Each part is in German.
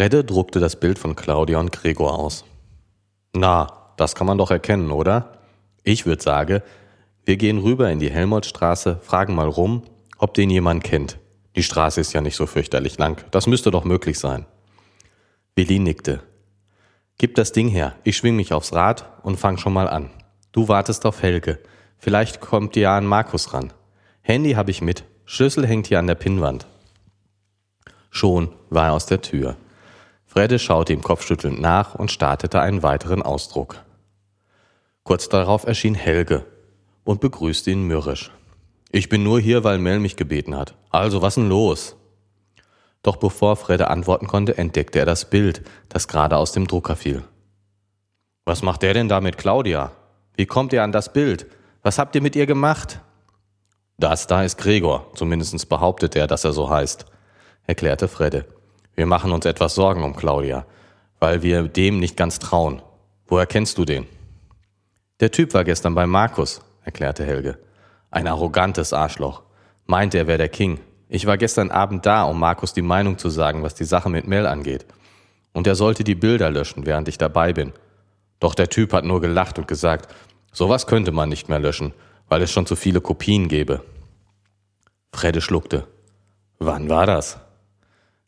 Fredde druckte das Bild von Claudia und Gregor aus. Na, das kann man doch erkennen, oder? Ich würde sagen, wir gehen rüber in die Helmholtzstraße, fragen mal rum, ob den jemand kennt. Die Straße ist ja nicht so fürchterlich lang. Das müsste doch möglich sein. Willi nickte. Gib das Ding her. Ich schwing mich aufs Rad und fang schon mal an. Du wartest auf Helge. Vielleicht kommt dir ja an Markus ran. Handy habe ich mit. Schlüssel hängt hier an der Pinnwand. Schon war er aus der Tür. Fredde schaute ihm kopfschüttelnd nach und startete einen weiteren Ausdruck. Kurz darauf erschien Helge und begrüßte ihn mürrisch. Ich bin nur hier, weil Mel mich gebeten hat. Also, was denn los? Doch bevor Fredde antworten konnte, entdeckte er das Bild, das gerade aus dem Drucker fiel. Was macht der denn da mit Claudia? Wie kommt ihr an das Bild? Was habt ihr mit ihr gemacht? Das da ist Gregor, zumindest behauptet er, dass er so heißt, erklärte Fredde. Wir machen uns etwas Sorgen um Claudia, weil wir dem nicht ganz trauen. Woher kennst du den? Der Typ war gestern bei Markus, erklärte Helge. Ein arrogantes Arschloch. Meint, er wäre der King. Ich war gestern Abend da, um Markus die Meinung zu sagen, was die Sache mit Mel angeht. Und er sollte die Bilder löschen, während ich dabei bin. Doch der Typ hat nur gelacht und gesagt, sowas könnte man nicht mehr löschen, weil es schon zu viele Kopien gäbe. Fredde schluckte. Wann war das?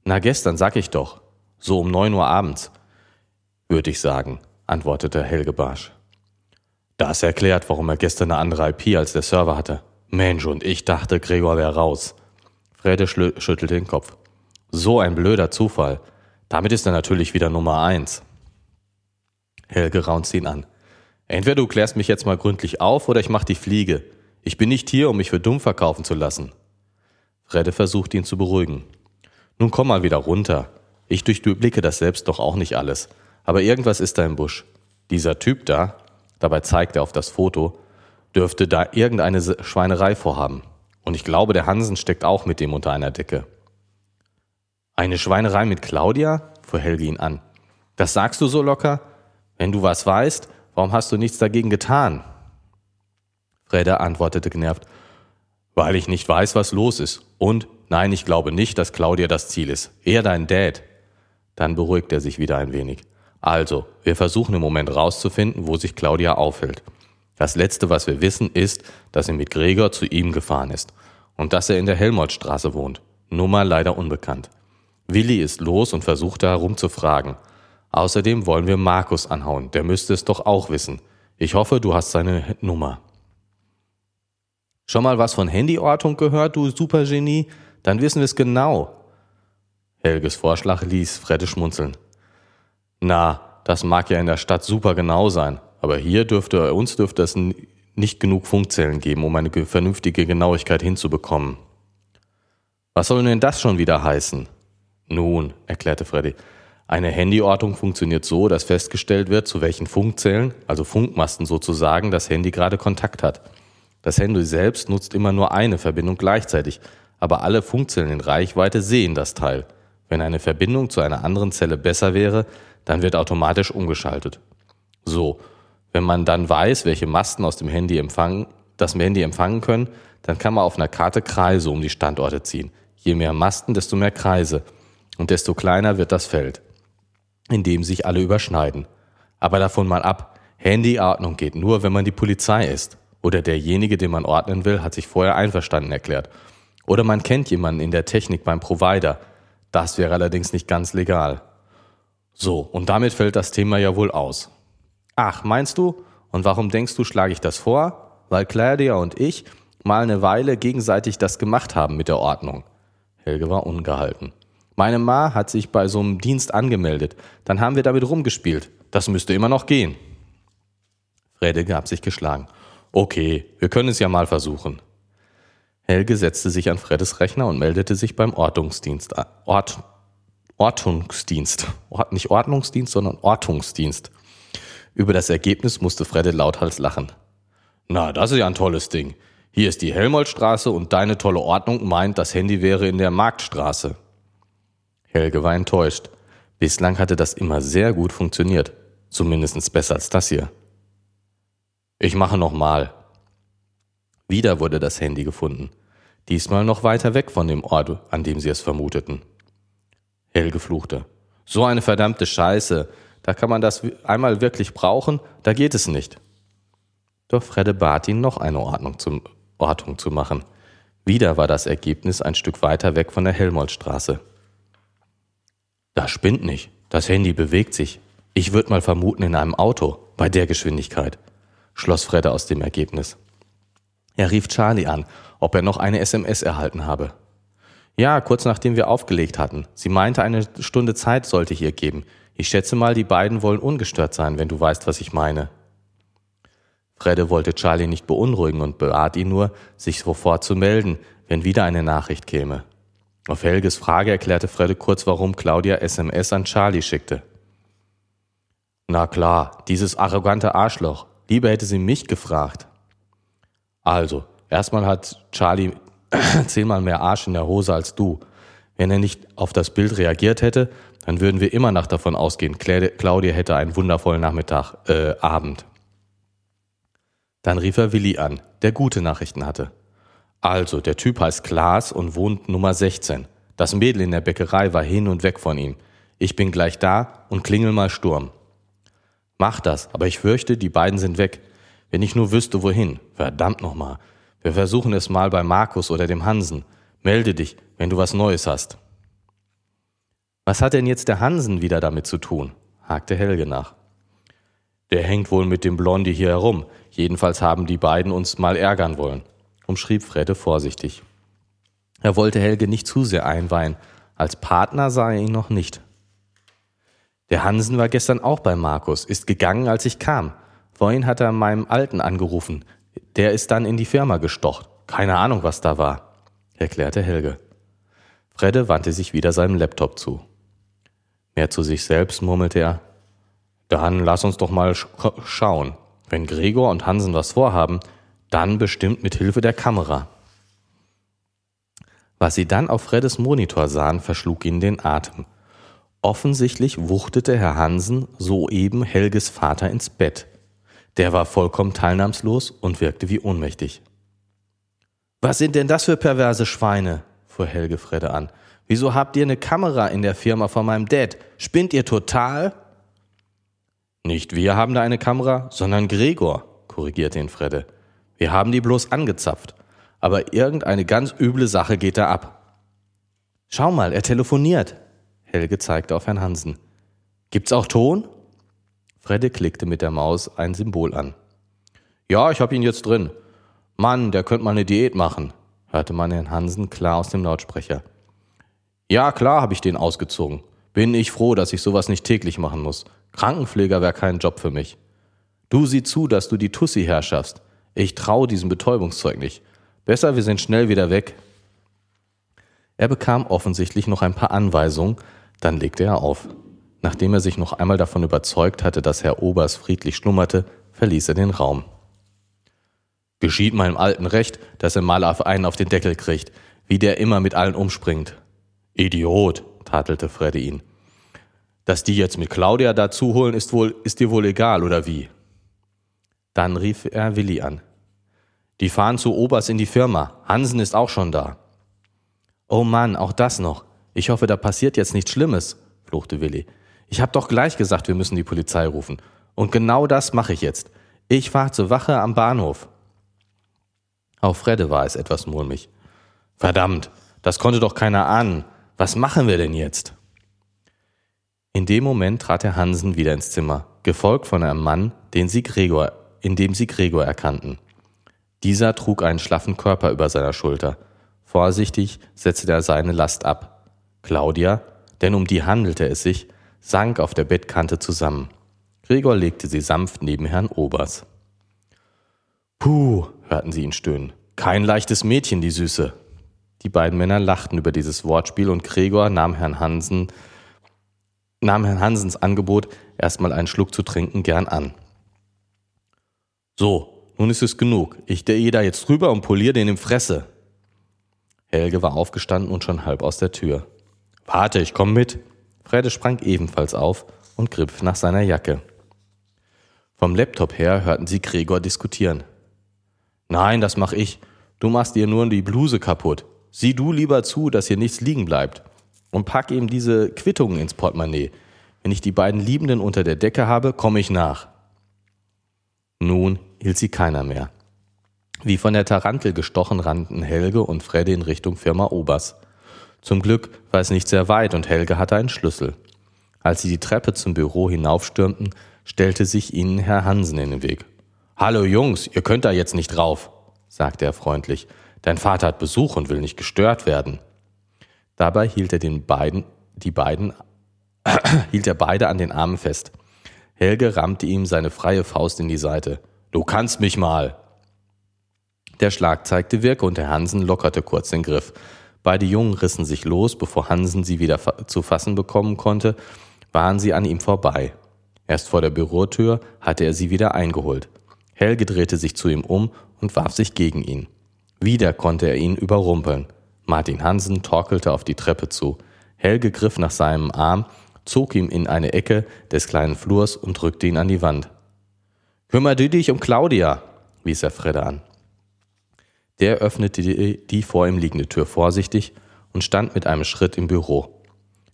Na, gestern, sag ich doch. So um neun Uhr abends. Würde ich sagen, antwortete Helge Barsch. Das erklärt, warum er gestern eine andere IP als der Server hatte. Mensch, und ich dachte, Gregor wäre raus. Fredde schüttelte den Kopf. So ein blöder Zufall. Damit ist er natürlich wieder Nummer eins. Helge raunzt ihn an. Entweder du klärst mich jetzt mal gründlich auf oder ich mach die Fliege. Ich bin nicht hier, um mich für dumm verkaufen zu lassen. Fredde versucht ihn zu beruhigen. Nun komm mal wieder runter. Ich durchblicke das selbst doch auch nicht alles. Aber irgendwas ist da im Busch. Dieser Typ da, dabei zeigt er auf das Foto, dürfte da irgendeine Schweinerei vorhaben. Und ich glaube, der Hansen steckt auch mit dem unter einer Decke. Eine Schweinerei mit Claudia? fuhr Helge ihn an. Das sagst du so locker? Wenn du was weißt, warum hast du nichts dagegen getan? Fredder antwortete genervt, weil ich nicht weiß, was los ist. Und nein, ich glaube nicht, dass Claudia das Ziel ist. Eher dein Dad. Dann beruhigt er sich wieder ein wenig. Also, wir versuchen im Moment rauszufinden, wo sich Claudia aufhält. Das Letzte, was wir wissen, ist, dass er mit Gregor zu ihm gefahren ist und dass er in der Helmholtzstraße wohnt. Nummer leider unbekannt. Willi ist los und versucht da herumzufragen. Außerdem wollen wir Markus anhauen, der müsste es doch auch wissen. Ich hoffe, du hast seine Nummer. Schon mal was von Handyortung gehört, du Supergenie? Dann wissen wir es genau. Helges Vorschlag ließ Fredde schmunzeln. Na, das mag ja in der Stadt super genau sein, aber hier dürfte, uns dürfte es nicht genug Funkzellen geben, um eine vernünftige Genauigkeit hinzubekommen. Was soll denn das schon wieder heißen? Nun, erklärte Freddy, eine Handyortung funktioniert so, dass festgestellt wird, zu welchen Funkzellen, also Funkmasten sozusagen, das Handy gerade Kontakt hat. Das Handy selbst nutzt immer nur eine Verbindung gleichzeitig, aber alle Funkzellen in Reichweite sehen das Teil. Wenn eine Verbindung zu einer anderen Zelle besser wäre, dann wird automatisch umgeschaltet. So, wenn man dann weiß, welche Masten aus dem Handy empfangen, das Handy empfangen können, dann kann man auf einer Karte Kreise um die Standorte ziehen. Je mehr Masten, desto mehr Kreise. Und desto kleiner wird das Feld, in dem sich alle überschneiden. Aber davon mal ab, Handyordnung geht nur, wenn man die Polizei ist. Oder derjenige, den man ordnen will, hat sich vorher einverstanden erklärt. Oder man kennt jemanden in der Technik beim Provider. Das wäre allerdings nicht ganz legal. So, und damit fällt das Thema ja wohl aus. Ach, meinst du? Und warum denkst du, schlage ich das vor? Weil Claudia und ich mal eine Weile gegenseitig das gemacht haben mit der Ordnung. Helge war ungehalten. Meine Ma hat sich bei so einem Dienst angemeldet. Dann haben wir damit rumgespielt. Das müsste immer noch gehen. Frede gab sich geschlagen. Okay, wir können es ja mal versuchen. Helge setzte sich an Freddes Rechner und meldete sich beim Ortungsdienst. Ort, Ortungsdienst. Ort, nicht Ordnungsdienst, sondern Ortungsdienst. Über das Ergebnis musste Fredde lauthals lachen. Na, das ist ja ein tolles Ding. Hier ist die Helmholtzstraße und deine tolle Ordnung meint, das Handy wäre in der Marktstraße. Helge war enttäuscht. Bislang hatte das immer sehr gut funktioniert. Zumindest besser als das hier. Ich mache nochmal. Wieder wurde das Handy gefunden. Diesmal noch weiter weg von dem Ort, an dem sie es vermuteten. Helge fluchte. So eine verdammte Scheiße. Da kann man das einmal wirklich brauchen, da geht es nicht. Doch Fredde bat ihn, noch eine Ordnung, zum, Ortung zu machen. Wieder war das Ergebnis ein Stück weiter weg von der Helmholtzstraße. Das spinnt nicht. Das Handy bewegt sich. Ich würde mal vermuten in einem Auto, bei der Geschwindigkeit, schloss Fredde aus dem Ergebnis. Er rief Charlie an, ob er noch eine SMS erhalten habe. Ja, kurz nachdem wir aufgelegt hatten. Sie meinte, eine Stunde Zeit sollte ich ihr geben. Ich schätze mal, die beiden wollen ungestört sein, wenn du weißt, was ich meine. Fredde wollte Charlie nicht beunruhigen und bat ihn nur, sich sofort zu melden, wenn wieder eine Nachricht käme. Auf Helges Frage erklärte Fredde kurz, warum Claudia SMS an Charlie schickte. Na klar, dieses arrogante Arschloch. Lieber hätte sie mich gefragt. Also, erstmal hat Charlie zehnmal mehr Arsch in der Hose als du. Wenn er nicht auf das Bild reagiert hätte, dann würden wir immer noch davon ausgehen, Claudia hätte einen wundervollen Nachmittag, äh, Abend. Dann rief er Willi an, der gute Nachrichten hatte. Also, der Typ heißt Klaas und wohnt Nummer 16. Das Mädel in der Bäckerei war hin und weg von ihm. Ich bin gleich da und klingel mal Sturm. Mach das, aber ich fürchte, die beiden sind weg. Wenn ich nur wüsste, wohin. Verdammt nochmal. Wir versuchen es mal bei Markus oder dem Hansen. Melde dich, wenn du was Neues hast. Was hat denn jetzt der Hansen wieder damit zu tun? hakte Helge nach. Der hängt wohl mit dem Blondie hier herum. Jedenfalls haben die beiden uns mal ärgern wollen, umschrieb Fredde vorsichtig. Er wollte Helge nicht zu sehr einweihen. Als Partner sah er ihn noch nicht. Der Hansen war gestern auch bei Markus, ist gegangen, als ich kam. Vorhin hat er meinem Alten angerufen. Der ist dann in die Firma gestocht. Keine Ahnung, was da war, erklärte Helge. Fredde wandte sich wieder seinem Laptop zu. Mehr zu sich selbst murmelte er. Dann lass uns doch mal sch schauen. Wenn Gregor und Hansen was vorhaben, dann bestimmt mit Hilfe der Kamera. Was sie dann auf Freddes Monitor sahen, verschlug ihnen den Atem. Offensichtlich wuchtete Herr Hansen soeben Helges Vater ins Bett. Der war vollkommen teilnahmslos und wirkte wie ohnmächtig. Was sind denn das für perverse Schweine? fuhr Helge Fredde an. Wieso habt ihr eine Kamera in der Firma von meinem Dad? Spinnt ihr total? Nicht wir haben da eine Kamera, sondern Gregor, korrigierte ihn Fredde. Wir haben die bloß angezapft. Aber irgendeine ganz üble Sache geht da ab. Schau mal, er telefoniert. Helge zeigte auf Herrn Hansen. Gibt's auch Ton? Fredde klickte mit der Maus ein Symbol an. Ja, ich hab ihn jetzt drin. Mann, der könnte mal eine Diät machen, hörte man Herrn Hansen klar aus dem Lautsprecher. Ja, klar habe ich den ausgezogen. Bin ich froh, dass ich sowas nicht täglich machen muss. Krankenpfleger wäre kein Job für mich. Du sieh zu, dass du die Tussi herrschaffst. Ich traue diesem Betäubungszeug nicht. Besser, wir sind schnell wieder weg. Er bekam offensichtlich noch ein paar Anweisungen, dann legte er auf. Nachdem er sich noch einmal davon überzeugt hatte, dass Herr Obers friedlich schlummerte, verließ er den Raum. Geschieht meinem Alten recht, dass er mal auf einen auf den Deckel kriegt, wie der immer mit allen umspringt. Idiot, tadelte Freddy ihn. Dass die jetzt mit Claudia dazu holen, ist, wohl, ist dir wohl egal, oder wie? Dann rief er Willi an. Die fahren zu Obers in die Firma. Hansen ist auch schon da. Oh Mann, auch das noch. Ich hoffe, da passiert jetzt nichts Schlimmes, fluchte Willi. Ich hab doch gleich gesagt, wir müssen die Polizei rufen. Und genau das mache ich jetzt. Ich fahre zur Wache am Bahnhof. Auch Fredde war es etwas mulmig. Verdammt, das konnte doch keiner ahnen. Was machen wir denn jetzt? In dem Moment trat Herr Hansen wieder ins Zimmer, gefolgt von einem Mann, den sie Gregor, in dem sie Gregor erkannten. Dieser trug einen schlaffen Körper über seiner Schulter. Vorsichtig setzte er seine Last ab. Claudia, denn um die handelte es sich, sank auf der Bettkante zusammen. Gregor legte sie sanft neben Herrn Obers. Puh, hörten sie ihn stöhnen. Kein leichtes Mädchen, die Süße. Die beiden Männer lachten über dieses Wortspiel und Gregor nahm Herrn Hansen, nahm Herrn Hansens Angebot, erstmal einen Schluck zu trinken, gern an. So, nun ist es genug. Ich gehe da jetzt rüber und poliere den im Fresse. Helge war aufgestanden und schon halb aus der Tür. Warte, ich komm mit. Frede sprang ebenfalls auf und griff nach seiner Jacke. Vom Laptop her hörten sie Gregor diskutieren. Nein, das mach ich. Du machst dir nur die Bluse kaputt. Sieh du lieber zu, dass hier nichts liegen bleibt. und pack ihm diese Quittungen ins Portemonnaie. Wenn ich die beiden Liebenden unter der Decke habe, komme ich nach. Nun hielt sie keiner mehr. Wie von der Tarantel gestochen rannten Helge und Fredde in Richtung Firma Obers. Zum Glück war es nicht sehr weit und Helge hatte einen Schlüssel. Als sie die Treppe zum Büro hinaufstürmten, stellte sich ihnen Herr Hansen in den Weg. Hallo Jungs, ihr könnt da jetzt nicht drauf, sagte er freundlich. Dein Vater hat Besuch und will nicht gestört werden. Dabei hielt er den beiden, die beiden, hielt er beide an den Armen fest. Helge rammte ihm seine freie Faust in die Seite. Du kannst mich mal. Der Schlag zeigte Wirke und Herr Hansen lockerte kurz den Griff. Beide Jungen rissen sich los, bevor Hansen sie wieder zu fassen bekommen konnte, waren sie an ihm vorbei. Erst vor der Bürotür hatte er sie wieder eingeholt. Helge drehte sich zu ihm um und warf sich gegen ihn. Wieder konnte er ihn überrumpeln. Martin Hansen torkelte auf die Treppe zu. Helge griff nach seinem Arm, zog ihn in eine Ecke des kleinen Flurs und drückte ihn an die Wand. Kümmer du dich um Claudia, wies er Fredde an. Der öffnete die, die vor ihm liegende Tür vorsichtig und stand mit einem Schritt im Büro.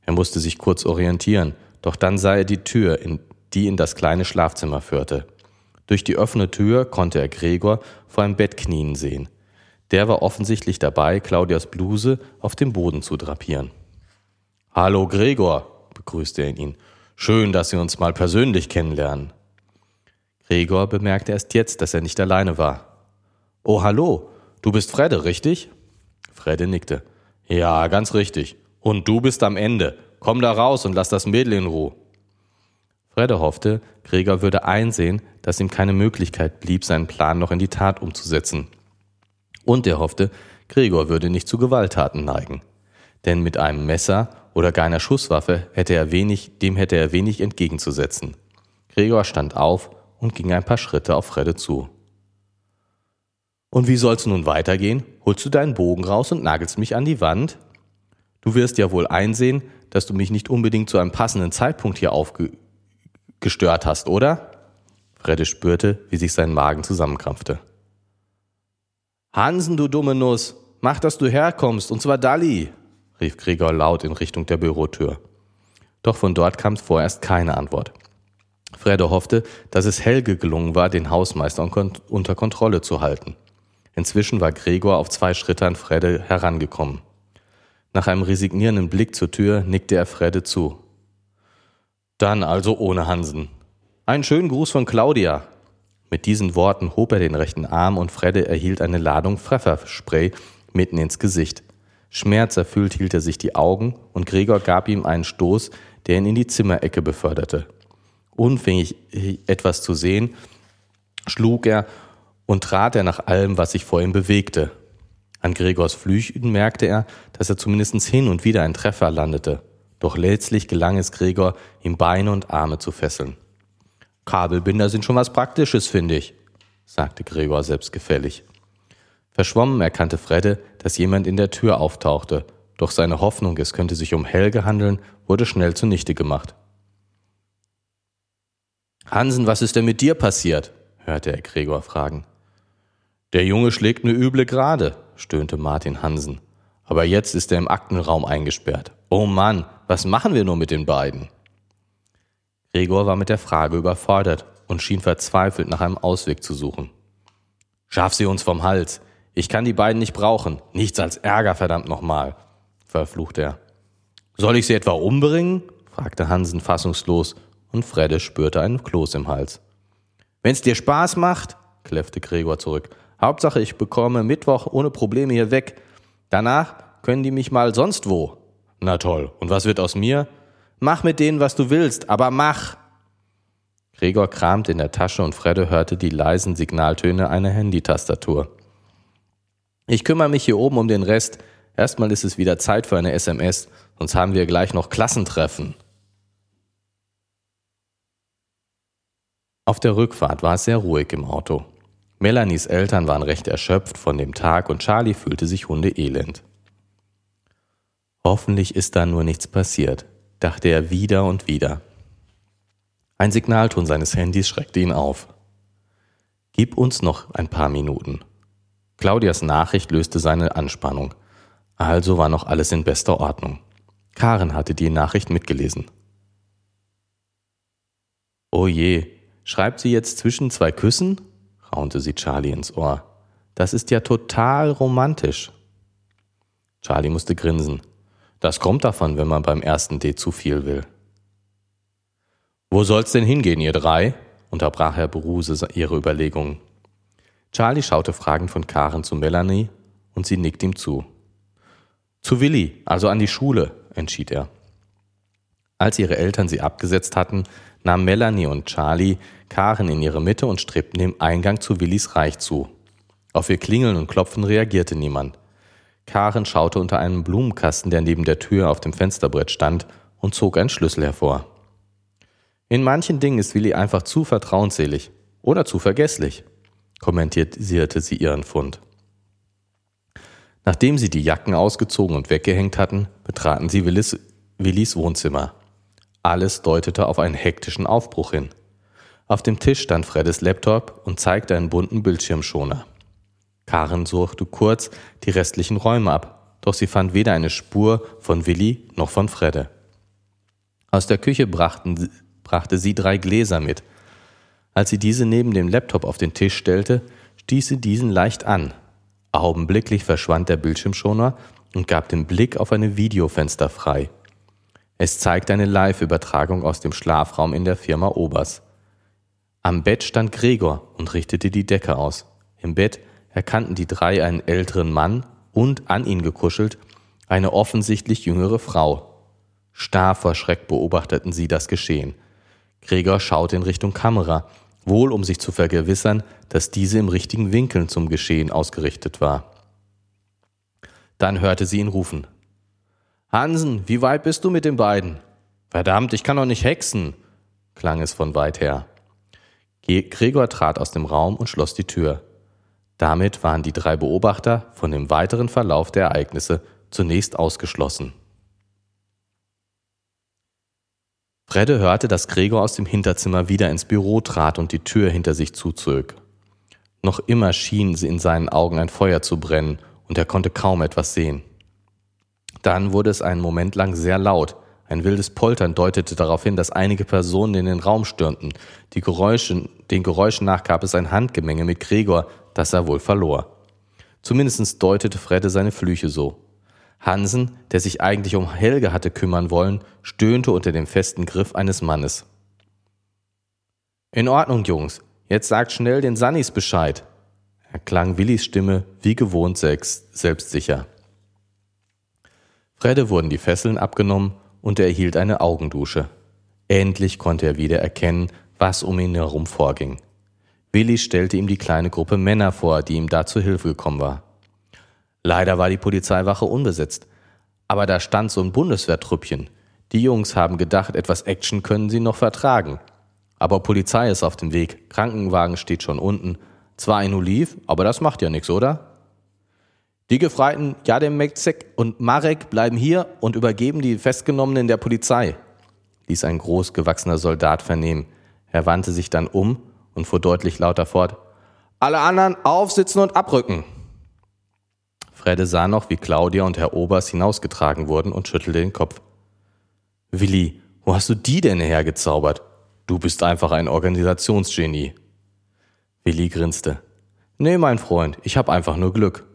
Er musste sich kurz orientieren, doch dann sah er die Tür, in, die in das kleine Schlafzimmer führte. Durch die offene Tür konnte er Gregor vor einem Bett knien sehen. Der war offensichtlich dabei, Claudias Bluse auf dem Boden zu drapieren. Hallo Gregor, begrüßte er ihn. Schön, dass Sie uns mal persönlich kennenlernen. Gregor bemerkte erst jetzt, dass er nicht alleine war. Oh, hallo, du bist Fredde, richtig? Fredde nickte. Ja, ganz richtig. Und du bist am Ende. Komm da raus und lass das Mädel in Ruhe. Fredde hoffte, Gregor würde einsehen, dass ihm keine Möglichkeit blieb, seinen Plan noch in die Tat umzusetzen. Und er hoffte, Gregor würde nicht zu Gewalttaten neigen. Denn mit einem Messer oder gar einer Schusswaffe hätte er wenig, dem hätte er wenig entgegenzusetzen. Gregor stand auf und ging ein paar Schritte auf Fredde zu. Und wie soll's nun weitergehen? Holst du deinen Bogen raus und nagelst mich an die Wand? Du wirst ja wohl einsehen, dass du mich nicht unbedingt zu einem passenden Zeitpunkt hier aufgestört hast, oder? Fredde spürte, wie sich sein Magen zusammenkrampfte. Hansen, du dumme Nuss, mach, dass du herkommst, und zwar Dalli, rief Gregor laut in Richtung der Bürotür. Doch von dort kam vorerst keine Antwort. Fredde hoffte, dass es Helge gelungen war, den Hausmeister unter Kontrolle zu halten. Inzwischen war Gregor auf zwei Schritte an Fredde herangekommen. Nach einem resignierenden Blick zur Tür nickte er Fredde zu. Dann also ohne Hansen. Einen schönen Gruß von Claudia. Mit diesen Worten hob er den rechten Arm und Fredde erhielt eine Ladung Pfefferspray mitten ins Gesicht. Schmerzerfüllt hielt er sich die Augen und Gregor gab ihm einen Stoß, der ihn in die Zimmerecke beförderte. Unfähig etwas zu sehen, schlug er und trat er nach allem, was sich vor ihm bewegte. An Gregors Flüchen merkte er, dass er zumindest hin und wieder ein Treffer landete. Doch letztlich gelang es Gregor, ihm Beine und Arme zu fesseln. Kabelbinder sind schon was Praktisches, finde ich, sagte Gregor selbstgefällig. Verschwommen erkannte Fredde, dass jemand in der Tür auftauchte, doch seine Hoffnung, es könnte sich um Helge handeln, wurde schnell zunichte gemacht. Hansen, was ist denn mit dir passiert? hörte er Gregor fragen. Der Junge schlägt ne üble Gerade, stöhnte Martin Hansen. Aber jetzt ist er im Aktenraum eingesperrt. Oh Mann, was machen wir nur mit den beiden? Gregor war mit der Frage überfordert und schien verzweifelt nach einem Ausweg zu suchen. Schaff sie uns vom Hals. Ich kann die beiden nicht brauchen. Nichts als Ärger, verdammt nochmal, verfluchte er. Soll ich sie etwa umbringen? fragte Hansen fassungslos und Fredde spürte einen Kloß im Hals. Wenn's dir Spaß macht, kläffte Gregor zurück. Hauptsache, ich bekomme Mittwoch ohne Probleme hier weg. Danach können die mich mal sonst wo. Na toll. Und was wird aus mir? Mach mit denen, was du willst, aber mach! Gregor kramte in der Tasche und Fredde hörte die leisen Signaltöne einer Handytastatur. Ich kümmere mich hier oben um den Rest. Erstmal ist es wieder Zeit für eine SMS, sonst haben wir gleich noch Klassentreffen. Auf der Rückfahrt war es sehr ruhig im Auto. Melanies Eltern waren recht erschöpft von dem Tag und Charlie fühlte sich hundeelend. Hoffentlich ist da nur nichts passiert, dachte er wieder und wieder. Ein Signalton seines Handys schreckte ihn auf. Gib uns noch ein paar Minuten. Claudias Nachricht löste seine Anspannung. Also war noch alles in bester Ordnung. Karen hatte die Nachricht mitgelesen. Oh je, schreibt sie jetzt zwischen zwei Küssen? Raunte sie Charlie ins Ohr. Das ist ja total romantisch. Charlie musste grinsen. Das kommt davon, wenn man beim ersten Date zu viel will. Wo soll's denn hingehen, ihr drei? unterbrach Herr Bruse ihre Überlegungen. Charlie schaute fragend von Karen zu Melanie und sie nickte ihm zu. Zu Willi, also an die Schule, entschied er. Als ihre Eltern sie abgesetzt hatten, nahmen Melanie und Charlie Karen in ihre Mitte und strebten dem Eingang zu Willis Reich zu. Auf ihr Klingeln und Klopfen reagierte niemand. Karen schaute unter einem Blumenkasten, der neben der Tür auf dem Fensterbrett stand, und zog einen Schlüssel hervor. In manchen Dingen ist Willi einfach zu vertrauensselig oder zu vergesslich, kommentierte sie ihren Fund. Nachdem sie die Jacken ausgezogen und weggehängt hatten, betraten sie Willis, Willis Wohnzimmer. Alles deutete auf einen hektischen Aufbruch hin. Auf dem Tisch stand Freddes Laptop und zeigte einen bunten Bildschirmschoner. Karen suchte kurz die restlichen Räume ab, doch sie fand weder eine Spur von Willi noch von Fredde. Aus der Küche brachten brachte sie drei Gläser mit. Als sie diese neben dem Laptop auf den Tisch stellte, stieß sie diesen leicht an. Augenblicklich verschwand der Bildschirmschoner und gab den Blick auf eine Videofenster frei. Es zeigte eine Live-Übertragung aus dem Schlafraum in der Firma Obers. Am Bett stand Gregor und richtete die Decke aus. Im Bett erkannten die drei einen älteren Mann und an ihn gekuschelt eine offensichtlich jüngere Frau. Starr vor Schreck beobachteten sie das Geschehen. Gregor schaute in Richtung Kamera, wohl um sich zu vergewissern, dass diese im richtigen Winkel zum Geschehen ausgerichtet war. Dann hörte sie ihn rufen. Hansen, wie weit bist du mit den beiden? Verdammt, ich kann doch nicht hexen, klang es von weit her. Gregor trat aus dem Raum und schloss die Tür. Damit waren die drei Beobachter von dem weiteren Verlauf der Ereignisse zunächst ausgeschlossen. Fredde hörte, dass Gregor aus dem Hinterzimmer wieder ins Büro trat und die Tür hinter sich zuzog. Noch immer schien sie in seinen Augen ein Feuer zu brennen und er konnte kaum etwas sehen. Dann wurde es einen Moment lang sehr laut. Ein wildes Poltern deutete darauf hin, dass einige Personen in den Raum stürmten. Die Geräusche, den Geräuschen nach gab es ein Handgemenge mit Gregor, das er wohl verlor. Zumindest deutete Fredde seine Flüche so. Hansen, der sich eigentlich um Helge hatte kümmern wollen, stöhnte unter dem festen Griff eines Mannes. In Ordnung, Jungs. Jetzt sagt schnell den Sannis Bescheid. erklang Willis Stimme wie gewohnt selbstsicher. Fredde wurden die Fesseln abgenommen und er erhielt eine Augendusche. Endlich konnte er wieder erkennen, was um ihn herum vorging. Willi stellte ihm die kleine Gruppe Männer vor, die ihm da zu Hilfe gekommen war. Leider war die Polizeiwache unbesetzt. Aber da stand so ein Bundeswehrtrüppchen. Die Jungs haben gedacht, etwas Action können sie noch vertragen. Aber Polizei ist auf dem Weg, Krankenwagen steht schon unten. Zwar ein Oliv, aber das macht ja nichts, oder? Die Gefreiten Jademekzek und Marek bleiben hier und übergeben die Festgenommenen der Polizei, ließ ein großgewachsener Soldat vernehmen. Er wandte sich dann um und fuhr deutlich lauter fort. Alle anderen aufsitzen und abrücken. Fredde sah noch, wie Claudia und Herr Obers hinausgetragen wurden und schüttelte den Kopf. Willi, wo hast du die denn hergezaubert? Du bist einfach ein Organisationsgenie. Willi grinste. Nee, mein Freund, ich hab einfach nur Glück.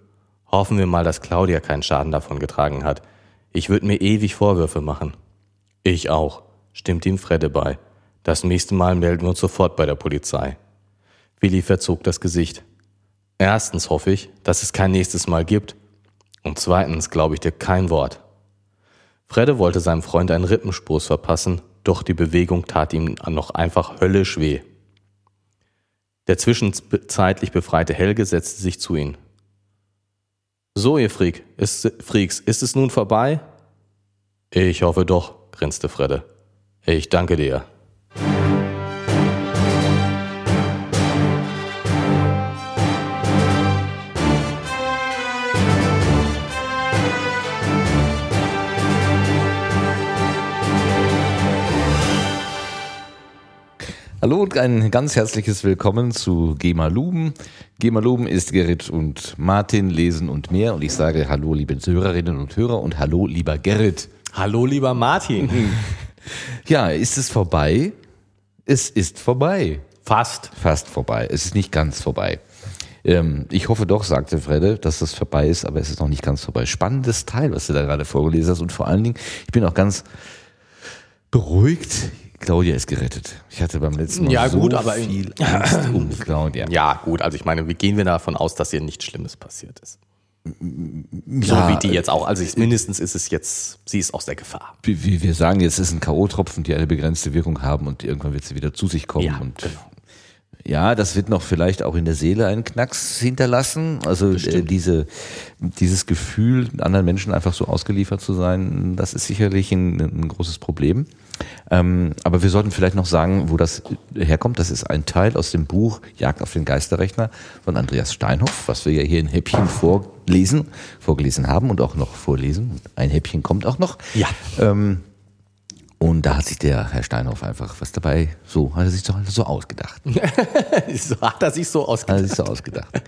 Hoffen wir mal, dass Claudia keinen Schaden davon getragen hat. Ich würde mir ewig Vorwürfe machen. Ich auch, stimmte ihm Fredde bei. Das nächste Mal melden wir uns sofort bei der Polizei. Willi verzog das Gesicht. Erstens hoffe ich, dass es kein nächstes Mal gibt. Und zweitens glaube ich dir kein Wort. Fredde wollte seinem Freund einen Rippenstoß verpassen, doch die Bewegung tat ihm noch einfach höllisch weh. Der zwischenzeitlich befreite Helge setzte sich zu ihm. So, ihr Freak, ist, Freaks, ist es nun vorbei? Ich hoffe doch, grinste Fredde. Ich danke dir. Hallo und ein ganz herzliches Willkommen zu Gema Luben. Gema Luben ist Gerrit und Martin, Lesen und mehr. Und ich sage Hallo, liebe Hörerinnen und Hörer und Hallo, lieber Gerrit. Hallo, lieber Martin. Ja, ist es vorbei? Es ist vorbei. Fast. Fast vorbei. Es ist nicht ganz vorbei. Ähm, ich hoffe doch, sagte Fredde, dass das vorbei ist, aber es ist noch nicht ganz vorbei. Spannendes Teil, was du da gerade vorgelesen hast. Und vor allen Dingen, ich bin auch ganz beruhigt. Claudia ist gerettet. Ich hatte beim letzten Mal Ja, so gut, aber- viel Angst um Claudia. Ja, gut, also ich meine, wie gehen wir davon aus, dass ihr nichts Schlimmes passiert ist? So Ja, wie die jetzt auch. Also ich, mindestens ist es jetzt, sie ist aus der Gefahr. Wie, wie wir sagen, jetzt ist ein K.O.-Tropfen, die eine begrenzte Wirkung haben und irgendwann wird sie wieder zu sich kommen. Ja, und genau. ja, das wird noch vielleicht auch in der Seele einen Knacks hinterlassen. Also äh, diese, dieses Gefühl, anderen Menschen einfach so ausgeliefert zu sein, das ist sicherlich ein, ein großes Problem. Ähm, aber wir sollten vielleicht noch sagen, wo das herkommt. Das ist ein Teil aus dem Buch Jagd auf den Geisterrechner von Andreas Steinhoff, was wir ja hier in Häppchen vorlesen, vorgelesen haben und auch noch vorlesen. Ein Häppchen kommt auch noch. Ja. Ähm, und da hat sich der Herr Steinhoff einfach was dabei, so hat er sich so, so ausgedacht. so hat er sich so Hat ausgedacht. er sich so ausgedacht.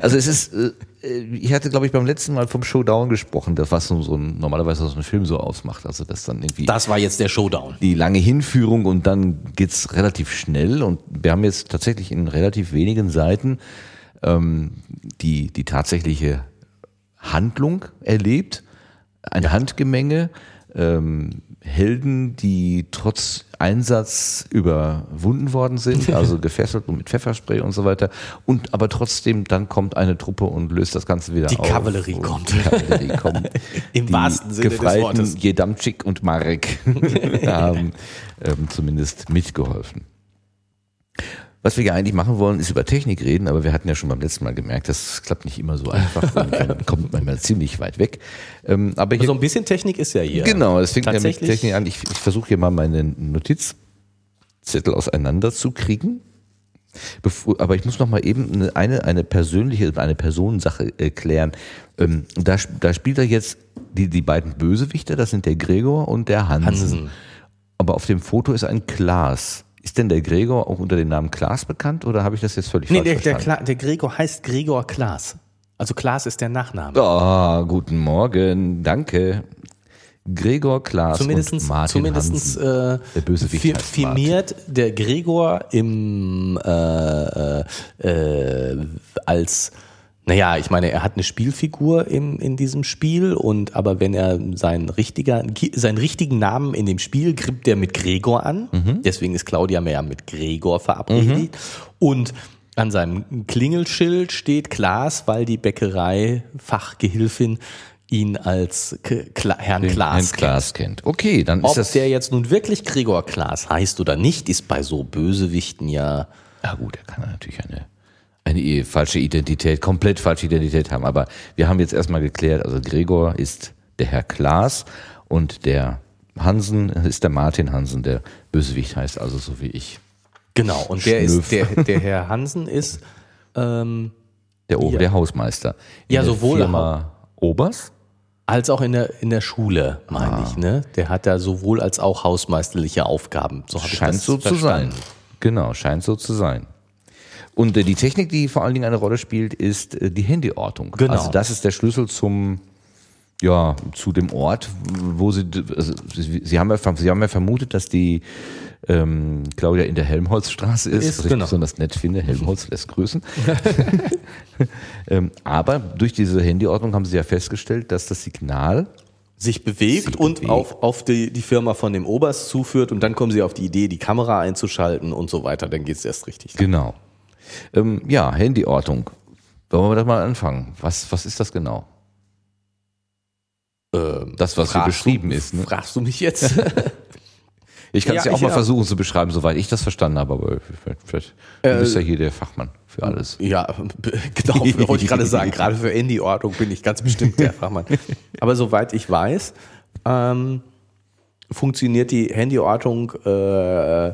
Also es ist, äh, ich hatte glaube ich beim letzten Mal vom Showdown gesprochen, das was so, ein, normalerweise so ein Film so ausmacht. Also das dann irgendwie Das war jetzt der Showdown. die lange Hinführung und dann geht's relativ schnell und wir haben jetzt tatsächlich in relativ wenigen Seiten ähm, die, die tatsächliche Handlung erlebt, ein Handgemenge, ähm, Helden, die trotz Einsatz überwunden worden sind, also gefesselt und mit Pfefferspray und so weiter. Und aber trotzdem, dann kommt eine Truppe und löst das Ganze wieder Die auf. Kavallerie. Die Kavallerie kommt. Im die wahrsten Sinne des Gefreiten Wortes. Jedamczyk und Marek haben ähm, zumindest mitgeholfen. Was wir ja eigentlich machen wollen, ist über Technik reden, aber wir hatten ja schon beim letzten Mal gemerkt, das klappt nicht immer so einfach und dann kommt man mal ziemlich weit weg. Ähm, aber hier, So ein bisschen Technik ist ja hier. genau, es fängt ja mit? Technik an. Ich, ich versuche hier mal meine Notizzettel auseinander zu kriegen. Bevor, aber ich muss noch mal eben eine, eine, persönliche, eine Personensache äh, klären. Ähm, da, da spielt er jetzt die, die beiden Bösewichte, das sind der Gregor und der Hansen. Hansen. Aber auf dem Foto ist ein Klaas. Ist denn der Gregor auch unter dem Namen Klaas bekannt oder habe ich das jetzt völlig Nee, falsch der, der, verstanden? Kla der Gregor heißt Gregor Klaas. Also Klaas ist der Nachname. Ah, guten Morgen, danke. Gregor Klaas Zumindestens, und Martin zumindestens Hansen. äh, Der Bösewicht firmiert der Gregor im äh, äh, äh, als naja, ich meine, er hat eine Spielfigur im, in diesem Spiel und aber wenn er seinen richtiger, seinen richtigen Namen in dem Spiel gibt der mit Gregor an. Mhm. Deswegen ist Claudia mehr mit Gregor verabredet. Und an seinem Klingelschild steht Klaas, weil die Bäckerei-Fachgehilfin ihn als K Kla Herrn Den Klaas Herrn kennt. Klaas kennt. Okay, dann Ob ist das. der jetzt nun wirklich Gregor Klaas heißt oder nicht, ist bei so Bösewichten ja. Ja gut, er kann natürlich eine, eine falsche Identität, komplett falsche Identität haben. Aber wir haben jetzt erstmal geklärt, also Gregor ist der Herr Klaas und der Hansen ist der Martin Hansen, der Bösewicht heißt also so wie ich. Genau, und der ist, der, der Herr Hansen ist, ähm, Der, Ober, Ja. der Hausmeister. In Ja, der sowohl Firma Obers. als auch in der, in der Schule, meine Ah. ich, ne? Der hat da sowohl als auch hausmeisterliche Aufgaben. So habe ich Scheint das so zu verstanden. sein. Genau, scheint so zu sein. Und äh, die Technik, die vor allen Dingen eine Rolle spielt, ist äh, die Handyortung. Genau. Also das ist der Schlüssel zum ja, zu dem Ort, wo sie, also sie, haben ja, sie haben ja vermutet, dass die ähm, Claudia in der Helmholtzstraße ist, Ist, was ich genau. besonders nett finde. Helmholtz lässt grüßen. ähm, aber durch diese Handyordnung haben sie ja festgestellt, dass das Signal Sich bewegt Sich und bewegt. auf, auf die, die Firma von dem Oberst zuführt und dann kommen sie auf die Idee, die Kamera einzuschalten und so weiter. Dann geht's erst richtig. Genau. Ähm, ja, Handyortung. Wollen wir da mal anfangen? Was, was ist das genau? Ähm, Das, was hier beschrieben du, ist. Ne? Fragst du mich jetzt? Ich kann es Ja, ja, auch mal ja. versuchen zu beschreiben, soweit ich das verstanden habe, aber vielleicht, vielleicht du Äh, bist ja hier der Fachmann für alles. Ja, genau, wollte ich gerade sagen. Gerade für Handyordnung bin ich ganz bestimmt der Fachmann. Aber soweit ich weiß, ähm, funktioniert die Handyortung äh,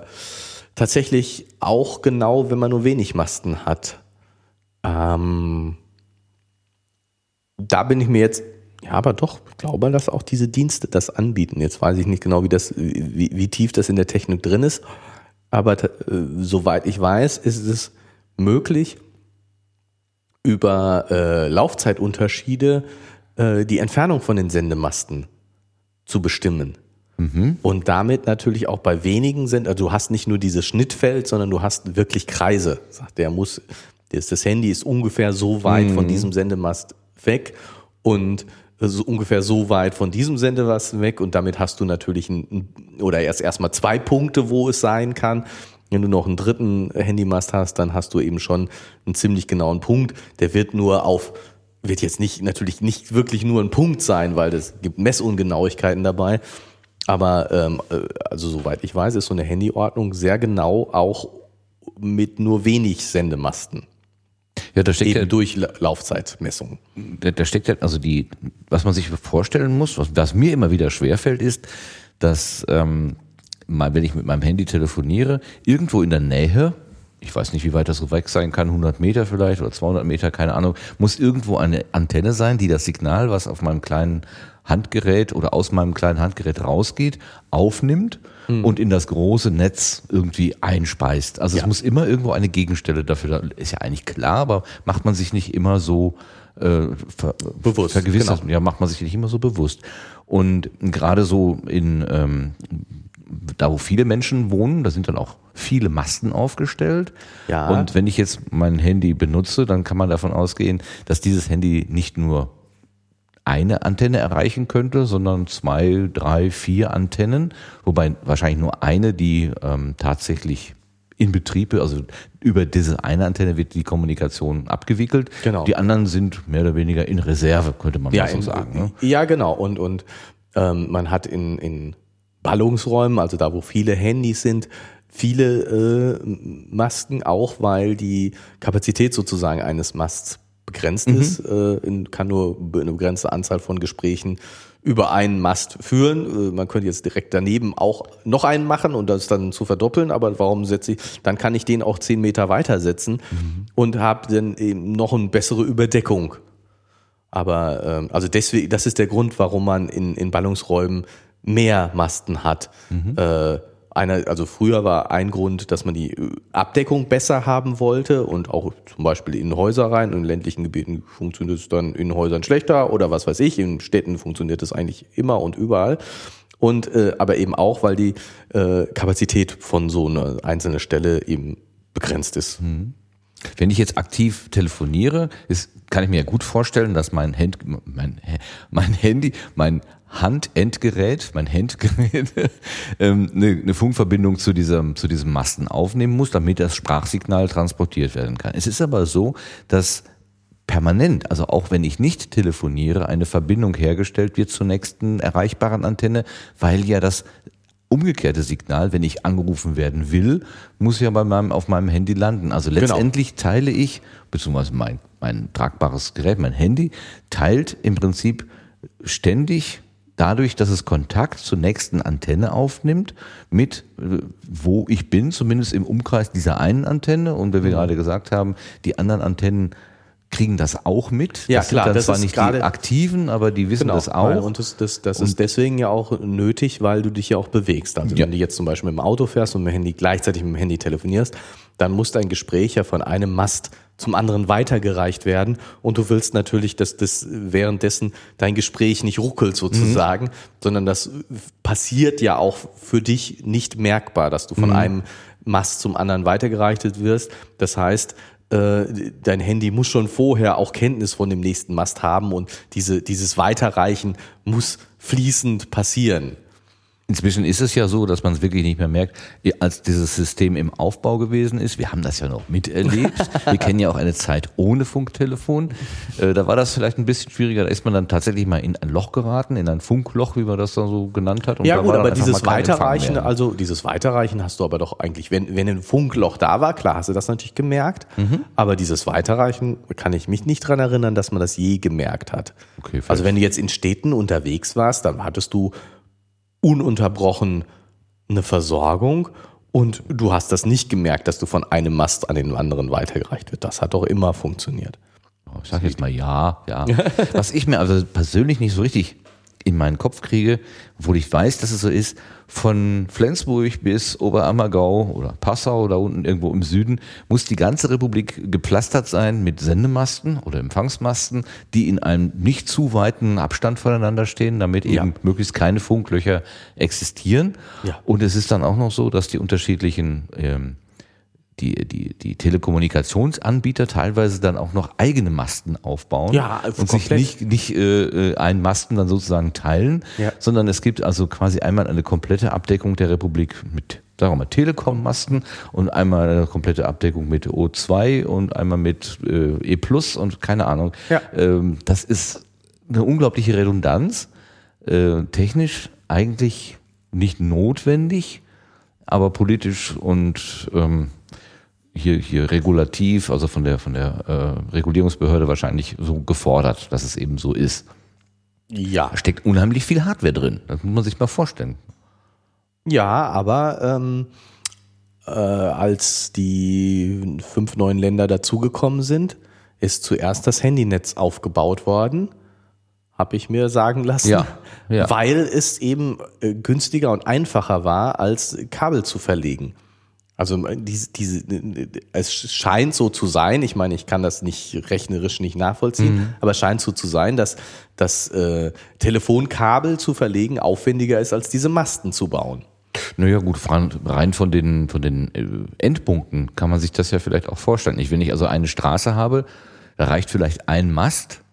tatsächlich auch genau, wenn man nur wenig Masten hat. Ähm, da bin ich mir jetzt, ja, aber doch, ich glaube, dass auch diese Dienste das anbieten. Jetzt weiß ich nicht genau, wie, das, wie, wie tief das in der Technik drin ist, aber äh, soweit ich weiß, ist es möglich, über äh, Laufzeitunterschiede äh, die Entfernung von den Sendemasten zu bestimmen. Mhm. Und damit natürlich auch bei wenigen sind, also du hast nicht nur dieses Schnittfeld, sondern du hast wirklich Kreise. Sagt der muss, das Handy ist ungefähr so weit mhm. von diesem Sendemast weg und so ungefähr so weit von diesem Sendemast weg und damit hast du natürlich ein, oder erst erstmal zwei Punkte, wo es sein kann. Wenn du noch einen dritten Handymast hast, dann hast du eben schon einen ziemlich genauen Punkt. Der wird nur auf wird jetzt nicht natürlich nicht wirklich nur ein Punkt sein, weil es gibt Messungenauigkeiten dabei. Aber ähm, äh, also soweit ich weiß, ist so eine Handyordnung sehr genau auch mit nur wenig Sendemasten. Ja, da steckt Eben ja durch Laufzeitmessungen. Da, da steckt ja, also die, was man sich vorstellen muss, was, was mir immer wieder schwerfällt, ist, dass ähm, mal, wenn ich mit meinem Handy telefoniere, irgendwo in der Nähe, ich weiß nicht, wie weit das so weg sein kann, 100 Meter vielleicht oder 200 Meter, keine Ahnung, muss irgendwo eine Antenne sein, die das Signal, was auf meinem kleinen Handgerät oder aus meinem kleinen Handgerät rausgeht, aufnimmt mhm. und in das große Netz irgendwie einspeist. Also ja. es muss immer irgendwo eine Gegenstelle dafür, ist ja eigentlich klar, aber macht man sich nicht immer so äh, ver, bewusst, vergewissert, genau. ja, macht man sich nicht immer so bewusst. Und gerade so in ähm, da wo viele Menschen wohnen, da sind dann auch viele Masten aufgestellt. Ja. Und wenn ich jetzt mein Handy benutze, dann kann man davon ausgehen, dass dieses Handy nicht nur eine Antenne erreichen könnte, sondern zwei, drei, vier Antennen, wobei wahrscheinlich nur eine, die ähm, tatsächlich in Betrieb, also über diese eine Antenne wird die Kommunikation abgewickelt. Genau. Die anderen sind mehr oder weniger in Reserve, könnte man ja, so in, sagen. Ne? Ja, genau. Und, und ähm, man hat in, in Ballungsräumen, also da, wo viele Handys sind, viele äh, Masken, auch weil die Kapazität sozusagen eines Masts begrenzt mhm. ist, äh, in, kann nur eine begrenzte Anzahl von Gesprächen über einen Mast führen. Äh, man könnte jetzt direkt daneben auch noch einen machen und das dann zu verdoppeln, aber warum setze ich, dann kann ich den auch zehn Meter weitersetzen mhm. und habe dann eben noch eine bessere Überdeckung. Aber ähm, also deswegen, das ist der Grund, warum man in, in Ballungsräumen mehr Masten hat. Mhm. Äh, einer, also früher war ein Grund, dass man die äh, Abdeckung besser haben wollte und auch zum Beispiel in Häuser rein. In ländlichen Gebieten funktioniert es dann in Häusern schlechter oder was weiß ich. In Städten funktioniert es eigentlich immer und überall. Und äh, aber eben auch, weil die äh, Kapazität von so einer einzelnen Stelle eben begrenzt ist. Mhm. Wenn ich jetzt aktiv telefoniere, ist, kann ich mir ja gut vorstellen, dass mein, Hand, mein, mein Handy, mein Handendgerät, mein Handgerät, ähm, eine, eine Funkverbindung zu diesem, zu diesem Masten aufnehmen muss, damit das Sprachsignal transportiert werden kann. Es ist aber so, dass permanent, also auch wenn ich nicht telefoniere, eine Verbindung hergestellt wird zur nächsten erreichbaren Antenne, weil ja das umgekehrte Signal, wenn ich angerufen werden will, muss ja bei meinem, auf meinem Handy landen. Also genau. letztendlich genau. teile ich, beziehungsweise mein, mein tragbares Gerät, mein Handy, teilt im Prinzip ständig dadurch, dass es Kontakt zur nächsten Antenne aufnimmt, mit äh, wo ich bin, zumindest im Umkreis dieser einen Antenne. Und wie wir mhm. gerade gesagt haben, die anderen Antennen kriegen das auch mit. Ja, das klar. Sind das zwar nicht die aktiven, aber die wissen genau, das auch. und das, das, das und ist deswegen ja auch nötig, weil du dich ja auch bewegst. Also ja. wenn du jetzt zum Beispiel mit dem Auto fährst und mit dem Handy gleichzeitig mit dem Handy telefonierst, dann muss dein Gespräch ja von einem Mast zum anderen weitergereicht werden und du willst natürlich, dass das währenddessen dein Gespräch nicht ruckelt sozusagen, mhm. sondern das passiert ja auch für dich nicht merkbar, dass du von mhm. einem Mast zum anderen weitergereicht wirst. Das heißt, äh, dein Handy muss schon vorher auch Kenntnis von dem nächsten Mast haben und diese, dieses Weiterreichen muss fließend passieren. Inzwischen ist es ja so, dass man es wirklich nicht mehr merkt, als dieses System im Aufbau gewesen ist. Wir haben das ja noch miterlebt. Wir kennen ja auch eine Zeit ohne Funktelefon. Äh, da war das vielleicht ein bisschen schwieriger. Da ist man dann tatsächlich mal in ein Loch geraten, in ein Funkloch, wie man das dann so genannt hat. Und ja gut, aber dieses Weiterreichen, also dieses Weiterreichen hast du aber doch eigentlich, wenn, wenn ein Funkloch da war, klar hast du das natürlich gemerkt. Mhm. Aber dieses Weiterreichen kann ich mich nicht dran erinnern, dass man das je gemerkt hat. Okay, also wenn du jetzt in Städten unterwegs warst, dann hattest du ununterbrochen eine Versorgung und du hast das nicht gemerkt, dass du von einem Mast an den anderen weitergereicht wird. Das hat doch immer funktioniert. Ich sage jetzt mal ja, ja. Was ich mir also persönlich nicht so richtig in meinen Kopf kriege, obwohl ich weiß, dass es so ist, von Flensburg bis Oberammergau oder Passau oder unten irgendwo im Süden muss die ganze Republik gepflastert sein mit Sendemasten oder Empfangsmasten, die in einem nicht zu weiten Abstand voneinander stehen, damit eben ja. möglichst keine Funklöcher existieren. Ja. Und es ist dann auch noch so, dass die unterschiedlichen ähm, die, die, die Telekommunikationsanbieter teilweise dann auch noch eigene Masten aufbauen ja, also und komplett. sich nicht, nicht äh, äh, einen Masten dann sozusagen teilen, ja. sondern es gibt also quasi einmal eine komplette Abdeckung der Republik mit sagen wir mal Telekom-Masten und einmal eine komplette Abdeckung mit O2 und einmal mit äh, E Plus und keine Ahnung. Ja. Ähm, das ist eine unglaubliche Redundanz. Äh, technisch eigentlich nicht notwendig, aber politisch und ähm, hier, hier regulativ, also von der, von der äh, Regulierungsbehörde wahrscheinlich so gefordert, dass es eben so ist. Ja. Da steckt unheimlich viel Hardware drin. Das muss man sich mal vorstellen. Ja, aber ähm, äh, als die fünf neuen Länder dazugekommen sind, ist zuerst das Handynetz aufgebaut worden, habe ich mir sagen lassen, ja, ja. weil es eben äh, günstiger und einfacher war, als Kabel zu verlegen. Also äh, diese, diese, es scheint so zu sein, ich meine, ich kann das nicht rechnerisch nicht nachvollziehen, mhm. aber es scheint so zu sein, dass das äh, Telefonkabel zu verlegen aufwendiger ist, als diese Masten zu bauen. Naja gut, rein von den, von den äh, Endpunkten kann man sich das ja vielleicht auch vorstellen. Ich, wenn ich also eine Straße habe, da reicht vielleicht ein Mast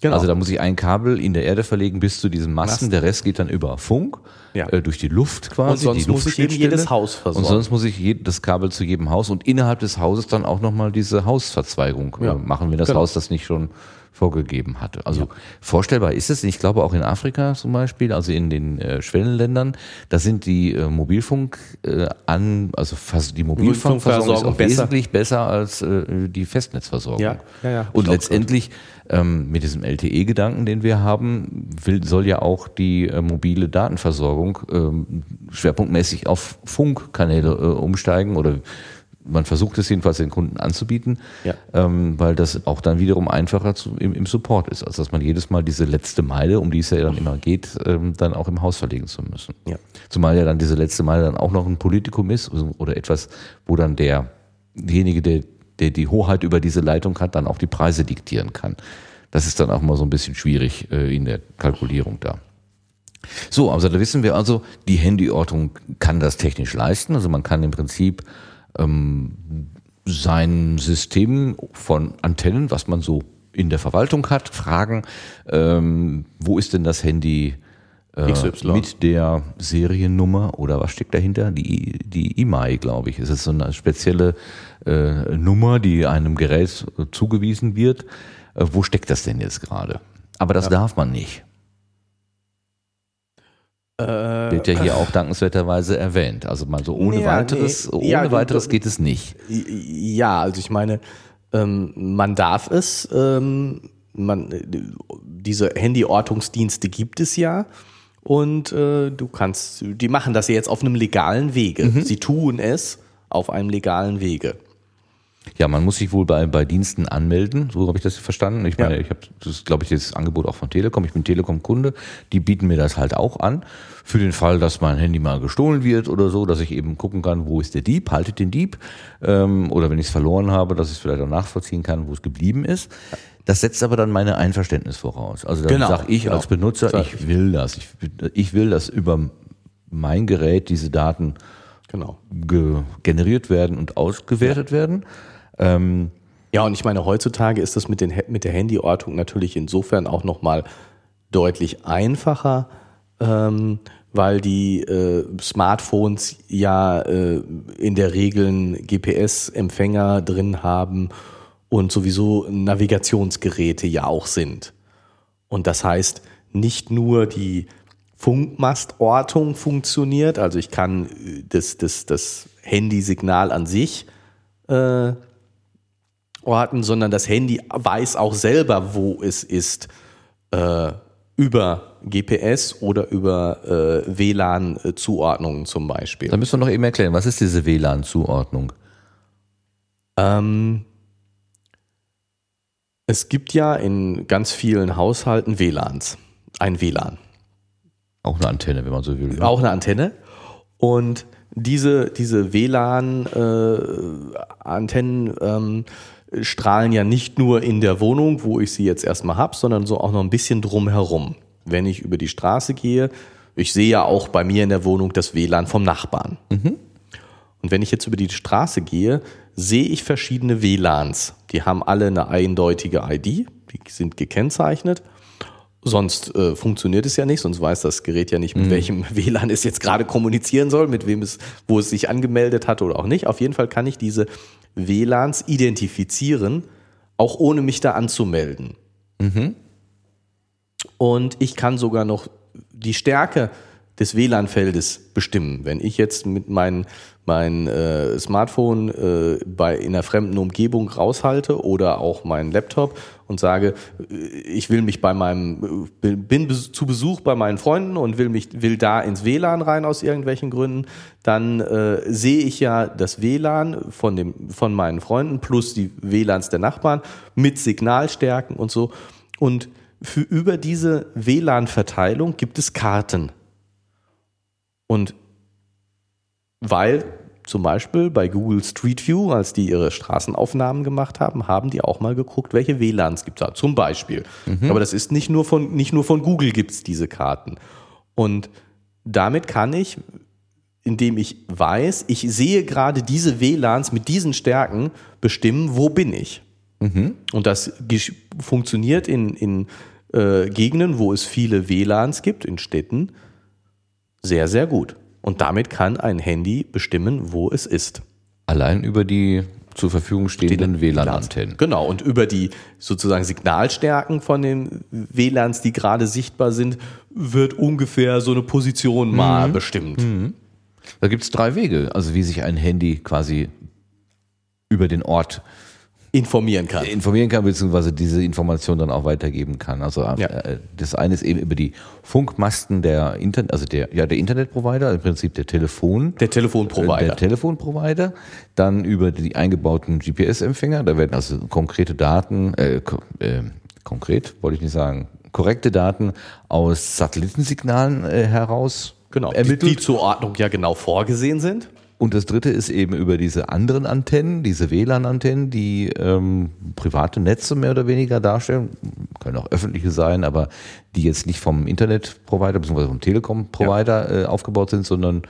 Genau. Also da muss ich ein Kabel in der Erde verlegen bis zu diesem Masten. Masten. Der Rest geht dann über Funk, ja. äh, durch die Luft quasi. Und sonst muss ich eben jedes Haus versorgen. Und sonst muss ich das Kabel zu jedem Haus und innerhalb des Hauses dann auch nochmal diese Hausverzweigung ja. äh, machen, wenn das genau. Haus das nicht schon vorgegeben hatte. Also ja. vorstellbar ist es. Ich glaube auch in Afrika zum Beispiel, also in den äh, Schwellenländern, da sind die äh, Mobilfunk äh, an, also fast die Mobilfunkversorgung ist auch besser. wesentlich besser als äh, die Festnetzversorgung. Ja, ja, ja. Und letztendlich ähm, mit diesem LTE-Gedanken, den wir haben, will, soll ja auch die äh, mobile Datenversorgung ähm, schwerpunktmäßig auf Funkkanäle äh, umsteigen oder man versucht es jedenfalls den Kunden anzubieten, ja. ähm, weil das auch dann wiederum einfacher zu, im, im, Support ist, als dass man jedes Mal diese letzte Meile, um die es ja dann immer geht, ähm, dann auch im Haus verlegen zu müssen. Ja. Zumal ja dann diese letzte Meile dann auch noch ein Politikum ist also, oder etwas, wo dann derjenige, der, der die Hoheit über diese Leitung hat, dann auch die Preise diktieren kann. Das ist dann auch mal so ein bisschen schwierig äh, in der Kalkulierung da. So, also da wissen wir also, die Handyortung kann das technisch leisten. Also man kann im Prinzip ähm, sein System von Antennen, was man so in der Verwaltung hat, fragen, ähm, wo ist denn das Handy äh, mit der Seriennummer oder was steckt dahinter? Die, die IMAI, glaube ich. Es ist so eine spezielle äh, Nummer, die einem Gerät zugewiesen wird. Äh, wo steckt das denn jetzt gerade? Aber das ja. darf man nicht. Äh, Wird ja hier auch dankenswerterweise erwähnt. Also mal so ohne ja, weiteres, nee, ohne ja, weiteres geht es nicht. Ja, also ich meine, ähm, man darf es, ähm, man, diese Handyortungsdienste gibt es ja. Und äh, du kannst, die machen das ja jetzt auf einem legalen Wege. Mhm. Sie tun es auf einem legalen Wege. Ja, man muss sich wohl bei, bei Diensten anmelden, so habe ich das verstanden. Ich meine, ja. ich habe das, glaube ich, das Angebot auch von Telekom. Ich bin Telekom-Kunde, die bieten mir das halt auch an. Für den Fall, dass mein Handy mal gestohlen wird oder so, dass ich eben gucken kann, wo ist der Dieb, haltet den Dieb. Ähm, oder wenn ich es verloren habe, dass ich es vielleicht auch nachvollziehen kann, wo es geblieben ist. Das setzt aber dann meine Einverständnis voraus. Also dann genau, sage ich genau. als Benutzer, ich will das. Ich, ich will, dass über mein Gerät diese Daten genau. generiert werden und ausgewertet ja. werden. Ähm, ja, und ich meine, heutzutage ist das mit, den, mit der Handyortung natürlich insofern auch nochmal deutlich einfacher, ähm, weil die äh, Smartphones ja äh, in der Regel einen GPS-Empfänger drin haben und sowieso Navigationsgeräte ja auch sind. Und das heißt, nicht nur die Funkmastortung funktioniert, also ich kann das, das, das Handysignal an sich äh, orten, sondern das Handy weiß auch selber, wo es ist, äh, über GPS oder über äh, WLAN-Zuordnungen zum Beispiel. Da müssen wir noch eben erklären, was ist diese WLAN-Zuordnung? Ähm, es gibt ja in ganz vielen Haushalten WLANs, ein WLAN. Auch eine Antenne, wenn man so will. Auch eine Antenne. Und diese, diese WLAN-Antennen äh, ähm, strahlen ja nicht nur in der Wohnung, wo ich sie jetzt erstmal habe, sondern so auch noch ein bisschen drumherum. Wenn ich über die Straße gehe, ich sehe ja auch bei mir in der Wohnung das WLAN vom Nachbarn. Mhm. Und wenn ich jetzt über die Straße gehe, sehe ich verschiedene WLANs. Die haben alle eine eindeutige ID, die sind gekennzeichnet. Sonst äh, funktioniert es ja nicht, sonst weiß das Gerät ja nicht, mit mhm. welchem WLAN es jetzt gerade kommunizieren soll, mit wem es, wo es sich angemeldet hat oder auch nicht. Auf jeden Fall kann ich diese WLANs identifizieren, auch ohne mich da anzumelden. Mhm. Und ich kann sogar noch die Stärke des WLAN-Feldes bestimmen. Wenn ich jetzt mit meinem mein äh, Smartphone äh, bei in einer fremden Umgebung raushalte oder auch meinen Laptop und sage, äh, ich will mich bei meinem äh, bin zu Besuch bei meinen Freunden und will mich will da ins WLAN rein aus irgendwelchen Gründen, dann äh, sehe ich ja das WLAN von dem von meinen Freunden plus die WLANs der Nachbarn mit Signalstärken und so und für über diese WLAN-Verteilung gibt es Karten. Und weil zum Beispiel bei Google Street View, als die ihre Straßenaufnahmen gemacht haben, haben die auch mal geguckt, welche WLANs gibt es da. Zum Beispiel. Mhm. Aber das ist nicht nur von, nicht nur von Google gibt es diese Karten. Und damit kann ich, indem ich weiß, ich sehe gerade diese WLANs mit diesen Stärken, bestimmen, wo bin ich. Mhm. Und das funktioniert in, in äh, Gegenden, wo es viele WLANs gibt, in Städten, sehr, sehr gut. Und damit kann ein Handy bestimmen, wo es ist. Allein über die zur Verfügung stehenden WLAN-Antennen. Genau, und über die sozusagen Signalstärken von den WLANs, die gerade sichtbar sind, wird ungefähr so eine Position mal mhm. bestimmt. Mhm. Da gibt es drei Wege, also wie sich ein Handy quasi über den Ort informieren kann. Informieren kann, beziehungsweise diese Information dann auch weitergeben kann. Also ja. äh, das eine ist eben über die Funkmasten der Internet, also der, ja, der Internetprovider, im Prinzip der Telefon. Der Telefonprovider. Der Telefonprovider. Dann über die eingebauten GPS-Empfänger, da werden also konkrete Daten, äh, äh, konkret wollte ich nicht sagen, korrekte Daten aus Satellitensignalen äh, heraus Genau, ermittelt. Die, die zur Ordnung ja genau vorgesehen sind. Und das dritte ist eben über diese anderen Antennen, diese WLAN-Antennen, die ähm, private Netze mehr oder weniger darstellen, können auch öffentliche sein, aber die jetzt nicht vom Internetprovider bzw. vom Telekom-Provider ja. äh, aufgebaut sind, sondern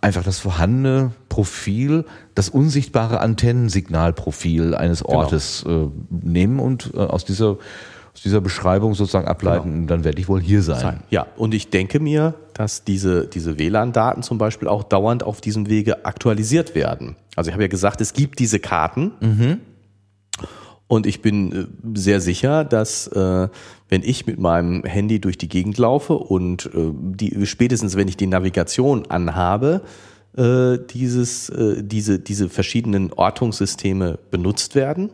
einfach das vorhandene Profil, das unsichtbare Antennensignalprofil eines genau. Ortes genau. äh, nehmen und äh, aus dieser aus dieser Beschreibung sozusagen ableiten, genau. dann werde ich wohl hier sein. sein. Ja, und ich denke mir, dass diese, diese WLAN-Daten zum Beispiel auch dauernd auf diesem Wege aktualisiert werden. Also ich habe ja gesagt, es gibt diese Karten. Mhm. Und ich bin äh, sehr sicher, dass äh, wenn ich mit meinem Handy durch die Gegend laufe und äh, die, spätestens wenn ich die Navigation anhabe, äh, dieses, äh, diese, diese verschiedenen Ortungssysteme benutzt werden.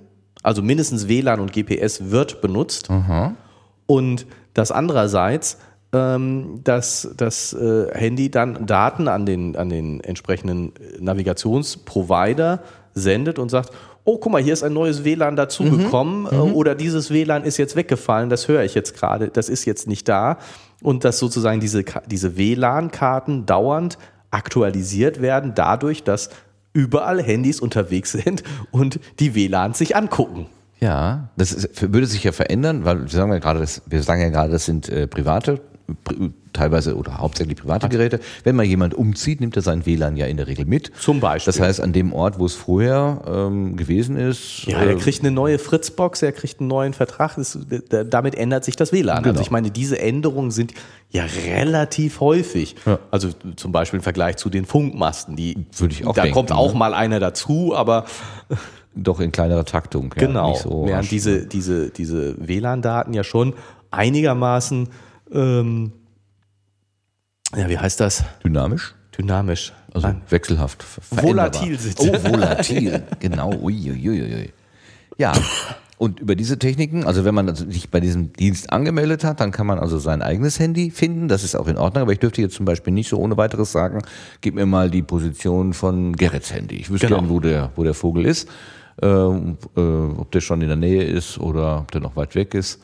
Also mindestens WLAN und GPS wird benutzt. Mhm. Und das andererseits, ähm, dass das äh, Handy dann Daten an den, an den entsprechenden Navigationsprovider sendet und sagt, oh, guck mal, hier ist ein neues WLAN dazugekommen mhm. mhm. oder dieses WLAN ist jetzt weggefallen, das höre ich jetzt gerade, das ist jetzt nicht da. Und dass sozusagen diese, diese WLAN-Karten dauernd aktualisiert werden, dadurch, dass überall Handys unterwegs sind und die WLANs sich angucken. Ja, das ist, würde sich ja verändern, weil wir sagen ja gerade, das, wir sagen ja gerade, das sind äh, private, pri, teilweise oder hauptsächlich private Geräte. Wenn mal jemand umzieht, nimmt er sein WLAN ja in der Regel mit. Zum Beispiel. Das heißt, an dem Ort, wo es vorher ähm, gewesen ist. Ja, er äh, kriegt eine neue Fritzbox, er kriegt einen neuen Vertrag. Das, damit ändert sich das WLAN. Also genau. Also ich meine, diese Änderungen sind ja relativ häufig. Ja. Also zum Beispiel im Vergleich zu den Funkmasten, die würde ich auch. Da denken, kommt auch ne? mal einer dazu, aber doch in kleinerer Taktung. Ja, genau. So Während diese, diese, diese WLAN-Daten ja schon einigermaßen, ähm, ja, wie heißt das? Dynamisch? Dynamisch. Also Nein. wechselhaft. Volatil sind. Oh, volatil. genau. Uiuiui. Ui, ui. Ja. Und über diese Techniken, also wenn man sich bei diesem Dienst angemeldet hat, dann kann man also sein eigenes Handy finden. Das ist auch in Ordnung. Aber ich dürfte jetzt zum Beispiel nicht so ohne weiteres sagen, gib mir mal die Position von Gerrits Handy. Ich wüsste genau. gern, wo der, wo der Vogel ist äh, äh, ob der schon in der Nähe ist oder ob der noch weit weg ist.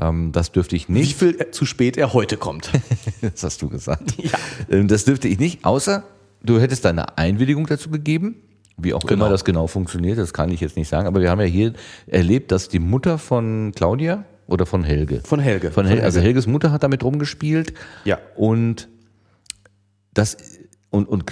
Ähm, das dürfte ich nicht. Wie viel zu spät er heute kommt. das hast du gesagt. Ja. Ähm, das dürfte ich nicht, außer du hättest deine Einwilligung dazu gegeben. Wie auch genau. immer das genau funktioniert, das kann ich jetzt nicht sagen. Aber wir haben ja hier erlebt, dass die Mutter von Claudia oder von Helge? Von Helge. Von, Hel von Also Helges Mutter hat damit rumgespielt. Ja. Und das und, und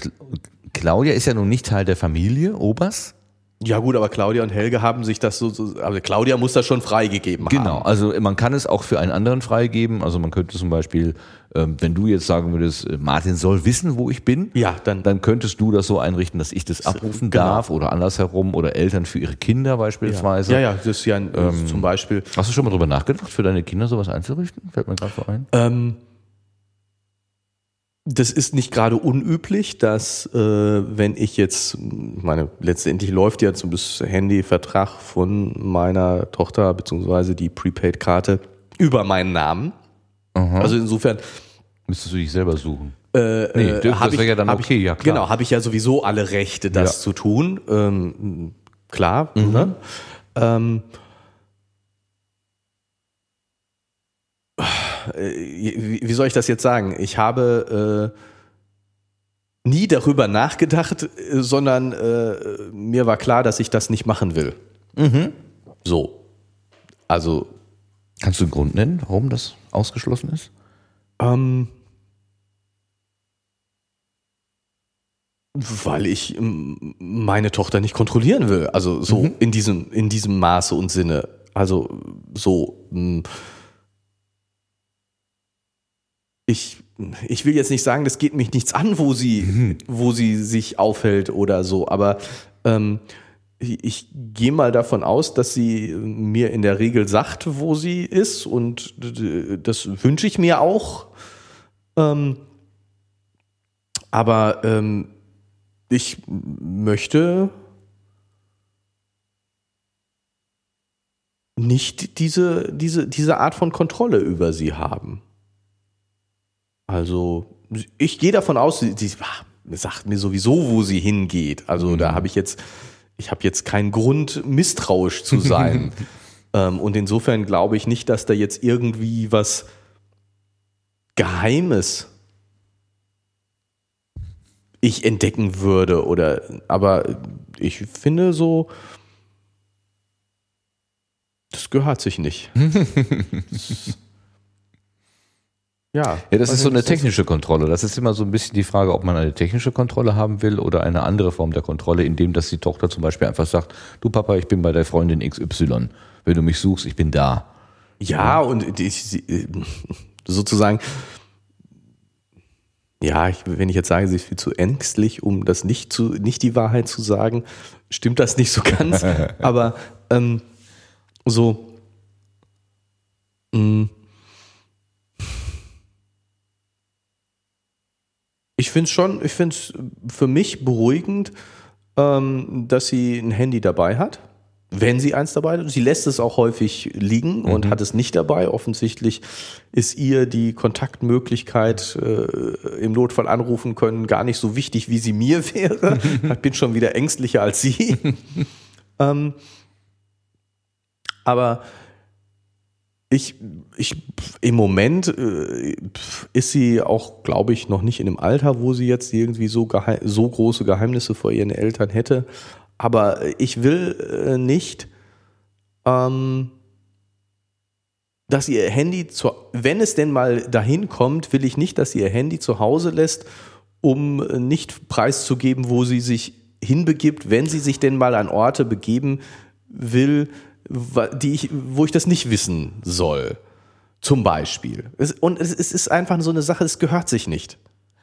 Claudia ist ja nun nicht Teil der Familie, Obers. Ja gut, aber Claudia und Helge haben sich das so, so also Claudia muss das schon freigegeben genau, haben. Genau, also man kann es auch für einen anderen freigeben. Also man könnte zum Beispiel, ähm, wenn du jetzt sagen würdest, äh, Martin soll wissen, wo ich bin, ja, dann, dann könntest du das so einrichten, dass ich das abrufen genau. darf oder andersherum oder Eltern für ihre Kinder beispielsweise. Ja, ja, ja das ist ja ein, ähm, zum Beispiel. Hast du schon mal drüber nachgedacht, für deine Kinder sowas einzurichten? Fällt mir gerade so ein. Ähm, das ist nicht gerade unüblich, dass äh, wenn ich jetzt, meine, letztendlich läuft ja zum Handyvertrag von meiner Tochter beziehungsweise die Prepaid-Karte über meinen Namen. Aha. Also insofern müsstest du dich selber suchen. Äh, nee, äh, das wäre ja dann okay, ich, ja klar. Genau, habe ich ja sowieso alle Rechte, das ja. zu tun. Ähm, klar. Mhm. Ne? Ähm, wie soll ich das jetzt sagen? Ich habe äh, nie darüber nachgedacht, äh, sondern äh, mir war klar, dass ich das nicht machen will. Mhm. So. Also. Kannst du einen Grund nennen, warum das ausgeschlossen ist? Ähm, weil ich meine Tochter nicht kontrollieren will. Also so mhm. in diesem, in diesem Maße und Sinne. Also so. Mh, ich, ich will jetzt nicht sagen, das geht mich nichts an, wo sie, mhm. wo sie sich aufhält oder so, aber ähm, ich, ich gehe mal davon aus, dass sie mir in der Regel sagt, wo sie ist und das wünsche ich mir auch. Ähm, aber ähm, ich möchte nicht diese, diese, diese Art von Kontrolle über sie haben. Also ich gehe davon aus, sie, sie sagt mir sowieso, wo sie hingeht. Also mhm. da habe ich jetzt, ich habe jetzt keinen Grund, misstrauisch zu sein. ähm, und insofern glaube ich nicht, dass da jetzt irgendwie was Geheimes ich entdecken würde oder aber ich finde so das gehört sich nicht. Ja. Ja, das ist so eine technische Kontrolle. Das ist immer so ein bisschen die Frage, ob man eine technische Kontrolle haben will oder eine andere Form der Kontrolle, indem dass die Tochter zum Beispiel einfach sagt, du Papa, ich bin bei der Freundin XY. Wenn du mich suchst, ich bin da. Ja, und ich, sozusagen, ja, ich, wenn ich jetzt sage, sie ist viel zu ängstlich, um das nicht zu, nicht die Wahrheit zu sagen, stimmt das nicht so ganz. aber ähm, so, mh, Ich finde es schon, ich finde es für mich beruhigend, ähm, dass sie ein Handy dabei hat. Wenn sie eins dabei hat. Sie lässt es auch häufig liegen mhm. und hat es nicht dabei. Offensichtlich ist ihr die Kontaktmöglichkeit äh, im Notfall anrufen können gar nicht so wichtig, wie sie mir wäre. ich bin schon wieder ängstlicher als sie. ähm, aber ich, ich, im Moment äh, ist sie auch, glaube ich, noch nicht in dem Alter, wo sie jetzt irgendwie so, so große Geheimnisse vor ihren Eltern hätte. Aber ich will äh, nicht, ähm, dass ihr Handy, zu, wenn es denn mal dahin kommt, will ich nicht, dass sie ihr Handy zu Hause lässt, um nicht preiszugeben, wo sie sich hinbegibt, wenn sie sich denn mal an Orte begeben will, die ich, wo ich das nicht wissen soll. Zum Beispiel. Und es ist einfach so eine Sache, es gehört sich nicht.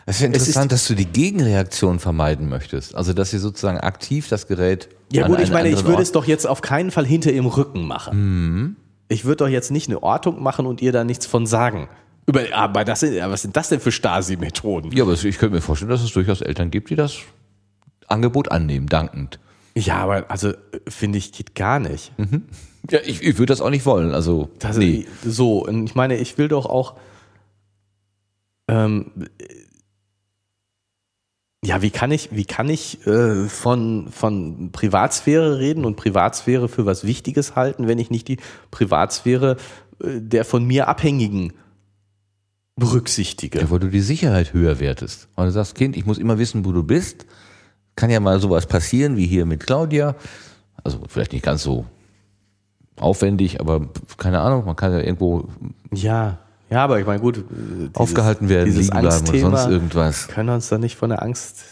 Es ist interessant, es ist, dass du die Gegenreaktion vermeiden möchtest. Also, dass sie sozusagen aktiv das Gerät. Ja, gut, ich meine, ich würde Ort es doch jetzt auf keinen Fall hinter ihrem Rücken machen. Mhm. Ich würde doch jetzt nicht eine Ortung machen und ihr da nichts von sagen. Über, aber das sind, was sind das denn für Stasi-Methoden? Ja, aber ich könnte mir vorstellen, dass es durchaus Eltern gibt, die das Angebot annehmen, dankend. Ja, aber also finde ich, geht gar nicht. Mhm. Ja, ich, ich würde das auch nicht wollen. Also, das, nee. So, und ich meine, ich will doch auch. Ähm, ja, wie kann ich, wie kann ich äh, von, von Privatsphäre reden und Privatsphäre für was Wichtiges halten, wenn ich nicht die Privatsphäre äh, der von mir Abhängigen berücksichtige. Ja, weil du die Sicherheit höher wertest. Weil du sagst, Kind, ich muss immer wissen, wo du bist. Kann ja mal sowas passieren wie hier mit Claudia. Also vielleicht nicht ganz so aufwendig, aber keine Ahnung, man kann ja irgendwo Ja, ja, aber ich meine, gut. äh, dieses- aufgehalten werden, dieses liegen bleiben oder sonst irgendwas. können uns da nicht von der Angst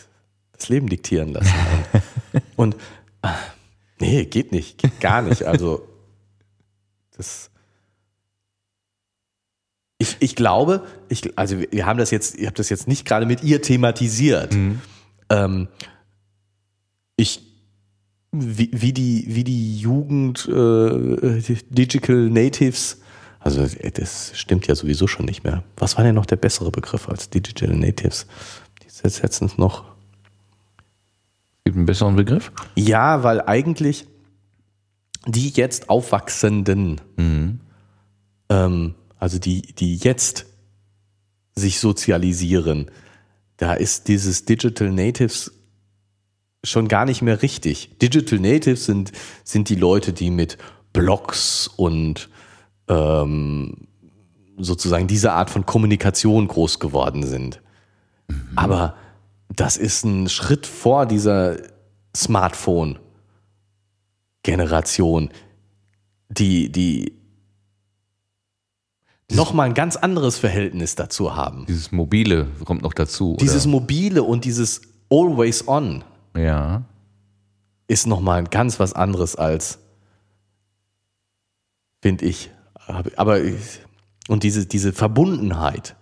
das Leben diktieren lassen. Und ah, nee, geht nicht, geht gar nicht. Also das ich, ich glaube, ich, also wir- haben das jetzt, ihr habt das jetzt nicht gerade mit ihr thematisiert. Ähm, ich wie, wie die wie die Jugend äh, Digital Natives also äh, das stimmt ja sowieso schon nicht mehr. Was war denn noch der bessere Begriff als Digital Natives? Die ist jetzt letztens noch Gibt einen besseren Begriff? ja, weil eigentlich die jetzt Aufwachsenden, ähm, also die, die jetzt sich sozialisieren, da ist dieses Digital Natives schon gar nicht mehr richtig. Digital Natives sind, sind die Leute, die mit Blogs und ähm, sozusagen diese Art von Kommunikation groß geworden sind. Aber das ist ein Schritt vor dieser Smartphone-Generation, die, die nochmal ein ganz anderes Verhältnis dazu haben. Dieses Mobile kommt noch dazu. Dieses Mobile und dieses Always On oder? Ja. ist nochmal ganz was anderes als, finde ich. Aber, ich- und diese, diese Verbundenheit.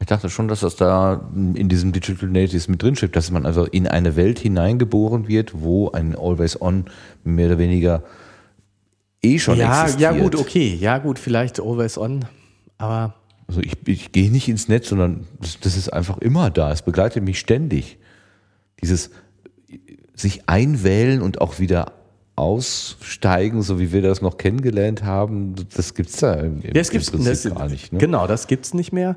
Ich dachte schon, dass das da in diesem Digital Natives mit drinsteckt, dass man also in eine Welt hineingeboren wird, wo ein Always On mehr oder weniger eh schon ja, existiert. ja, gut, okay. Ja, gut, vielleicht Always On. Aber Also ich, ich gehe nicht ins Netz, sondern das, das ist einfach immer da. Es begleitet mich ständig. Dieses sich einwählen und auch wieder aussteigen, so wie wir das noch kennengelernt haben, das gibt's da im, im das gibt's im Prinzip das, gar nicht. Ne? Genau, das gibt's nicht mehr.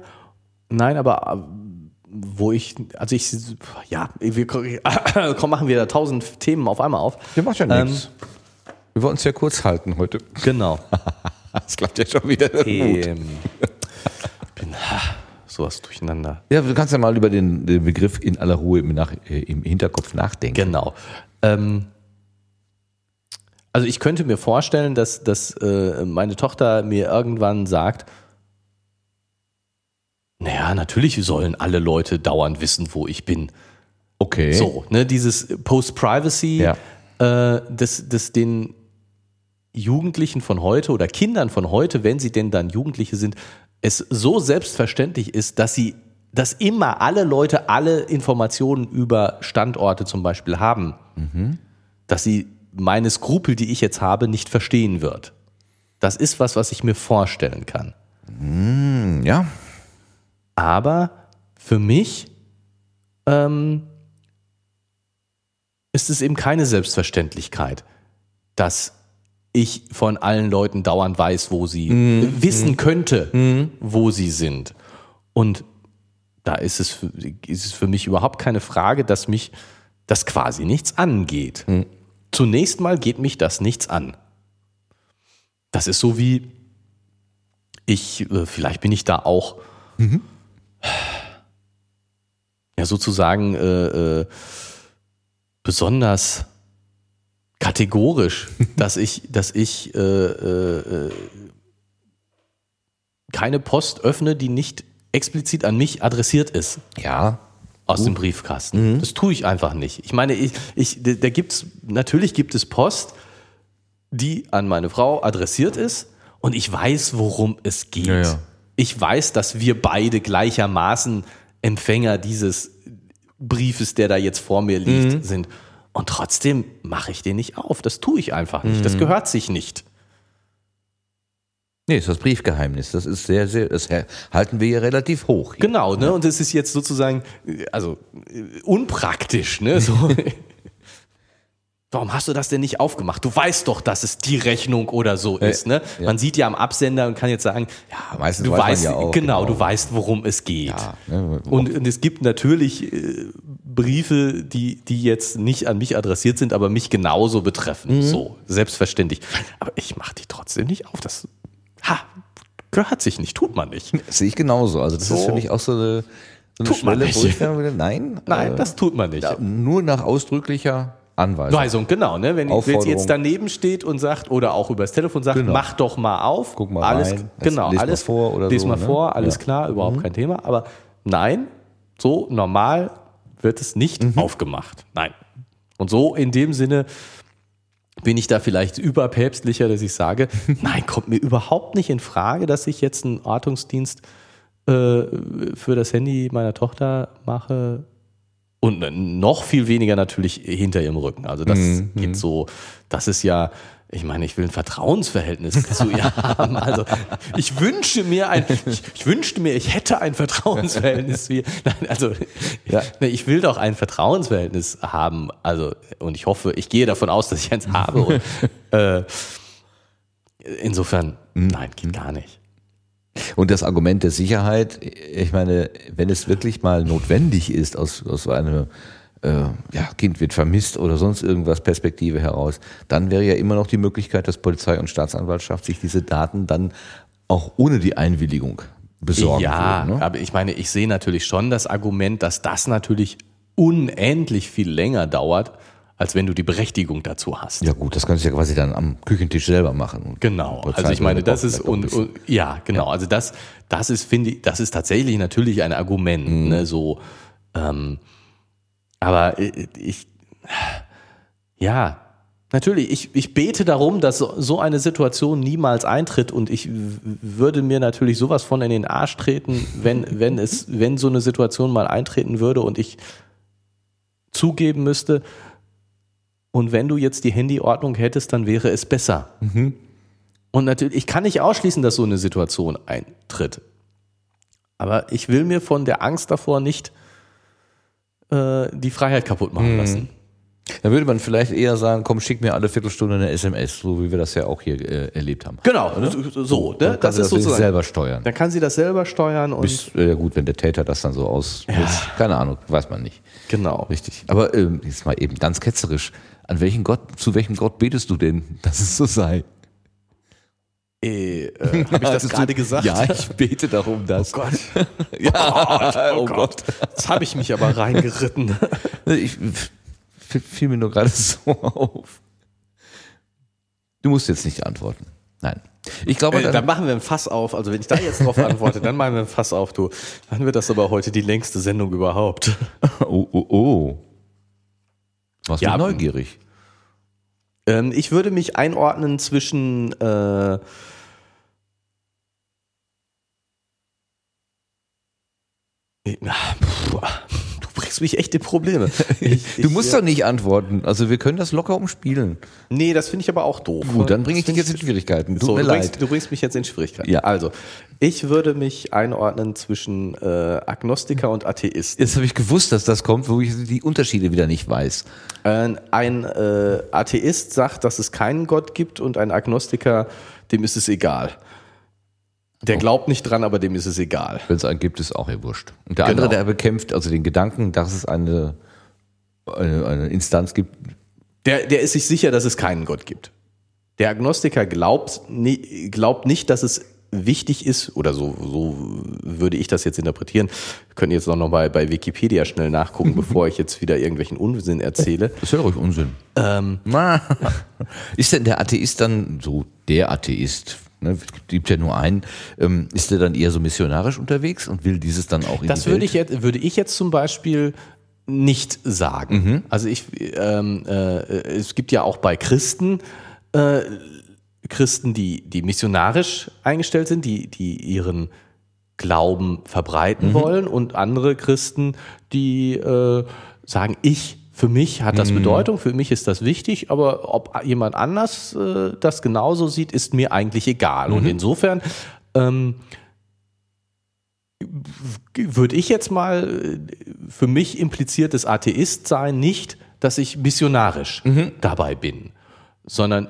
Nein, aber äh, wo ich, also ich, ja, wir komm, machen wir da tausend Themen auf einmal auf. Der macht ja Ähm, nichts. Wir wollten es ja kurz halten heute. Genau. Das klappt ja schon wieder. Ähm, bin ha, sowas durcheinander. Ja, du kannst ja mal über den, den Begriff in aller Ruhe im, Nach, äh, im Hinterkopf nachdenken. Genau. Ähm, also ich könnte mir vorstellen, dass, dass äh, meine Tochter mir irgendwann sagt, naja, natürlich sollen alle Leute dauernd wissen, wo ich bin. Okay. So, ne, dieses Post-Privacy, Ja. äh, das, das den Jugendlichen von heute oder Kindern von heute, wenn sie denn dann Jugendliche sind, es so selbstverständlich ist, dass sie, dass immer alle Leute alle Informationen über Standorte zum Beispiel haben, dass sie meine Skrupel, die ich jetzt habe, nicht verstehen wird. Das ist was, was ich mir vorstellen kann. Hm, Ja. Aber für mich ähm, ist es eben keine Selbstverständlichkeit, dass ich von allen Leuten dauernd weiß, wo sie Mhm. wissen könnte, wo sie sind. Und da ist es, für- ist es für mich überhaupt keine Frage, dass mich das quasi nichts angeht. Mhm. Zunächst mal geht mich das nichts an. Das ist so wie ich, äh, vielleicht bin ich da auch ja sozusagen äh, äh, besonders kategorisch, dass ich, dass ich äh, äh, äh, keine Post öffne, die nicht explizit an mich adressiert ist Ja. aus dem Briefkasten. Das tue ich einfach nicht. Ich meine, ich, ich, da da gibt's, natürlich gibt es Post, die an meine Frau adressiert ist und ich weiß, worum es geht. Ja, ja. Ich weiß, dass wir beide gleichermaßen Empfänger dieses Briefes, der da jetzt vor mir liegt, Mhm. sind. Und trotzdem mache ich den nicht auf. Das tue ich einfach nicht. Mhm. Das gehört sich nicht. Nee, ist das Briefgeheimnis. Das ist sehr, sehr, das halten wir hier relativ hoch. Hier. Genau, ne? Und es ist jetzt sozusagen, äh, also äh, unpraktisch, ne? So. Warum hast du das denn nicht aufgemacht? Du weißt doch, dass es die Rechnung oder so ist, ne? ja. Man sieht ja am Absender und kann jetzt sagen, ja, meistens du weiß man weißt, ja auch, genau, genau. du weißt, worum es geht. Ja, ne, und, und es gibt natürlich äh, Briefe, die, die jetzt nicht an mich adressiert sind, aber mich genauso betreffen. Mhm. So, selbstverständlich. Aber ich mache die trotzdem nicht auf. Das, ha, gehört sich nicht, tut man nicht. Das sehe ich genauso. Also das So. ist für mich auch so eine, so eine Tut man Schwelle, nicht. wo ich dann wieder, nein, Nein, äh, das tut man nicht. ja, nur nach ausdrücklicher Anweisung. Weisung, genau. Ne? Wenn Aufforderung. jetzt daneben steht und sagt oder auch übers Telefon sagt, Genau. mach doch mal auf. Guck mal alles, rein. Genau, les mal alles vor oder so, mal ne? vor, alles Ja. Mhm. klar, überhaupt kein Thema. Aber nein, so normal wird es nicht Mhm. aufgemacht. Nein. Und so in dem Sinne bin ich da vielleicht überpäpstlicher, dass ich sage, nein, kommt mir überhaupt nicht in Frage, dass ich jetzt einen Ortungsdienst äh, für das Handy meiner Tochter mache und noch viel weniger natürlich hinter ihrem Rücken. Also das Mhm, geht so, das ist ja, ich meine, ich will ein Vertrauensverhältnis zu ihr haben. Also ich wünsche mir ein, ich, ich wünschte mir, ich hätte ein Vertrauensverhältnis zu ihr. Nein, also Ja. ich will doch ein Vertrauensverhältnis haben. Also und ich hoffe, ich gehe davon aus, dass ich eins habe. Und, äh, insofern, Mhm. nein, geht gar nicht. Und das Argument der Sicherheit, ich meine, wenn es wirklich mal notwendig ist, aus, aus so einer ja, Kind wird vermisst oder sonst irgendwas Perspektive heraus, dann wäre ja immer noch die Möglichkeit, dass Polizei und Staatsanwaltschaft sich diese Daten dann auch ohne die Einwilligung besorgen Ja, würden. Ne? aber ich meine, ich sehe natürlich schon das Argument, dass das natürlich unendlich viel länger dauert, als wenn du die Berechtigung dazu hast. Ja gut, das kannst du ja quasi dann am Küchentisch selber machen. Genau, also ich meine, das ist und, und ja, genau, also das, das ist finde ich, das ist tatsächlich natürlich ein Argument, Mhm. ne, so, ähm, aber äh, ich, ja, natürlich, ich, ich bete darum, dass so, eine Situation niemals eintritt und ich würde mir natürlich sowas von in den Arsch treten, wenn, wenn es, wenn so eine Situation mal eintreten würde und ich zugeben müsste, und wenn du jetzt die Handyordnung hättest, dann wäre es besser. Und natürlich, ich kann nicht ausschließen, dass so eine Situation eintritt. Aber ich will mir von der Angst davor nicht äh, die Freiheit kaputt machen lassen. Dann würde man vielleicht eher sagen, komm, schick mir alle Viertelstunde eine SMS, so wie wir das ja auch hier äh, erlebt haben. Genau, so, so ne? Dann das ist sozusagen. selber steuern. Dann kann sie das selber steuern und Bis, äh, ja gut, wenn der Täter das dann so aus, keine Ahnung, weiß man nicht. genau. Richtig. Aber ähm, jetzt mal eben ganz ketzerisch. An welchen Gott, zu welchem Gott betest du denn, dass es so sei? Äh, äh, Habe ich das gerade gesagt? Ja, ich bete darum, dass. Gott, ja, oh Gott. Jetzt habe ich mich aber reingeritten. Ich, fiel mir nur gerade so auf. Du musst jetzt nicht antworten. Nein. Ich glaube, Äh, dann, dann machen wir ein Fass auf. Also wenn ich da jetzt drauf antworte, dann machen wir ein Fass auf, du. Dann wird das aber heute die längste Sendung überhaupt. oh, oh, oh. Warst Ja, du neugierig? Ähm, ich würde mich einordnen zwischen äh, Du bringst mich echt in Probleme. Ich, Du musst doch nicht antworten. Also wir können das locker umspielen. Nee, das finde ich aber auch doof. Gut, dann bringe ich dich jetzt in Schwierigkeiten. Tut so, mir du, leid. bringst, du bringst mich jetzt in Schwierigkeiten. Ja. Also, ich würde mich einordnen zwischen äh, Agnostiker und Atheist. Jetzt habe ich gewusst, dass das kommt, wo ich die Unterschiede wieder nicht weiß. Ein, ein äh, Atheist sagt, dass es keinen Gott gibt und ein Agnostiker, dem ist es egal. Der glaubt nicht dran, aber dem ist es egal. Wenn es einen gibt, ist auch ihr wurscht. Und der Genau. andere, der bekämpft also den Gedanken, dass es eine, eine, eine Instanz gibt. Der, der ist sich sicher, dass es keinen Gott gibt. Der Agnostiker glaubt, glaubt nicht, dass es wichtig ist, oder so, so würde ich das jetzt interpretieren. Wir können jetzt noch mal bei Wikipedia schnell nachgucken, bevor ich jetzt wieder irgendwelchen Unsinn erzähle. Das ist ja ruhig Unsinn. Ähm, ist denn der Atheist dann so der Atheist? Ne, gibt ja nur einen. Ähm, ist der dann eher so missionarisch unterwegs und will dieses dann auch in Das die würde Welt? ich jetzt, würde ich jetzt zum Beispiel nicht sagen. Also ich, ähm, äh, es gibt ja auch bei Christen äh, Christen, die, die missionarisch eingestellt sind, die, die ihren Glauben verbreiten wollen und andere Christen, die äh, sagen, ich, für mich hat das Bedeutung, für mich ist das wichtig, aber ob jemand anders äh, das genauso sieht, ist mir eigentlich egal. Und insofern ähm, würde ich jetzt mal für mich impliziertes Atheist sein, nicht, dass ich missionarisch dabei bin, sondern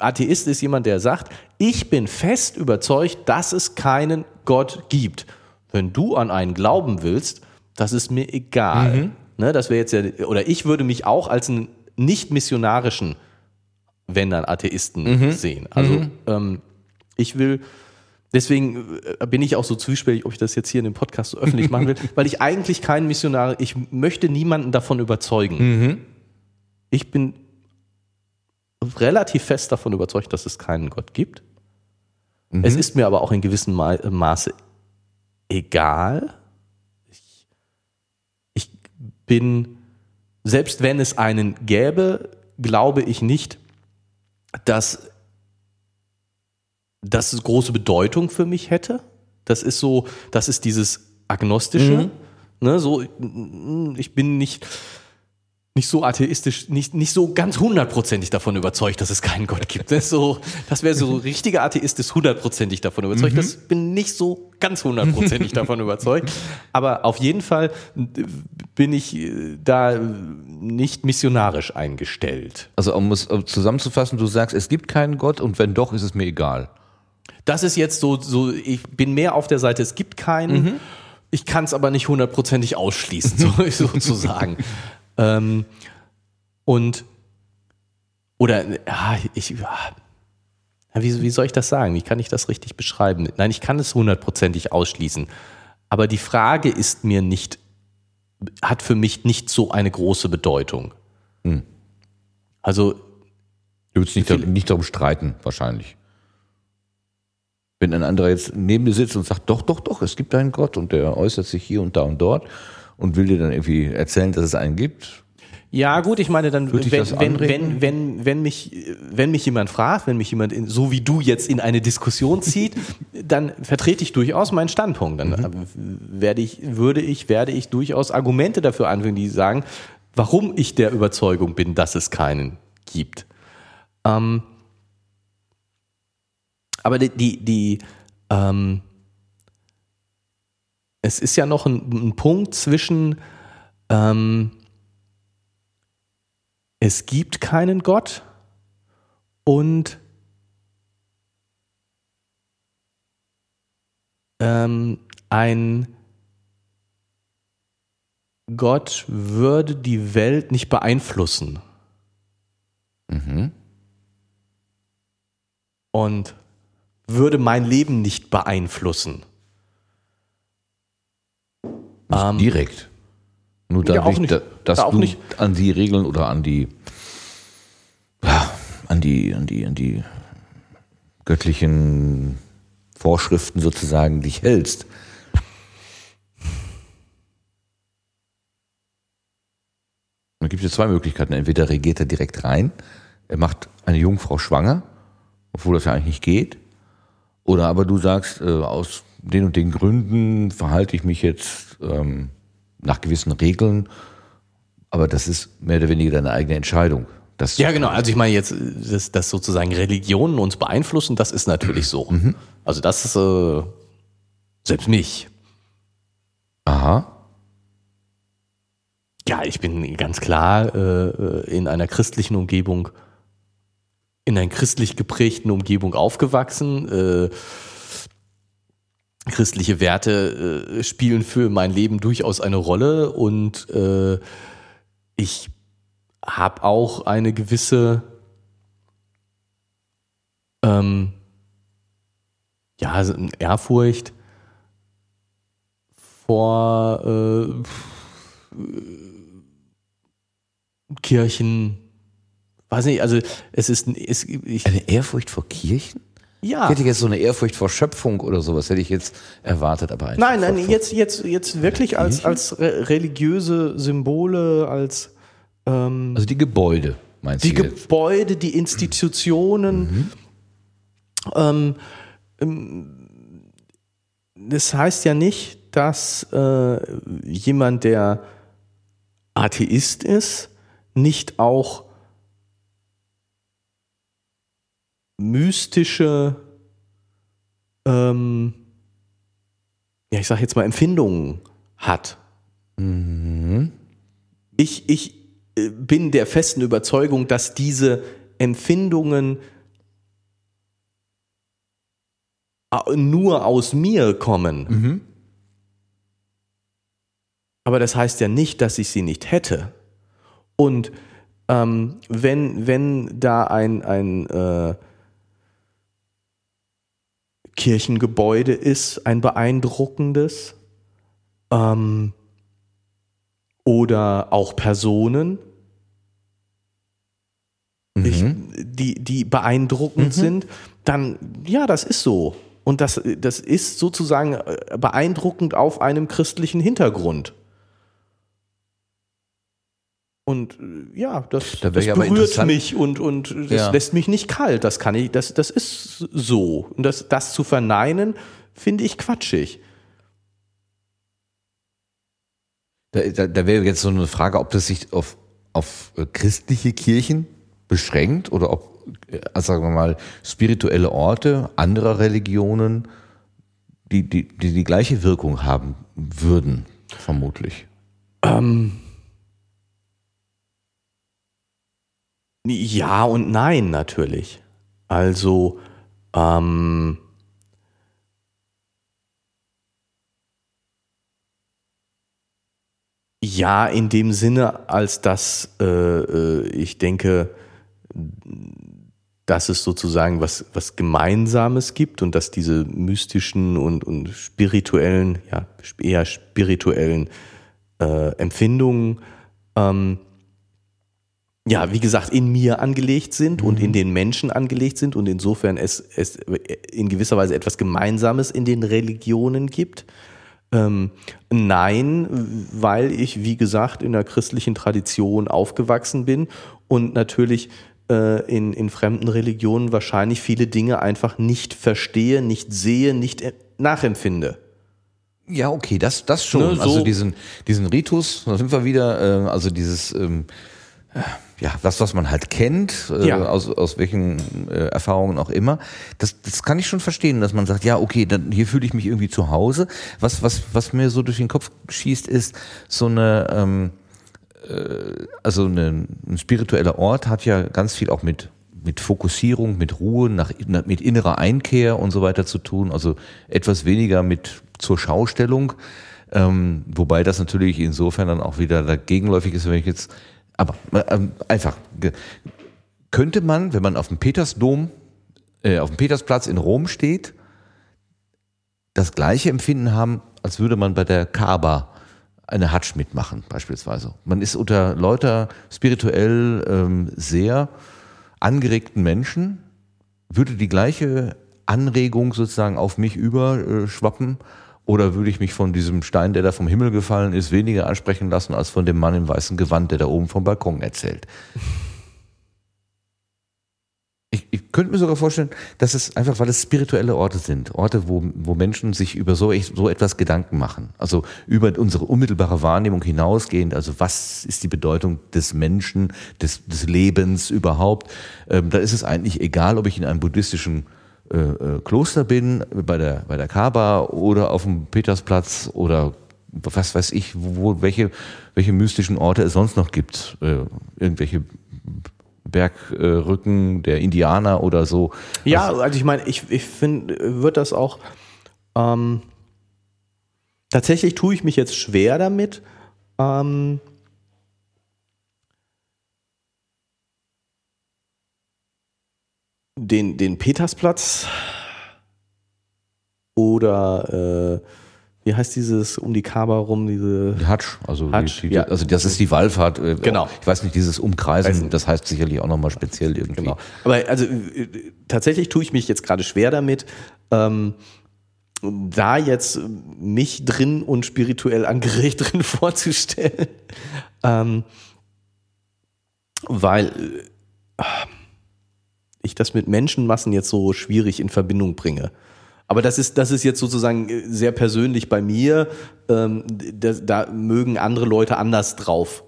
Atheist ist jemand, der sagt, ich bin fest überzeugt, dass es keinen Gott gibt. Wenn du an einen glauben willst, das ist mir egal. Ne, das wäre jetzt ja, oder ich würde mich auch als einen nicht missionarischen, wenn dann Atheisten sehen. Also ähm, ich will Deswegen äh, bin ich auch so zwiespältig, ob ich das jetzt hier in dem Podcast so öffentlich machen will, weil ich eigentlich kein Missionar, ich möchte niemanden davon überzeugen. Mhm. Ich bin relativ fest davon überzeugt, dass es keinen Gott gibt. Mhm. Es ist mir aber auch in gewissem Ma Maße egal. Bin, selbst wenn es einen gäbe, glaube ich nicht, dass das große Bedeutung für mich hätte. Das ist so, das ist dieses agnostische. Ne, so, ich bin nicht, nicht so atheistisch, nicht, nicht so ganz hundertprozentig davon überzeugt, dass es keinen Gott gibt. Das, so, das wäre so richtiger Atheist ist hundertprozentig davon überzeugt. Das bin nicht so ganz hundertprozentig davon überzeugt. Aber auf jeden Fall bin ich äh, da nicht missionarisch eingestellt. Also um es zusammenzufassen, du sagst, es gibt keinen Gott und wenn doch, ist es mir egal. Das ist jetzt so, so ich bin mehr auf der Seite, es gibt keinen. Ich kann es aber nicht hundertprozentig ausschließen, so, sozusagen. Ähm, und, oder, ja, ich, ja, wie, wie soll ich das sagen? Wie kann ich das richtig beschreiben? Nein, ich kann es hundertprozentig ausschließen. Aber die Frage ist mir nicht, hat für mich nicht so eine große Bedeutung. Hm. Also, Du würdest nicht, nicht darum streiten, wahrscheinlich. Wenn ein anderer jetzt neben dir sitzt und sagt, doch, doch, doch, es gibt einen Gott und der äußert sich hier und da und dort und will dir dann irgendwie erzählen, dass es einen gibt. Ja, gut, ich meine, dann, wenn, wenn, wenn, wenn, wenn, mich, wenn mich jemand fragt, wenn mich jemand in, so wie du jetzt in eine Diskussion zieht, dann vertrete ich durchaus meinen Standpunkt. Dann Mhm. äh, werde ich, würde ich, werde ich durchaus Argumente dafür anführen, die sagen, warum ich der Überzeugung bin, dass es keinen gibt. Ähm, aber die, die, die ähm, es ist ja noch ein, ein Punkt zwischen ähm, es gibt keinen Gott und ähm, ein Gott würde die Welt nicht beeinflussen. Mhm. und würde mein Leben nicht beeinflussen. Nicht Ähm, direkt. Nur ja, dadurch, nicht. da- dass Ja, auch du nicht. an die Regeln oder an die, ja, an die, an die, an die göttlichen Vorschriften sozusagen dich hältst. Da gibt es zwei Möglichkeiten. Entweder regiert er direkt rein, er macht eine Jungfrau schwanger, obwohl das ja eigentlich nicht geht. Oder aber du sagst, äh, aus den und den Gründen verhalte ich mich jetzt ähm, nach gewissen Regeln, aber das ist mehr oder weniger deine eigene Entscheidung. Das Ja, genau. Also ich meine jetzt, dass, dass sozusagen Religionen uns beeinflussen, das ist natürlich so. Also das ist äh, selbst mich. Aha. Ja, ich bin ganz klar äh, in einer christlichen Umgebung, in einer christlich geprägten Umgebung aufgewachsen. Äh, christliche Werte äh, spielen für mein Leben durchaus eine Rolle und äh, ich habe auch eine gewisse ähm, ja, also Ehrfurcht vor äh, Kirchen, weiß nicht, also es ist, es, ich, Eine Ehrfurcht vor Kirchen? Ja. Ich hätte jetzt so eine Ehrfurcht vor Schöpfung oder sowas, hätte ich jetzt erwartet, aber Nein, nein, jetzt, jetzt, jetzt wirklich als, als re religiöse Symbole, als ähm, Also die Gebäude, meinst die du jetzt? Gebäude, die Institutionen. Ähm, ähm, das heißt ja nicht, dass äh, jemand, der Atheist ist, nicht auch mystische, ähm, ja, ich sag jetzt mal, Empfindungen hat. Ich, ich äh, bin der festen Überzeugung, dass diese Empfindungen a- nur aus mir kommen. Aber das heißt ja nicht, dass ich sie nicht hätte. Und ähm, wenn, wenn da ein, ein äh, Kirchengebäude ist ein beeindruckendes. Ähm, oder auch Personen, mhm. ich, die, die beeindruckend mhm. sind, dann ja, das ist so. Und das, das ist sozusagen äh, beeindruckend auf einem christlichen Hintergrund. Und äh, ja, das, da das berührt mich und, und das ja. lässt mich nicht kalt. Das kann ich, das, das ist so. Und das, das zu verneinen, finde ich quatschig. Da, da, da wäre jetzt so eine Frage, ob das sich auf, auf äh, christliche Kirchen beschränkt oder ob, also sagen wir mal, spirituelle Orte anderer Religionen die die, die, die gleiche Wirkung haben würden, vermutlich. Ähm Ja und nein, natürlich. Also, ähm, ja, in dem Sinne, als dass äh, äh, ich denke, dass es sozusagen was, was Gemeinsames gibt und dass diese mystischen und, und spirituellen, ja, eher spirituellen äh, Empfindungen ähm, ja, wie gesagt, in mir angelegt sind mhm. und in mhm. den Menschen angelegt sind und insofern es, es in gewisser Weise etwas Gemeinsames in den Religionen gibt. Ähm, nein, weil ich, wie gesagt, in der christlichen Tradition aufgewachsen bin und natürlich äh, in, in fremden Religionen wahrscheinlich viele Dinge einfach nicht verstehe, nicht sehe, nicht äh, nachempfinde. Ja, okay, das, das schon. Ne, so also diesen, diesen Ritus, da sind wir wieder, äh, also dieses ähm, ja, das, was man halt kennt, äh, ja. aus, aus welchen äh, Erfahrungen auch immer, das, das kann ich schon verstehen, dass man sagt, ja, okay, dann hier fühle ich mich irgendwie zu Hause. Was, was, was mir so durch den Kopf schießt, ist so eine, ähm, äh, also eine, ein spiritueller Ort hat ja ganz viel auch mit mit Fokussierung, mit Ruhe, nach, mit innerer Einkehr und so weiter zu tun, also etwas weniger mit zur Schaustellung, ähm, wobei das natürlich insofern dann auch wieder dagegenläufig ist, wenn ich jetzt aber ähm, einfach, könnte man, wenn man auf dem Petersdom, äh, auf dem Petersplatz in Rom steht, das gleiche Empfinden haben, als würde man bei der Kaaba eine Hatsch mitmachen, beispielsweise. Man ist unter lauter spirituell ähm, sehr angeregten Menschen, würde die gleiche Anregung sozusagen auf mich überschwappen oder würde ich mich von diesem Stein, der da vom Himmel gefallen ist, weniger ansprechen lassen als von dem Mann im weißen Gewand, der da oben vom Balkon erzählt? Ich, ich könnte mir sogar vorstellen, dass es einfach, weil es spirituelle Orte sind, Orte, wo, wo Menschen sich über so, so etwas Gedanken machen. Also über unsere unmittelbare Wahrnehmung hinausgehend. Also was ist die Bedeutung des Menschen, des, des Lebens überhaupt? Ähm, da ist es eigentlich egal, ob ich in einem buddhistischen äh, äh, Kloster bin, bei der, bei der Kaaba oder auf dem Petersplatz oder was weiß ich, wo, welche, welche mystischen Orte es sonst noch gibt. Äh, irgendwelche Bergrücken der Indianer oder so. Ja, also, also ich meine, ich, ich finde, wird das auch. Ähm, tatsächlich tue ich mich jetzt schwer damit. Ähm, den, den Petersplatz oder äh, wie heißt dieses um die Kaaba rum, diese die Hatsch, also, Hatsch, die, die, ja. also das ist die Wallfahrt. Äh, genau. Ich weiß nicht, dieses Umkreisen, das heißt sicherlich auch nochmal speziell irgendwie. Genau. Aber also äh, tatsächlich tue ich mich jetzt gerade schwer damit, ähm, da jetzt mich drin und spirituell angeregt drin vorzustellen. Ähm, weil äh, ich das mit Menschenmassen jetzt so schwierig in Verbindung bringe. Aber das ist, das ist jetzt sozusagen äh, sehr persönlich bei mir. Ähm, das, da mögen andere Leute anders drauf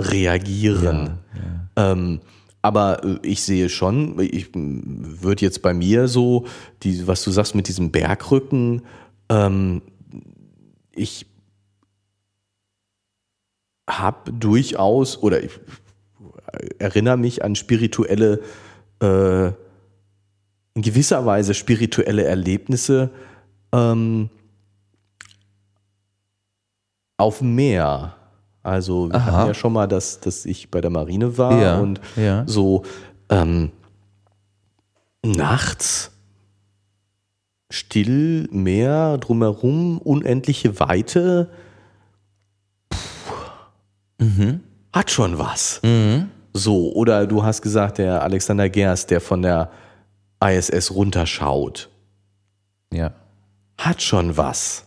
reagieren. Ja, ja. Ähm, aber äh, ich sehe schon, ich würde jetzt bei mir so, die, was du sagst mit diesem Bergrücken, ähm, ich habe durchaus, oder ich erinnere mich an spirituelle, äh, in gewisser Weise spirituelle Erlebnisse ähm, auf dem Meer. Also wir Aha. hatten ja schon mal, dass, dass ich bei der Marine war ja, und ja. so ähm, nachts still, Meer, drumherum, unendliche Weite. Mhm. Hat schon was. Mhm. So, oder du hast gesagt, der Alexander Gerst, der von der ISS runterschaut. Ja. Hat schon was.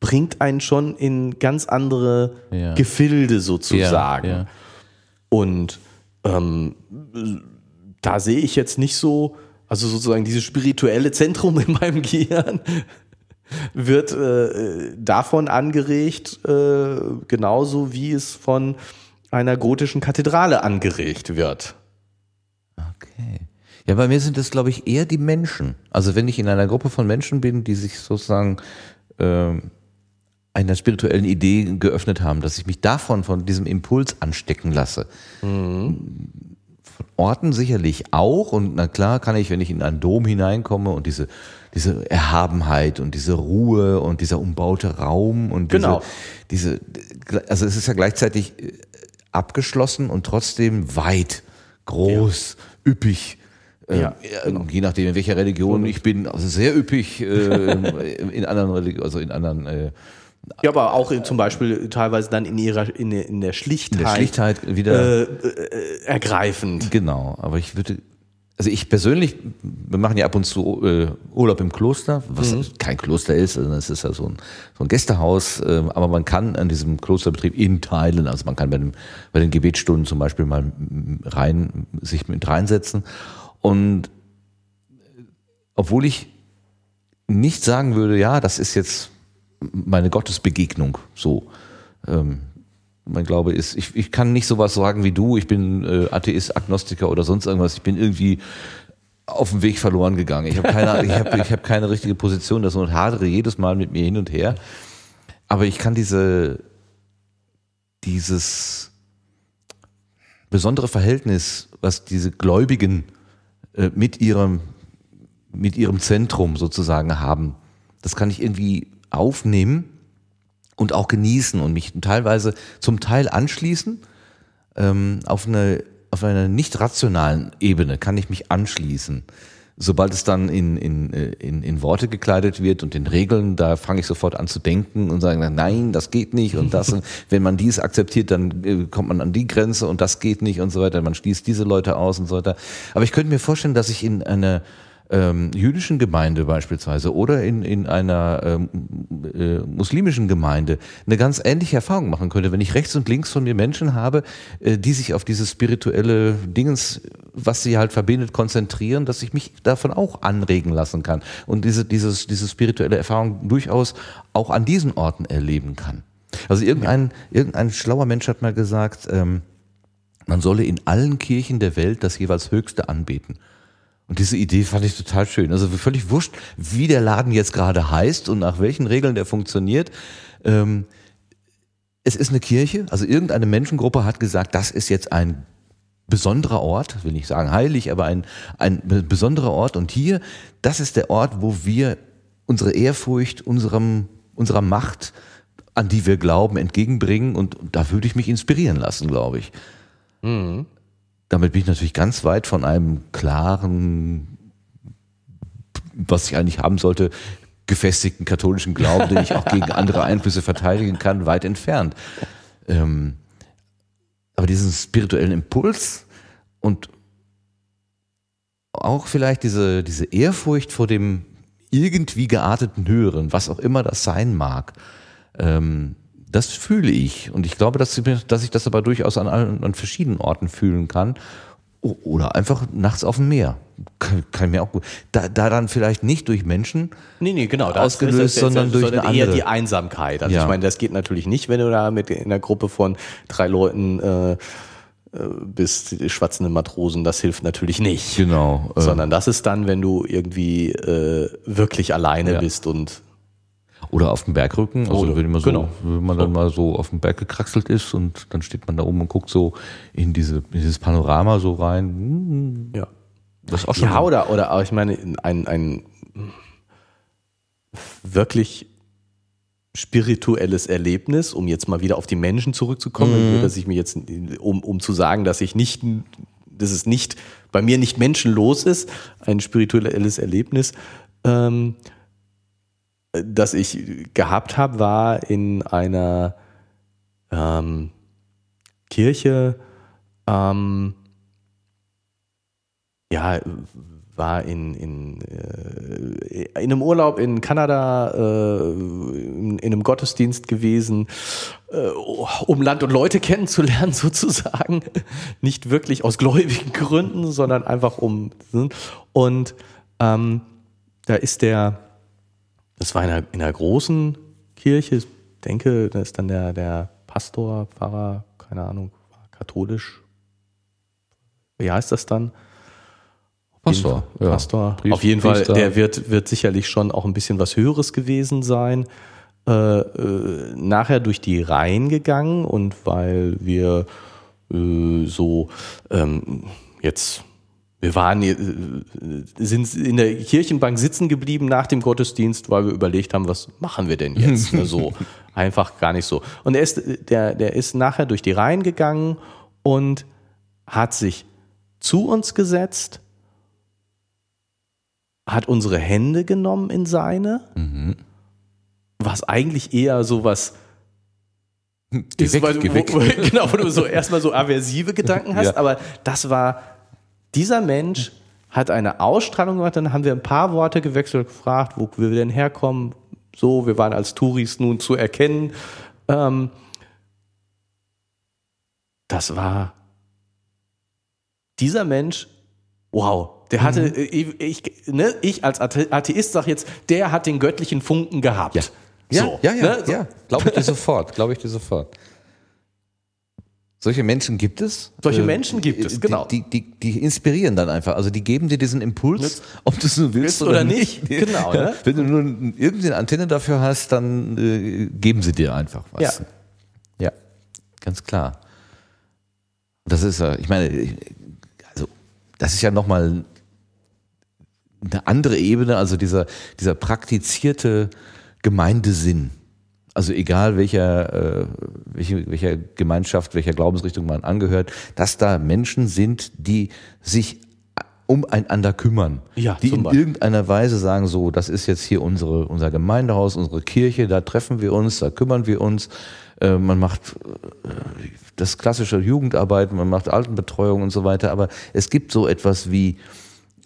Bringt einen schon in ganz andere Ja. Gefilde sozusagen. Ja, ja. Und ähm, da sehe ich jetzt nicht so, also sozusagen dieses spirituelle Zentrum in meinem Gehirn wird äh, davon angeregt, äh, genauso wie es von einer gotischen Kathedrale angeregt wird. Okay. Ja, bei mir sind es, glaube ich, eher die Menschen. Also wenn ich in einer Gruppe von Menschen bin, die sich sozusagen ähm, einer spirituellen Idee geöffnet haben, dass ich mich davon, von diesem Impuls anstecken lasse. Von Orten sicherlich auch. Und na klar kann ich, wenn ich in einen Dom hineinkomme und diese, diese Erhabenheit und diese Ruhe und dieser umbaute Raum und diese, Genau. diese, also es ist ja gleichzeitig äh, abgeschlossen und trotzdem weit, groß, üppig. Äh, Ja, genau. Je nachdem, in welcher Religion ich bin, also sehr üppig äh, in anderen Religionen, also in anderen äh, Ja, aber auch in, zum Beispiel teilweise dann in ihrer in der, in der Schlichtheit, in der Schlichtheit wieder. äh, äh, ergreifend. Genau, aber ich würde, also ich persönlich, wir machen ja ab und zu äh, Urlaub im Kloster, was kein Kloster ist, also es ist ja so ein, so ein Gästehaus, äh, aber man kann an diesem Klosterbetrieb in teilen, also man kann bei, dem, bei den Gebetsstunden zum Beispiel mal mm, rein, sich mit reinsetzen und äh, obwohl ich nicht sagen würde, ja, das ist jetzt meine Gottesbegegnung, so. Ähm, mein Glaube ist, ich, ich kann nicht sowas sagen wie du, ich bin äh, Atheist, Agnostiker oder sonst irgendwas, ich bin irgendwie auf dem Weg verloren gegangen. Ich habe keine, ich hab, ich hab keine richtige Position, das und hadere jedes Mal mit mir hin und her. Aber ich kann diese, dieses besondere Verhältnis, was diese Gläubigen äh, mit ihrem, mit ihrem Zentrum sozusagen haben, das kann ich irgendwie aufnehmen und auch genießen und mich teilweise zum Teil anschließen. Ähm, auf, eine, auf einer nicht rationalen Ebene kann ich mich anschließen. Sobald es dann in, in, in, in Worte gekleidet wird und in Regeln, da fange ich sofort an zu denken und sagen, nein, das geht nicht und das, und wenn man dies akzeptiert, dann äh, kommt man an die Grenze und das geht nicht und so weiter, man schließt diese Leute aus und so weiter. Aber ich könnte mir vorstellen, dass ich in einer ähm, jüdischen Gemeinde beispielsweise oder in, in einer ähm, äh, muslimischen Gemeinde eine ganz ähnliche Erfahrung machen könnte, wenn ich rechts und links von mir Menschen habe, äh, die sich auf dieses spirituelle Dingens, was sie halt verbindet, konzentrieren, dass ich mich davon auch anregen lassen kann und diese, dieses, diese spirituelle Erfahrung durchaus auch an diesen Orten erleben kann. Also irgendein, irgendein schlauer Mensch hat mal gesagt, ähm, man solle in allen Kirchen der Welt das jeweils Höchste anbeten. Und diese Idee fand ich total schön. Also völlig wurscht, wie der Laden jetzt gerade heißt und nach welchen Regeln der funktioniert. Ähm, es ist eine Kirche, also irgendeine Menschengruppe hat gesagt, das ist jetzt ein besonderer Ort, will nicht sagen heilig, aber ein, ein besonderer Ort. Und hier, das ist der Ort, wo wir unsere Ehrfurcht, unserem, unserer Macht, an die wir glauben, entgegenbringen. Und da würde ich mich inspirieren lassen, glaube ich damit bin ich natürlich ganz weit von einem klaren, was ich eigentlich haben sollte, gefestigten katholischen Glauben, den ich auch gegen andere Einflüsse verteidigen kann, weit entfernt. Ähm, aber diesen spirituellen Impuls und auch vielleicht diese, diese Ehrfurcht vor dem irgendwie gearteten Höheren, was auch immer das sein mag, ähm, das fühle ich. Und ich glaube, dass, ich- dass ich das aber durchaus an, an verschiedenen Orten fühlen kann. Oder einfach nachts auf dem Meer. Kann, kann mir auch gut. Da, da dann vielleicht nicht durch Menschen. Nee, nee, genau. Das Ausgelöst, ist jetzt- sondern durch sondern eine eher andere. die Einsamkeit. Also Ja. ich meine, das geht natürlich nicht, wenn du da mit in einer Gruppe von drei Leuten äh, äh, bist, die schwatzende Matrosen, das hilft natürlich nicht. Genau. äh, Sondern das ist dann, wenn du irgendwie äh, wirklich alleine Ja. bist und Oder auf dem Bergrücken, also Oder- wenn man, so, genau. wenn man dann mal so auf dem Berg gekraxelt ist und dann steht man da oben und guckt so in, diese, in dieses Panorama so rein. Ja. Das ist auch schon Ja, oder, oder ich meine, ein, ein wirklich spirituelles Erlebnis, um jetzt mal wieder auf die Menschen zurückzukommen, Mhm. dass ich mir jetzt, um, um zu sagen, dass ich nicht, dass es nicht, bei mir nicht menschenlos ist, ein spirituelles Erlebnis, ähm, das ich gehabt habe, war in einer ähm, Kirche, ähm, ja, war in, in, äh, in einem Urlaub in Kanada, äh, in, in, einem Gottesdienst gewesen, äh, um Land und Leute kennenzulernen sozusagen. Nicht wirklich aus gläubigen Gründen, sondern einfach um. Und ähm, da ist der, das war in einer, in einer großen Kirche, ich denke, da ist dann der, der Pastor, Pfarrer, keine Ahnung, katholisch. Wie heißt das dann? Pastor. Ja. Pastor. Priester, Auf jeden Fall, der wird, wird sicherlich schon auch ein bisschen was Höheres gewesen sein. Äh, äh, nachher durch die Reihen gegangen und weil wir äh, so ähm, jetzt wir waren äh, sind in der Kirchenbank sitzen geblieben nach dem Gottesdienst, weil wir überlegt haben, was machen wir denn jetzt? Ne, so einfach gar nicht so. Und er ist der der ist nachher durch die Reihen gegangen und hat sich zu uns gesetzt hat unsere Hände genommen in seine, mhm. was eigentlich eher so was ist, weg, weil, wo, genau, wo du so erstmal so aversive Gedanken hast, ja. aber das war, dieser Mensch hat eine Ausstrahlung gemacht, dann haben wir ein paar Worte gewechselt, gefragt, wo wir denn herkommen, so, wir waren als Touris nun zu erkennen. Ähm, das war dieser Mensch, wow, der hatte, mhm. ich, ich, ne, ich als Atheist sage jetzt, der hat den göttlichen Funken gehabt. Ja, ja, so, ja, ja, ne? so. ja. glaube ich dir sofort, glaube ich dir sofort. Solche Menschen gibt es. Solche äh, Menschen gibt es, genau. Die, die, die, inspirieren dann einfach. Also die geben dir diesen Impuls, ob du es nur willst oder, oder nicht. nicht. Genau. Ja? Ne? Wenn du nur irgendeine Antenne dafür hast, dann äh, geben sie dir einfach was. Ja. ja, ganz klar. Das ist, ich meine, also das ist ja nochmal eine andere Ebene, also dieser, dieser praktizierte Gemeindesinn. Also egal welcher, äh, welche, welcher Gemeinschaft, welcher Glaubensrichtung man angehört, dass da Menschen sind, die sich umeinander kümmern, ja, die in Beispiel. irgendeiner Weise sagen, so, das ist jetzt hier unsere, unser Gemeindehaus, unsere Kirche, da treffen wir uns, da kümmern wir uns. Äh, man macht äh, das klassische Jugendarbeit, man macht Altenbetreuung und so weiter, aber es gibt so etwas wie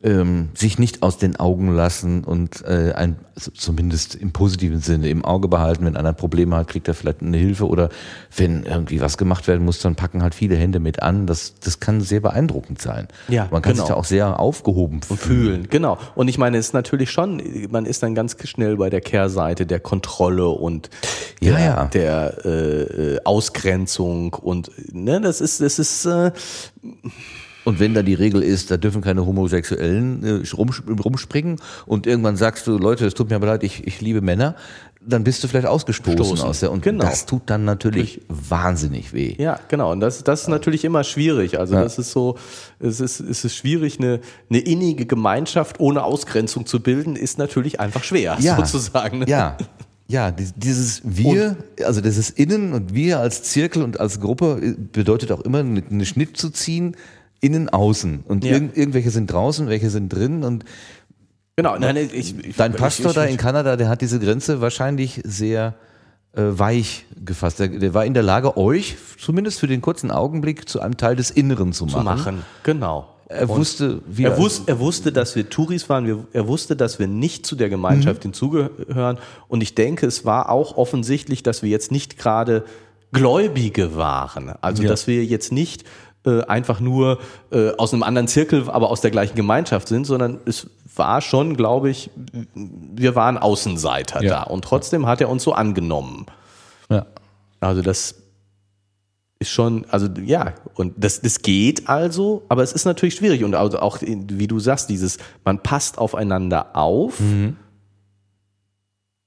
ähm, sich nicht aus den Augen lassen und äh, ein, also zumindest im positiven Sinne im Auge behalten. Wenn einer Probleme hat, kriegt er vielleicht eine Hilfe oder wenn irgendwie was gemacht werden muss, dann packen halt viele Hände mit an. Das, das kann sehr beeindruckend sein. Ja, man kann genau. sich da auch sehr aufgehoben fühlen. fühlen. Genau. Und ich meine, es ist natürlich schon, man ist dann ganz schnell bei der Kehrseite der Kontrolle und der, ja, ja. der äh, äh Ausgrenzung und ne, das ist, das ist äh, und wenn da die Regel ist, da dürfen keine Homosexuellen äh, rumspringen und irgendwann sagst du, Leute, es tut mir aber leid, ich, ich liebe Männer, dann bist du vielleicht ausgestoßen Stoßen. aus der und genau. das tut dann natürlich wahnsinnig weh. Ja, genau. Und das, das ist natürlich immer schwierig. Also ja. das ist so, es ist, es ist schwierig, eine, eine innige Gemeinschaft ohne Ausgrenzung zu bilden, ist natürlich einfach schwer, ja. sozusagen. Ne? Ja. Ja, dieses Wir, und, also dieses Innen und Wir als Zirkel und als Gruppe äh, bedeutet auch immer, einen Schnitt zu ziehen innen, außen. Und ja. irg irgendwelche sind draußen, welche sind drin und Genau, nein, ich, ich, dein Pastor ich, da in Kanada, der hat diese Grenze wahrscheinlich sehr äh, weich gefasst. Der, der, war in der Lage, euch zumindest für den kurzen Augenblick zu einem Teil des Inneren zu machen. Zu machen, genau. Er wusste, wie er, wus er wusste, dass wir Touris waren. Wir, er wusste, dass wir nicht zu der Gemeinschaft mhm. hinzugehören. Und ich denke, es war auch offensichtlich, dass wir jetzt nicht gerade Gläubige waren. Also, ja. dass wir jetzt nicht äh, einfach nur äh, aus einem anderen Zirkel, aber aus der gleichen Gemeinschaft sind, sondern es war schon, glaube ich, wir waren Außenseiter ja. da und trotzdem hat er uns so angenommen. Ja. Also das ist schon, also ja, und das, das geht also, aber es ist natürlich schwierig und also auch, wie du sagst, dieses, man passt aufeinander auf. Mhm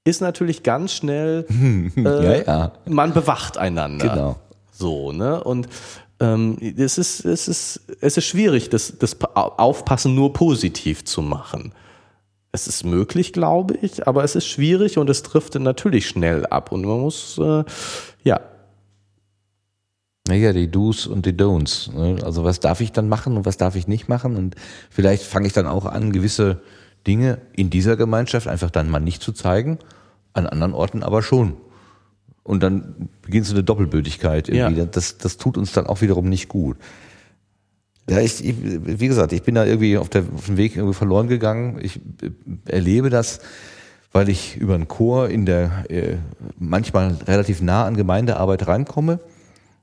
ist natürlich ganz schnell, äh, ja, ja. man bewacht einander. Genau. So, ne? Und ähm, es, ist, es, ist, es ist schwierig, das, das Aufpassen nur positiv zu machen. Es ist möglich, glaube ich, aber es ist schwierig und es trifft natürlich schnell ab und man muss, äh, ja. Naja, die Do's und die Don'ts. Ne? Also was darf ich dann machen und was darf ich nicht machen und vielleicht fange ich dann auch an, gewisse Dinge in dieser Gemeinschaft einfach dann mal nicht zu zeigen, an anderen Orten aber schon. Und dann beginnt so eine Doppelbödigkeit irgendwie. Ja. Das, das tut uns dann auch wiederum nicht gut. Ja, ich, ich, wie gesagt, ich bin da irgendwie auf, der, auf dem Weg irgendwie verloren gegangen. Ich äh, erlebe das, weil ich über einen Chor in der äh, manchmal relativ nah an Gemeindearbeit rankomme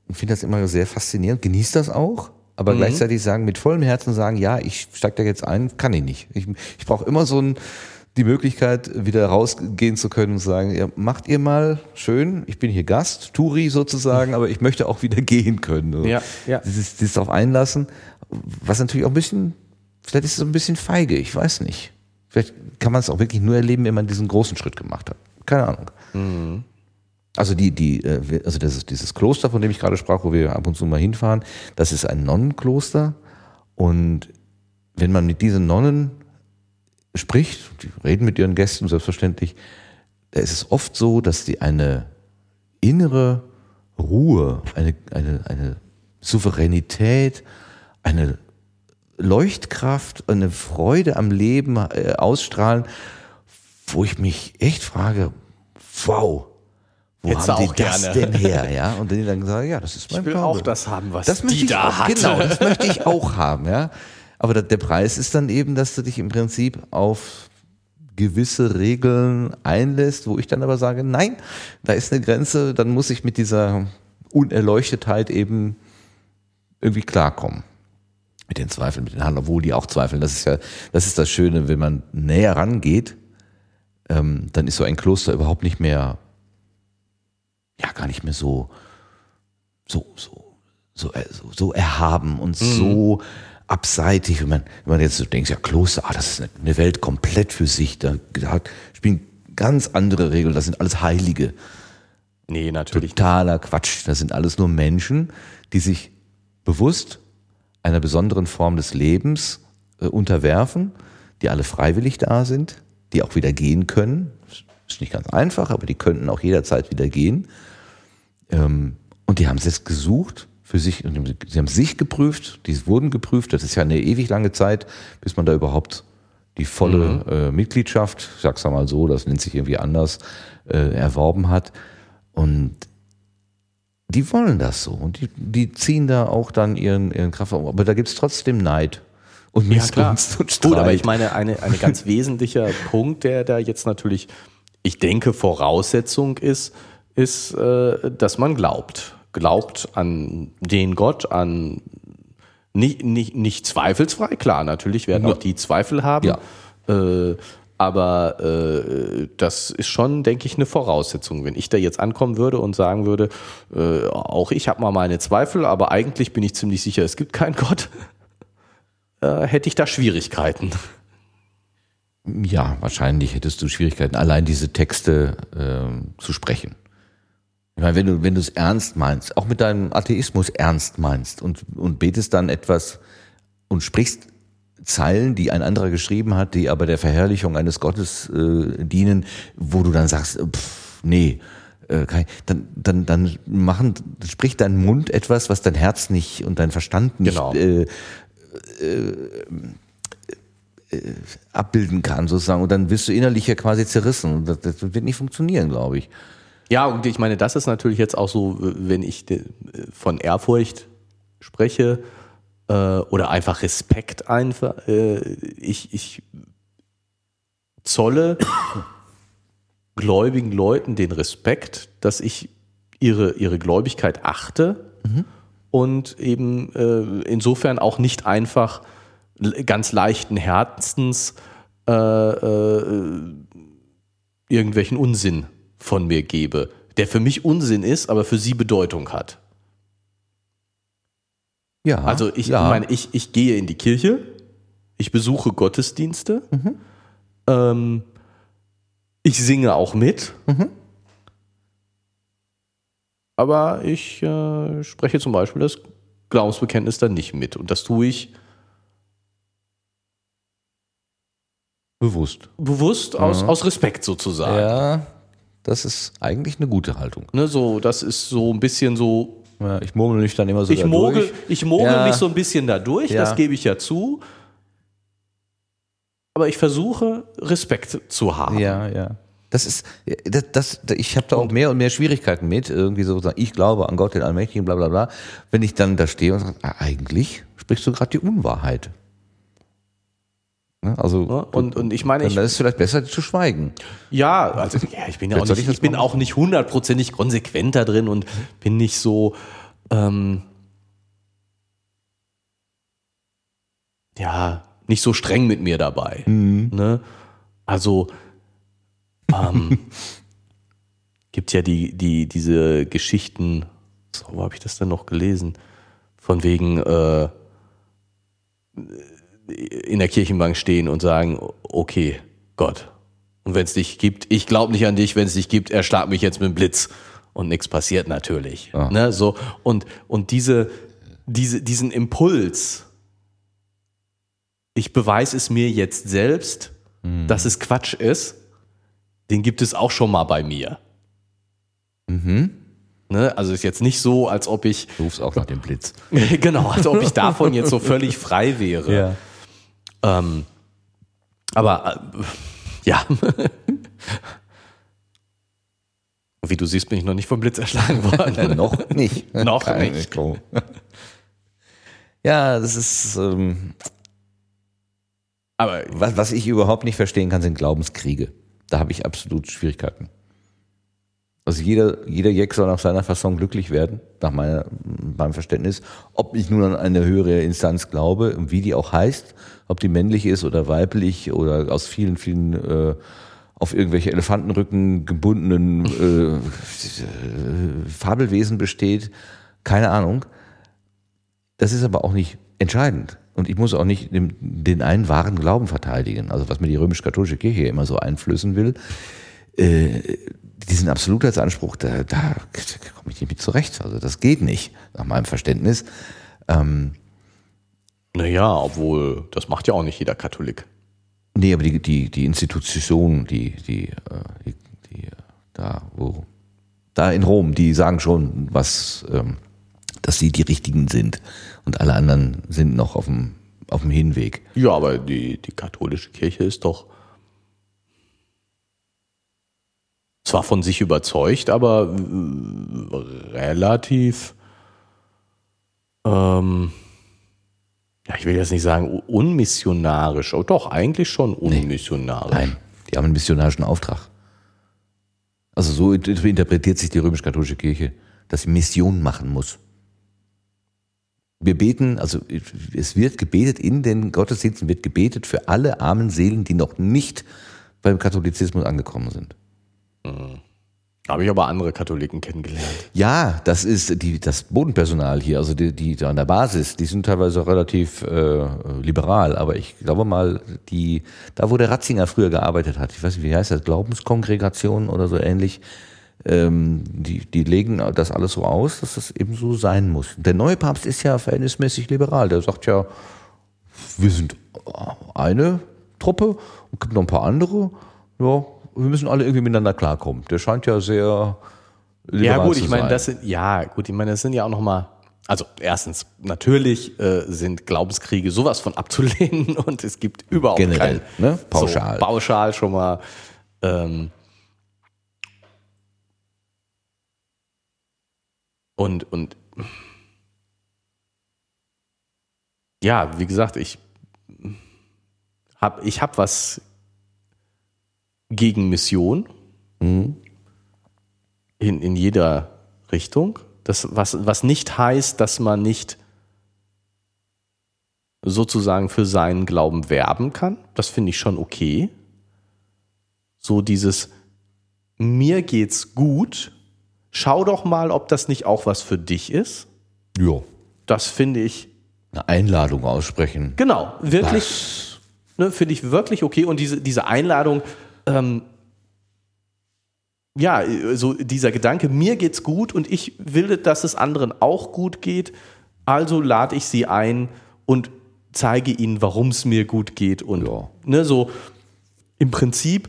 und finde das immer sehr faszinierend, genieße das auch, aber mhm. gleichzeitig sagen, mit vollem Herzen sagen, ja, ich steige da jetzt ein, kann ich nicht. Ich, ich brauche immer so ein, die Möglichkeit, wieder rausgehen zu können und zu sagen, ja, macht ihr mal schön, ich bin hier Gast, Turi sozusagen, aber ich möchte auch wieder gehen können. Ja, ja. Dieses, dieses auf einlassen, was natürlich auch ein bisschen, vielleicht ist es ein bisschen feige, ich weiß nicht. Vielleicht kann man es auch wirklich nur erleben, wenn man diesen großen Schritt gemacht hat. Keine Ahnung. Mhm. Also die, die, äh, also das ist dieses Kloster, von dem ich gerade sprach, wo wir ab und zu mal hinfahren, das ist ein Nonnenkloster. Und wenn man mit diesen Nonnen spricht, die reden mit ihren Gästen selbstverständlich, da ist es oft so, dass die eine innere Ruhe, eine, eine, eine Souveränität, eine Leuchtkraft, eine Freude am Leben äh, ausstrahlen, wo ich mich echt frage, wow, wo Hättest haben die das gerne. denn her? Ja, und dann sagen, ja, das ist mein Ich will Glaube. auch das haben, was das die da hat. Genau, das möchte ich auch haben, ja. Aber der Preis ist dann eben, dass du dich im Prinzip auf gewisse Regeln einlässt, wo ich dann aber sage, nein, da ist eine Grenze, dann muss ich mit dieser Unerleuchtetheit eben irgendwie klarkommen. Mit den Zweifeln, mit den Handlern, obwohl die auch zweifeln. Das ist ja, das ist das Schöne, wenn man näher rangeht, ähm, dann ist so ein Kloster überhaupt nicht mehr, ja, gar nicht mehr so, so, so, so, äh, so, so erhaben und mhm. so abseitig. Wenn man, wenn man jetzt so denkt, ja, Kloster, ah, das ist eine Welt komplett für sich. Da, da spielen ganz andere Regeln. Das sind alles Heilige. Nee, natürlich. Totaler nicht. Quatsch. Das sind alles nur Menschen, die sich bewusst einer besonderen Form des Lebens äh, unterwerfen, die alle freiwillig da sind, die auch wieder gehen können. Ist nicht ganz einfach, aber die könnten auch jederzeit wieder gehen. Ähm, und die haben es jetzt gesucht für sich, sie haben sich geprüft, die wurden geprüft, das ist ja eine ewig lange Zeit, bis man da überhaupt die volle mhm. äh, Mitgliedschaft, ich sag's mal so, das nennt sich irgendwie anders, äh, erworben hat. Und die wollen das so und die, die ziehen da auch dann ihren, ihren Kraft. Aber da gibt's trotzdem Neid und Missgunst ja, und Streit. Gut, aber ich meine, eine, eine ganz wesentlicher Punkt, der da jetzt natürlich, ich denke, Voraussetzung ist, ist, äh, dass man glaubt. Glaubt an den Gott, an nicht, nicht, nicht zweifelsfrei, klar, natürlich werden ja. auch die Zweifel haben. Ja. Äh, aber äh, das ist schon, denke ich, eine Voraussetzung. Wenn ich da jetzt ankommen würde und sagen würde, äh, auch ich habe mal meine Zweifel, aber eigentlich bin ich ziemlich sicher, es gibt keinen Gott, äh, hätte ich da Schwierigkeiten. Ja, wahrscheinlich hättest du Schwierigkeiten, allein diese Texte äh, zu sprechen. Ich meine, wenn du, wenn du es ernst meinst, auch mit deinem Atheismus ernst meinst und, und betest dann etwas und sprichst Zeilen, die ein anderer geschrieben hat, die aber der Verherrlichung eines Gottes äh, dienen, wo du dann sagst, pff, nee, äh, dann, dann, dann machen, spricht dein Mund etwas, was dein Herz nicht und dein Verstand nicht genau. äh, äh, äh, abbilden kann, sozusagen. Und dann wirst du innerlich ja quasi zerrissen. Und das, das wird nicht funktionieren, glaube ich. Ja, und ich meine, das ist natürlich jetzt auch so, wenn ich von Ehrfurcht spreche, äh, oder einfach Respekt einfach. Äh, ich, ich zolle gläubigen Leuten den Respekt, dass ich ihre, ihre Gläubigkeit achte mhm. und eben äh, insofern auch nicht einfach ganz leichten Herzens äh, äh, irgendwelchen Unsinn von mir gebe, der für mich Unsinn ist, aber für sie Bedeutung hat. Ja. Also ich ja. meine, ich, ich gehe in die Kirche, ich besuche Gottesdienste, mhm. ähm, ich singe auch mit, mhm. aber ich äh, spreche zum Beispiel das Glaubensbekenntnis dann nicht mit. Und das tue ich bewusst. Bewusst aus, mhm. aus Respekt sozusagen. Ja, das ist eigentlich eine gute Haltung. Ne, so, das ist so ein bisschen so ja, ich murmel mich dann immer so ich mogel, Ich mogel ja. mich so ein bisschen dadurch, ja. das gebe ich ja zu. Aber ich versuche, Respekt zu haben. Ja, ja. Das ist, das, das ich habe da auch mehr und mehr Schwierigkeiten mit, irgendwie so sagen, ich glaube an Gott, den Allmächtigen, bla bla bla. Wenn ich dann da stehe und sage, ah, eigentlich sprichst du gerade die Unwahrheit. Ne? Also ja, und, und ich meine, dann ist es vielleicht besser zu schweigen. Ja, also ja, ich bin ja auch nicht, ich, ich bin auch nicht hundertprozentig konsequent da drin und bin nicht so ähm, ja nicht so streng mit mir dabei. Mhm. Ne? Also ähm, gibt ja die die diese Geschichten. So, wo habe ich das denn noch gelesen? Von wegen äh, in der Kirchenbank stehen und sagen, okay, Gott, und wenn es dich gibt, ich glaube nicht an dich, wenn es dich gibt, erschlag mich jetzt mit dem Blitz. Und nichts passiert natürlich. Ah. Ne, so, und, und diese, diese, diesen Impuls, ich beweise es mir jetzt selbst, mhm. dass es Quatsch ist, den gibt es auch schon mal bei mir. Mhm. Ne? Also ist jetzt nicht so, als ob ich. Du rufst auch nach dem Blitz. genau, als ob ich davon jetzt so völlig frei wäre. Ja. Ähm, aber äh, ja. Wie du siehst, bin ich noch nicht vom Blitz erschlagen worden. noch nicht. noch Kein nicht. Mikro. ja, das ist. Ähm, aber was, was ich überhaupt nicht verstehen kann, sind Glaubenskriege. Da habe ich absolut Schwierigkeiten. Also jeder, jeder Jack soll nach seiner Fasson glücklich werden, nach meiner, meinem Verständnis. Ob ich nun an eine höhere Instanz glaube und wie die auch heißt, ob die männlich ist oder weiblich oder aus vielen, vielen äh, auf irgendwelche Elefantenrücken gebundenen äh, Fabelwesen besteht, keine Ahnung. Das ist aber auch nicht entscheidend. Und ich muss auch nicht den, einen wahren Glauben verteidigen. Also was mir die römisch-katholische Kirche immer so einflößen will. Äh, diesen Absolutheitsanspruch, da, da komme ich nicht mit zurecht. Also das geht nicht, nach meinem Verständnis. Ähm, naja, obwohl, das macht ja auch nicht jeder Katholik. Nee, aber die, die, die Institution, die, die, äh, die, die, da, wo, da in Rom, die sagen schon, was, ähm, dass sie die Richtigen sind. Und alle anderen sind noch auf dem, auf dem Hinweg. Ja, aber die, die katholische Kirche ist doch zwar von sich überzeugt, aber äh, relativ, ähm, ja, ich will jetzt nicht sagen unmissionarisch, aber doch eigentlich schon unmissionarisch. Nee, nein, die haben einen missionarischen Auftrag. Also so interpretiert sich die römisch-katholische Kirche, dass sie Mission machen muss. Wir beten, also es wird gebetet, in den Gottesdiensten wird gebetet für alle armen Seelen, die noch nicht beim Katholizismus angekommen sind. Mhm. Habe ich aber andere Katholiken kennengelernt. Ja, das ist die, das Bodenpersonal hier, also die, die an der Basis, die sind teilweise relativ äh, liberal, aber ich glaube mal, die, da wo der Ratzinger früher gearbeitet hat, ich weiß nicht, wie heißt das, Glaubenskongregation oder so ähnlich, ähm, die, die legen das alles so aus, dass das eben so sein muss. Der neue Papst ist ja verhältnismäßig liberal, der sagt ja, wir sind eine Truppe und gibt noch ein paar andere, ja, wir müssen alle irgendwie miteinander klarkommen. Der scheint ja sehr ja gut, ich meine, das sind ja gut, ich meine, das sind ja auch noch mal also erstens, natürlich äh, sind Glaubenskriege sowas von abzulehnen und es gibt überhaupt Generell, kein, ne? pauschal. So, pauschal schon mal. Ähm, und, und ja, wie gesagt, ich habe ich hab was gegen Mission mhm. in, in jeder Richtung. Das, was, was nicht heißt, dass man nicht sozusagen für seinen Glauben werben kann. Das finde ich schon okay. So dieses mir geht's gut. Schau doch mal, ob das nicht auch was für dich ist. Ja. Das finde ich. Eine Einladung aussprechen. Genau, wirklich. Ne, finde ich wirklich okay. Und diese, diese Einladung ähm, ja, so dieser Gedanke, mir geht's gut und ich will, dass es anderen auch gut geht, also lade ich sie ein und zeige ihnen, warum es mir gut geht und ja. ne, so im Prinzip.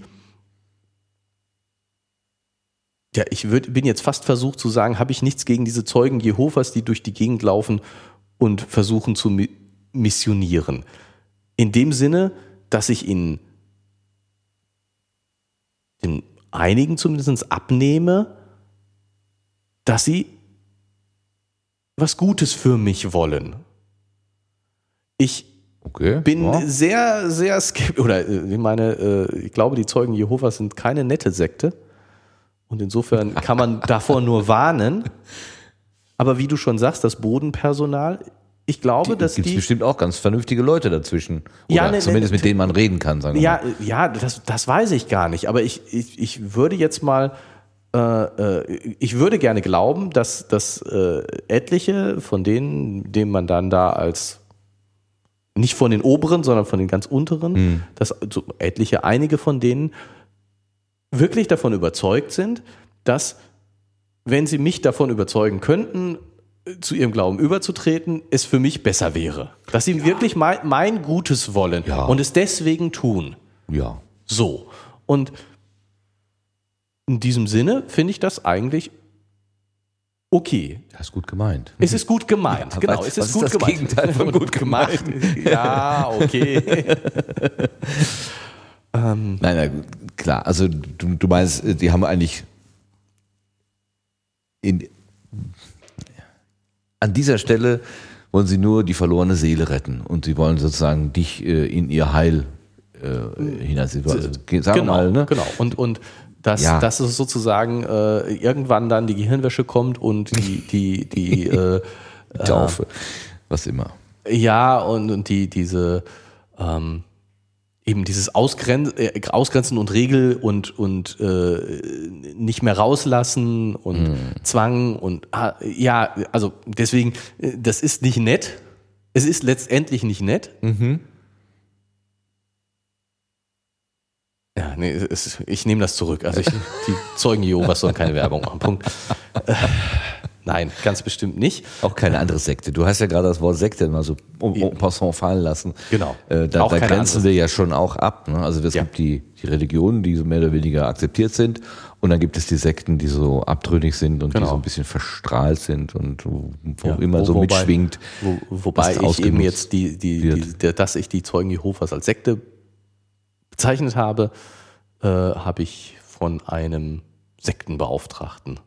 Ja, ich würd, bin jetzt fast versucht zu sagen, habe ich nichts gegen diese Zeugen Jehovas, die durch die Gegend laufen und versuchen zu missionieren. In dem Sinne, dass ich ihnen den einigen zumindest abnehme, dass sie was Gutes für mich wollen. Ich okay, bin ja. sehr, sehr skeptisch, oder äh, ich meine, äh, ich glaube, die Zeugen Jehovas sind keine nette Sekte. Und insofern kann man davor nur warnen. Aber wie du schon sagst, das Bodenpersonal, ich glaube, die, dass gibt's die bestimmt auch ganz vernünftige Leute dazwischen. Oder ja, ne, zumindest ne, mit denen man reden kann, sagen wir ja, mal. Ja, das, das weiß ich gar nicht. Aber ich, ich, ich würde jetzt mal, äh, äh, ich würde gerne glauben, dass, dass äh, etliche von denen, denen man dann da als nicht von den oberen, sondern von den ganz unteren, mhm. dass also etliche, einige von denen wirklich davon überzeugt sind, dass wenn sie mich davon überzeugen könnten, zu ihrem Glauben überzutreten, es für mich besser wäre. Dass sie ja. wirklich mein, mein, Gutes wollen ja. und es deswegen tun. Ja. So. Und in diesem Sinne finde ich das eigentlich okay. Das ist gut gemeint. Es ist gut gemeint, ja, genau. Was, es ist, gut ist das gemeint. Gegenteil von gut gemeint. ja, okay. ähm. Nein, nein, klar. Also du, du meinst, die haben eigentlich in, an dieser Stelle wollen sie nur die verlorene Seele retten und sie wollen sozusagen dich äh, in ihr Heil äh, hineinziehen. Also, sagen genau, mal, ne? genau. Und, und dass, ja. dass es sozusagen äh, irgendwann dann die Gehirnwäsche kommt und die, die, die äh, Taufe, was immer. Ja, und, und die, diese ähm, eben dieses Ausgrenzen, äh, Ausgrenzen und Regel und, und äh, nicht mehr rauslassen und mhm. Zwang und ah, ja, also deswegen, äh, das ist nicht nett. Es ist letztendlich nicht nett. Mhm. Ja, nee, es, ich nehme das zurück. Also ich, die Zeugen Jehovas sollen keine Werbung machen. Punkt. Nein, ganz bestimmt nicht. Auch keine andere Sekte. Du hast ja gerade das Wort Sekte mal so en um, passant fallen lassen. Genau. Äh, da, da grenzen wir ja schon auch ab. Ne? Also es ja. gibt die, die Religionen, die so mehr oder weniger akzeptiert sind. Und dann gibt es die Sekten, die so abtrünnig sind und genau. die so ein bisschen verstrahlt sind und wo, wo ja, immer wo, so wobei, mitschwingt. Wo, wobei ich eben jetzt die, die, die, dass ich die Zeugen Jehovas als Sekte bezeichnet habe, äh, habe ich von einem Sektenbeauftragten,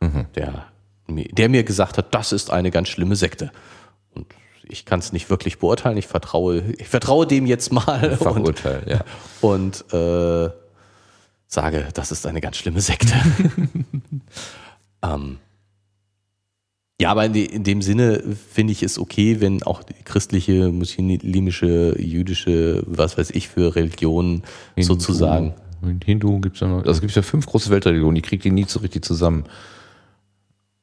mhm. der der mir gesagt hat, das ist eine ganz schlimme Sekte. Und ich kann es nicht wirklich beurteilen. Ich vertraue, ich vertraue dem jetzt mal Fachurteil, und, ja. und äh, sage, das ist eine ganz schlimme Sekte. ähm, ja, aber in, de, in dem Sinne finde ich es okay, wenn auch christliche, muslimische, jüdische, was weiß ich für Religionen Hindu, sozusagen. Hindu gibt es ja noch. Also es gibt ja fünf große Weltreligionen, die kriegt die nie so richtig zusammen.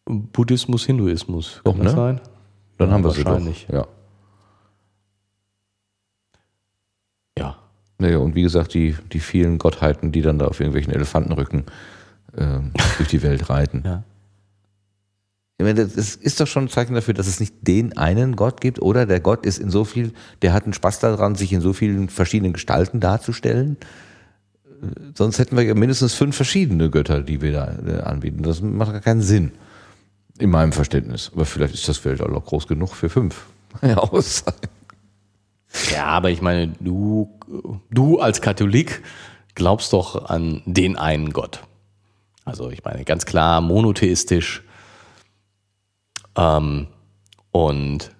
Buddhismus, Hinduismus. Kann Doch, das ne? sein? Dann ja, haben wir sie wahrscheinlich. Doch. Ja. Ja. Naja, und wie gesagt, die, die vielen Gottheiten, die dann da auf irgendwelchen Elefantenrücken äh, durch die Welt reiten. Ja. Ich meine, das ist doch schon ein Zeichen dafür, dass es nicht den einen Gott gibt, oder? Der Gott ist in so viel, der hat einen Spaß daran, sich in so vielen verschiedenen Gestalten darzustellen. Äh, sonst hätten wir ja mindestens fünf verschiedene Götter, die wir da äh, anbieten. Das macht gar keinen Sinn. In meinem Verständnis. Aber vielleicht ist das Weltall auch groß genug für fünf Aussagen. Ja, aber ich meine, du, du als Katholik glaubst doch an den einen Gott. Also ich meine, ganz klar monotheistisch. Ähm, und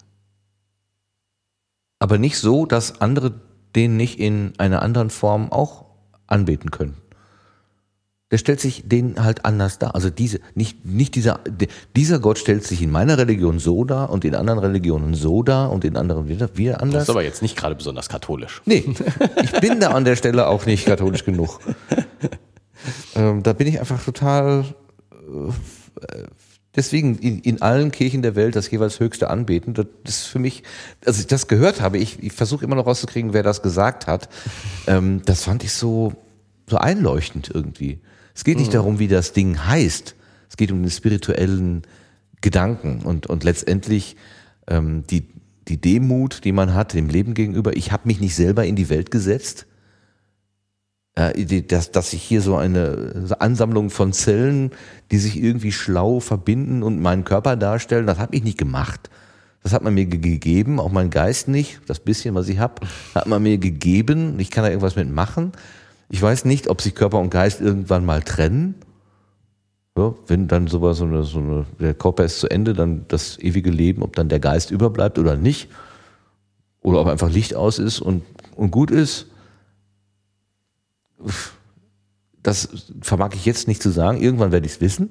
aber nicht so, dass andere den nicht in einer anderen Form auch anbeten können der stellt sich denen halt anders dar. Also diese, nicht, nicht dieser, dieser Gott stellt sich in meiner Religion so dar und in anderen Religionen so dar und in anderen wieder, wieder anders. Das ist aber jetzt nicht gerade besonders katholisch. Nee, ich bin da an der Stelle auch nicht katholisch genug. Ähm, da bin ich einfach total, äh, deswegen in, in, allen Kirchen der Welt das jeweils höchste anbeten. Das ist für mich, als ich das gehört habe, ich, ich versuche immer noch rauszukriegen, wer das gesagt hat. Ähm, das fand ich so, so einleuchtend irgendwie. Es geht nicht mhm. darum, wie das Ding heißt. Es geht um den spirituellen Gedanken und, und letztendlich ähm, die, die Demut, die man hat dem Leben gegenüber. Ich habe mich nicht selber in die Welt gesetzt. Äh, dass, dass ich hier so eine Ansammlung von Zellen, die sich irgendwie schlau verbinden und meinen Körper darstellen, das habe ich nicht gemacht. Das hat man mir gegeben, auch mein Geist nicht. Das bisschen, was ich habe, hat man mir gegeben. Ich kann da irgendwas mit machen. Ich weiß nicht, ob sich Körper und Geist irgendwann mal trennen. Ja, wenn dann sowas, so eine, so eine, der Körper ist zu Ende, dann das ewige Leben, ob dann der Geist überbleibt oder nicht. Oder ob einfach Licht aus ist und, und gut ist. Das vermag ich jetzt nicht zu sagen. Irgendwann werde ich es wissen.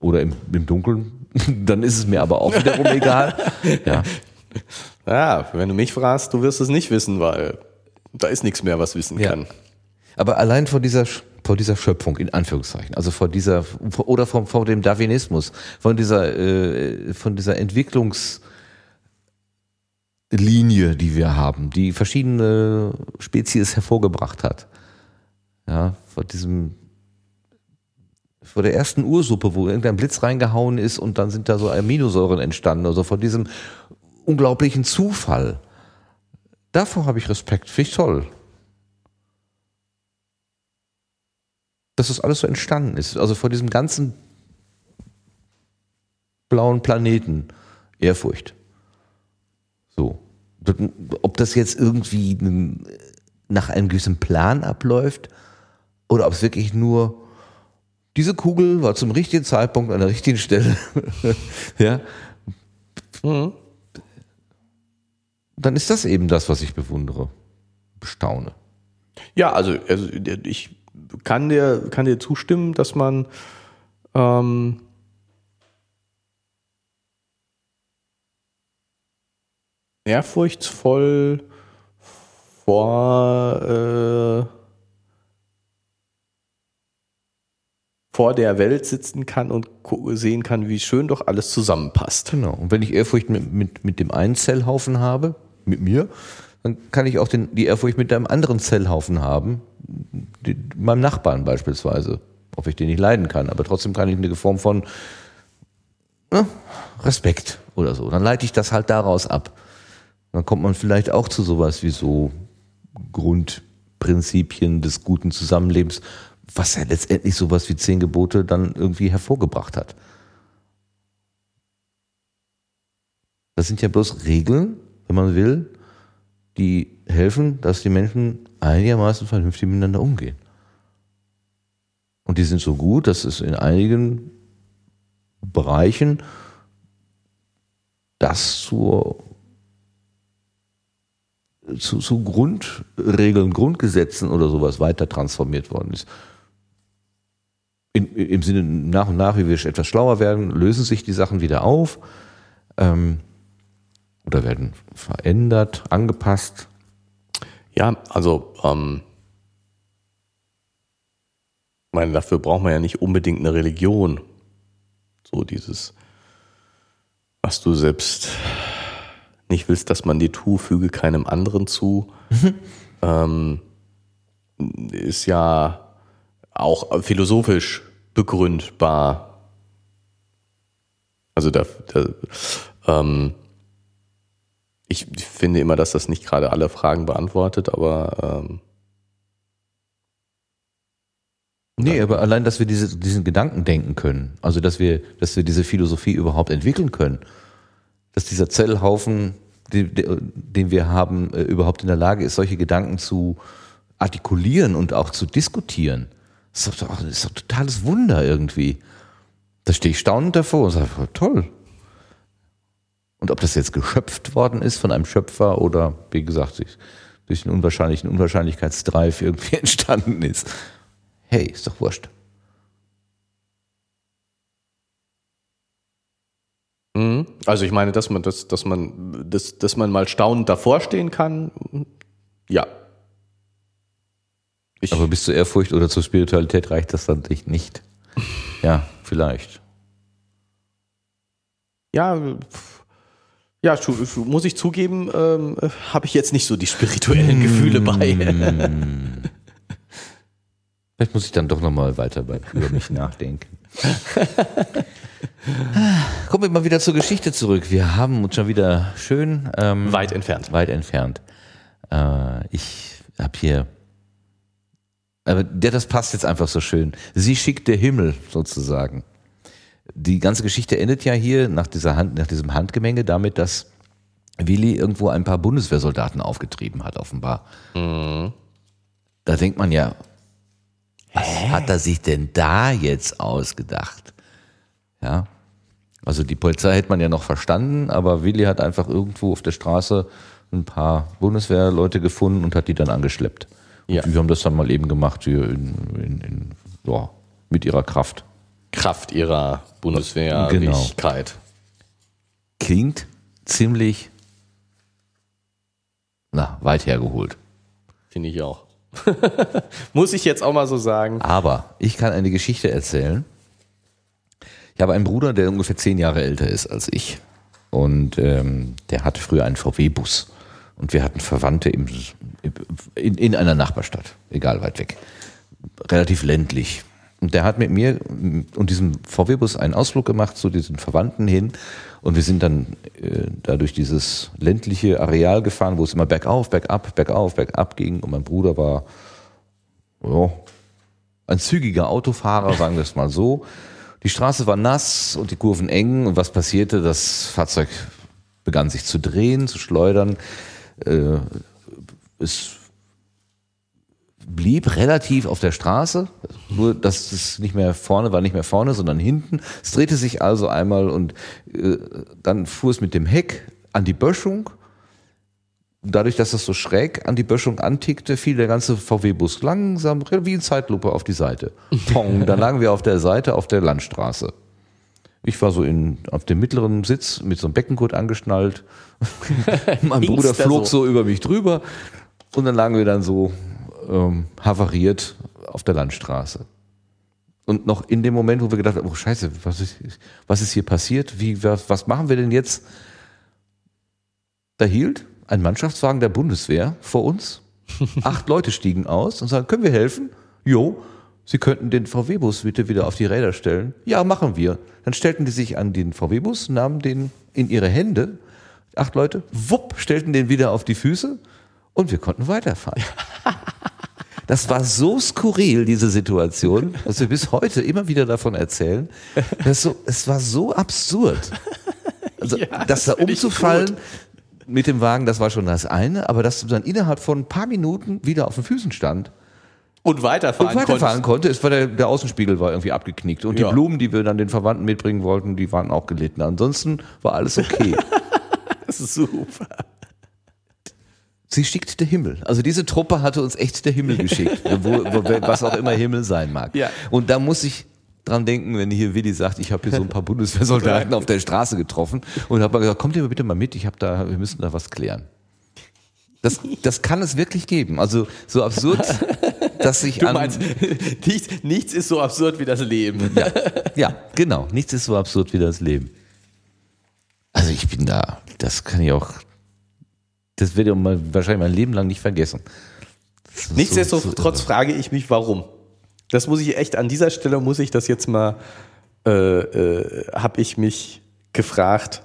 Oder im, im Dunkeln. dann ist es mir aber auch wiederum egal. Ja. ja, wenn du mich fragst, du wirst es nicht wissen, weil da ist nichts mehr, was wissen ja. kann. Aber allein vor dieser, vor dieser Schöpfung, in Anführungszeichen, also vor dieser, oder vor, vor dem Darwinismus, von dieser, äh, von dieser Entwicklungslinie, die wir haben, die verschiedene Spezies hervorgebracht hat. Ja, vor diesem, vor der ersten Ursuppe, wo irgendein Blitz reingehauen ist und dann sind da so Aminosäuren entstanden, also vor diesem unglaublichen Zufall. Davor habe ich Respekt, finde ich toll. Dass das alles so entstanden ist. Also vor diesem ganzen blauen Planeten Ehrfurcht. So. Ob das jetzt irgendwie nach einem gewissen Plan abläuft oder ob es wirklich nur diese Kugel war zum richtigen Zeitpunkt an der richtigen Stelle. ja. Mhm dann ist das eben das, was ich bewundere, bestaune. Ja, also, also ich kann dir, kann dir zustimmen, dass man ähm, ehrfurchtsvoll vor, äh, vor der Welt sitzen kann und sehen kann, wie schön doch alles zusammenpasst. Genau. Und wenn ich Ehrfurcht mit, mit, mit dem einen Zellhaufen habe, mit mir, dann kann ich auch den, die Ehrfurcht mit einem anderen Zellhaufen haben, die, meinem Nachbarn beispielsweise, ob ich den nicht leiden kann, aber trotzdem kann ich eine Form von ne, Respekt oder so. Dann leite ich das halt daraus ab. Dann kommt man vielleicht auch zu sowas wie so Grundprinzipien des guten Zusammenlebens, was ja letztendlich sowas wie zehn Gebote dann irgendwie hervorgebracht hat. Das sind ja bloß Regeln, wenn man will, die helfen, dass die Menschen einigermaßen vernünftig miteinander umgehen. Und die sind so gut, dass es in einigen Bereichen das zur, zu, zu Grundregeln, Grundgesetzen oder sowas weiter transformiert worden ist. In, Im Sinne nach und nach, wie wir etwas schlauer werden, lösen sich die Sachen wieder auf. Ähm, oder werden verändert, angepasst? Ja, also ähm, ich meine, dafür braucht man ja nicht unbedingt eine Religion. So dieses, was du selbst nicht willst, dass man dir tue, füge keinem anderen zu, mhm. ähm, ist ja auch philosophisch begründbar. Also da, da ähm, ich finde immer, dass das nicht gerade alle Fragen beantwortet, aber ähm, Nee, aber allein, dass wir diese, diesen Gedanken denken können, also dass wir, dass wir diese Philosophie überhaupt entwickeln können, dass dieser Zellhaufen, den, den wir haben, äh, überhaupt in der Lage ist, solche Gedanken zu artikulieren und auch zu diskutieren, ist doch, das ist doch ein totales Wunder irgendwie. Da stehe ich staunend davor und sage, toll, und ob das jetzt geschöpft worden ist von einem Schöpfer oder, wie gesagt, durch einen unwahrscheinlichen Unwahrscheinlichkeitsdrive irgendwie entstanden ist. Hey, ist doch wurscht. Mhm. Also ich meine, dass man, dass, dass man, dass, dass man mal staunend davor stehen kann, ja. Ich Aber bis zur Ehrfurcht oder zur Spiritualität reicht das dann nicht. Ja, vielleicht. Ja, ja, muss ich zugeben, ähm, habe ich jetzt nicht so die spirituellen Gefühle bei. Vielleicht muss ich dann doch nochmal weiter über mich nachdenken. Kommen wir mal wieder zur Geschichte zurück. Wir haben uns schon wieder schön ähm, weit entfernt. Weit entfernt. Äh, ich habe hier, aber der, das passt jetzt einfach so schön. Sie schickt der Himmel sozusagen die ganze Geschichte endet ja hier nach, dieser Hand, nach diesem Handgemenge damit, dass Willi irgendwo ein paar Bundeswehrsoldaten aufgetrieben hat, offenbar. Mhm. Da denkt man ja, was Hä? hat er sich denn da jetzt ausgedacht? Ja. Also die Polizei hätte man ja noch verstanden, aber Willi hat einfach irgendwo auf der Straße ein paar Bundeswehrleute gefunden und hat die dann angeschleppt. Ja. Und die haben das dann mal eben gemacht hier in, in, in, ja, mit ihrer Kraft. Kraft ihrer Bundeswehrfähigkeit. Genau. Klingt ziemlich na, weit hergeholt. Finde ich auch. Muss ich jetzt auch mal so sagen. Aber ich kann eine Geschichte erzählen. Ich habe einen Bruder, der ungefähr zehn Jahre älter ist als ich. Und ähm, der hatte früher einen VW-Bus. Und wir hatten Verwandte im, in, in einer Nachbarstadt, egal weit weg. Relativ ländlich. Und der hat mit mir und diesem VW-Bus einen Ausflug gemacht zu diesen Verwandten hin. Und wir sind dann äh, da durch dieses ländliche Areal gefahren, wo es immer bergauf, bergab, bergauf, bergab ging. Und mein Bruder war ja, ein zügiger Autofahrer, sagen wir es mal so. Die Straße war nass und die Kurven eng. Und was passierte? Das Fahrzeug begann sich zu drehen, zu schleudern. Äh, es blieb relativ auf der Straße, nur dass es nicht mehr vorne war, nicht mehr vorne, sondern hinten. Es drehte sich also einmal und äh, dann fuhr es mit dem Heck an die Böschung. Dadurch, dass es so schräg an die Böschung antickte, fiel der ganze VW-Bus langsam, wie in Zeitlupe, auf die Seite. Pong, dann lagen wir auf der Seite auf der Landstraße. Ich war so in, auf dem mittleren Sitz mit so einem Beckengurt angeschnallt. mein Bruder flog so? so über mich drüber. Und dann lagen wir dann so ähm, havariert auf der Landstraße. Und noch in dem Moment, wo wir gedacht haben, oh Scheiße, was ist, was ist hier passiert? Wie, was, was machen wir denn jetzt? Da hielt ein Mannschaftswagen der Bundeswehr vor uns. Acht Leute stiegen aus und sagten, können wir helfen? Jo, Sie könnten den VW-Bus bitte wieder auf die Räder stellen. Ja, machen wir. Dann stellten die sich an den VW-Bus, nahmen den in ihre Hände. Acht Leute, wupp, stellten den wieder auf die Füße und wir konnten weiterfahren. Das war so skurril, diese Situation, dass wir bis heute immer wieder davon erzählen. So, es war so absurd. Also, ja, das da umzufallen mit dem Wagen, das war schon das eine, aber dass du dann innerhalb von ein paar Minuten wieder auf den Füßen stand. Und weiterfahren, und weiterfahren konnte. Es war der, der Außenspiegel war irgendwie abgeknickt. Und ja. die Blumen, die wir dann den Verwandten mitbringen wollten, die waren auch gelitten. Ansonsten war alles okay. das ist super. Sie schickt der Himmel. Also diese Truppe hatte uns echt der Himmel geschickt, wo, wo, was auch immer Himmel sein mag. Ja. Und da muss ich dran denken, wenn hier Willi sagt, ich habe hier so ein paar Bundeswehrsoldaten auf der Straße getroffen und habe gesagt, kommt ihr bitte mal mit, ich habe da, wir müssen da was klären. Das, das kann es wirklich geben. Also so absurd, dass ich du meinst, nichts, nichts ist so absurd wie das Leben. Ja, ja, genau. Nichts ist so absurd wie das Leben. Also ich bin da, das kann ich auch das werde ich wahrscheinlich mein Leben lang nicht vergessen. Nichtsdestotrotz so, frage ich mich, warum. Das muss ich echt, an dieser Stelle muss ich das jetzt mal, äh, äh, habe ich mich gefragt,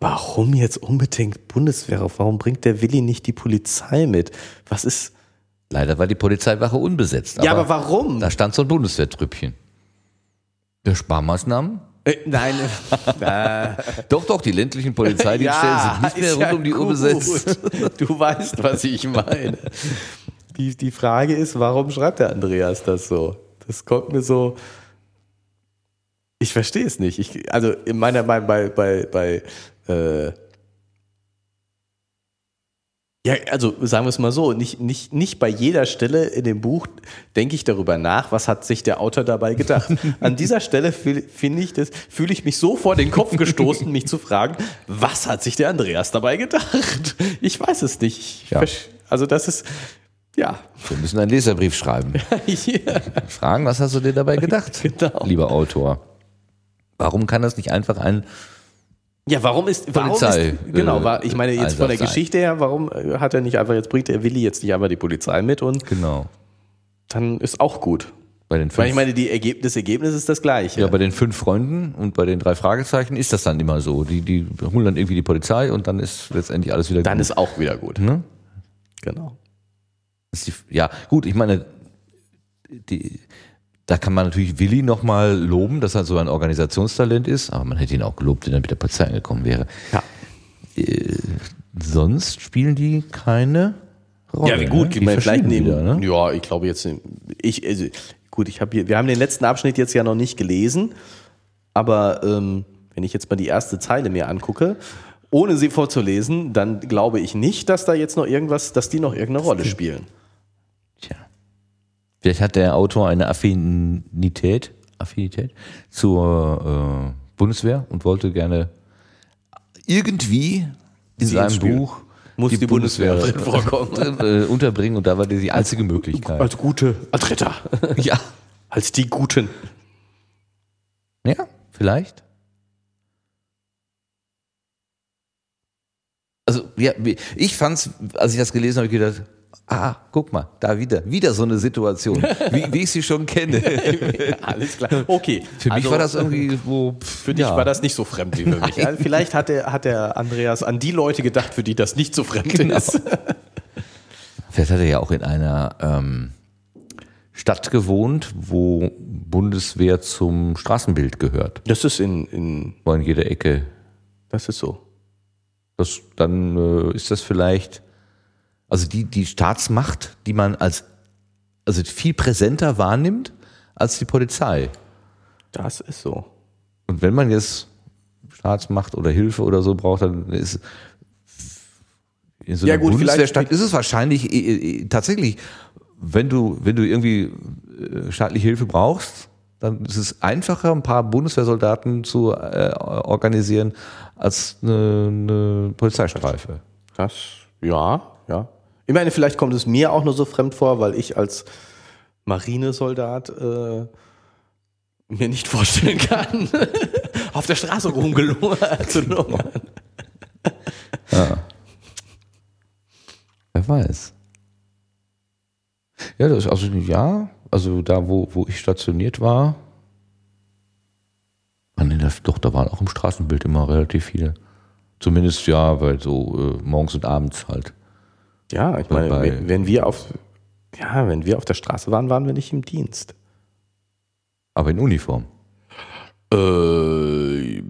warum jetzt unbedingt Bundeswehr? Warum bringt der Willi nicht die Polizei mit? Was ist. Leider war die Polizeiwache unbesetzt. ja, aber warum? Da stand so ein Bundeswehrtrüppchen. Der Sparmaßnahmen? Äh, nein. äh. Doch, doch, die ländlichen Polizeidienststellen ja, sind nicht mehr rund ja um die Uhr besetzt. Du weißt, was ich meine. Die, die Frage ist, warum schreibt der Andreas das so? Das kommt mir so. Ich verstehe es nicht. Ich, also in meiner bei, bei, bei, bei äh, ja, also sagen wir es mal so, nicht, nicht, nicht bei jeder Stelle in dem Buch denke ich darüber nach, was hat sich der Autor dabei gedacht. An dieser Stelle finde ich das, fühle ich mich so vor den Kopf gestoßen, mich zu fragen, was hat sich der Andreas dabei gedacht? Ich weiß es nicht. Ja. Also das ist, ja. Wir müssen einen Leserbrief schreiben. ja. Fragen, was hast du dir dabei gedacht, genau. lieber Autor? Warum kann das nicht einfach ein ja, warum ist, Polizei, warum ist, genau, war, ich meine jetzt Einsatz von der Geschichte her, warum äh, hat er nicht einfach, jetzt bringt der Willi jetzt nicht einfach die Polizei mit und genau. dann ist auch gut. Bei den fünf, Weil ich meine, die Ergeb das Ergebnis ist das gleiche. Ja, bei den fünf Freunden und bei den drei Fragezeichen ist das dann immer so. Die, die holen dann irgendwie die Polizei und dann ist letztendlich alles wieder dann gut. Dann ist auch wieder gut. Ne? Genau. Die, ja, gut, ich meine, die, da kann man natürlich Willi nochmal loben, dass er so ein Organisationstalent ist, aber man hätte ihn auch gelobt, wenn er mit der Polizei angekommen wäre. Ja. Äh, sonst spielen die keine Rolle. Ja, wie gut, ne? ich meine, vielleicht nehmen, wieder, ne? ja, ich glaube jetzt, ich, also, gut, ich habe hier, wir haben den letzten Abschnitt jetzt ja noch nicht gelesen, aber ähm, wenn ich jetzt mal die erste Zeile mir angucke, ohne sie vorzulesen, dann glaube ich nicht, dass da jetzt noch irgendwas, dass die noch irgendeine Rolle spielen. Tja. Vielleicht hat der Autor eine Affinität, Affinität zur äh, Bundeswehr und wollte gerne irgendwie in Sie seinem. Buch Muss die Bundeswehr drin vorkommen. äh, unterbringen und da war die einzige Möglichkeit. Als gute, als Ritter. Ja. Als die Guten. Ja, vielleicht. Also, ja, ich fand's, als ich das gelesen habe, gedacht, ah, guck mal, da wieder, wieder so eine Situation, wie, wie ich sie schon kenne. Alles klar. Okay. Für mich also, war das irgendwie wo. pff, Für dich war das nicht so fremd wie für mich. Ja, vielleicht hat der, hat der Andreas an die Leute gedacht, für die das nicht so fremd Genau. ist. Vielleicht hat er ja auch in einer ähm, Stadt gewohnt, wo Bundeswehr zum Straßenbild gehört. Das ist in, in Wo in jeder Ecke. das ist so. Das, dann äh, ist das vielleicht, also die, die Staatsmacht, die man als also viel präsenter wahrnimmt als die Polizei. Das ist so. Und wenn man jetzt Staatsmacht oder Hilfe oder so braucht, dann ist in so Ja, gut, vielleicht- Bundeswehrstadt ist es wahrscheinlich äh, äh, tatsächlich, wenn du, wenn du irgendwie äh, staatliche Hilfe brauchst, dann ist es einfacher, ein paar Bundeswehrsoldaten zu äh, organisieren, als eine, eine Polizeistreife. Das, ja, ja. Ich meine, vielleicht kommt es mir auch nur so fremd vor, weil ich als Marinesoldat äh, mir nicht vorstellen kann, auf der Straße rumgelungert zu lungern. Wer weiß. Ja, das ist also ja, also da, wo, wo ich stationiert war, nee, das, doch, da waren auch im Straßenbild immer relativ viele. Zumindest ja, weil so äh, morgens und abends halt. Ja, ich meine, Bei- wenn, wenn wir auf ja, wenn wir auf der Straße waren, waren wir nicht im Dienst. Aber in Uniform. Äh,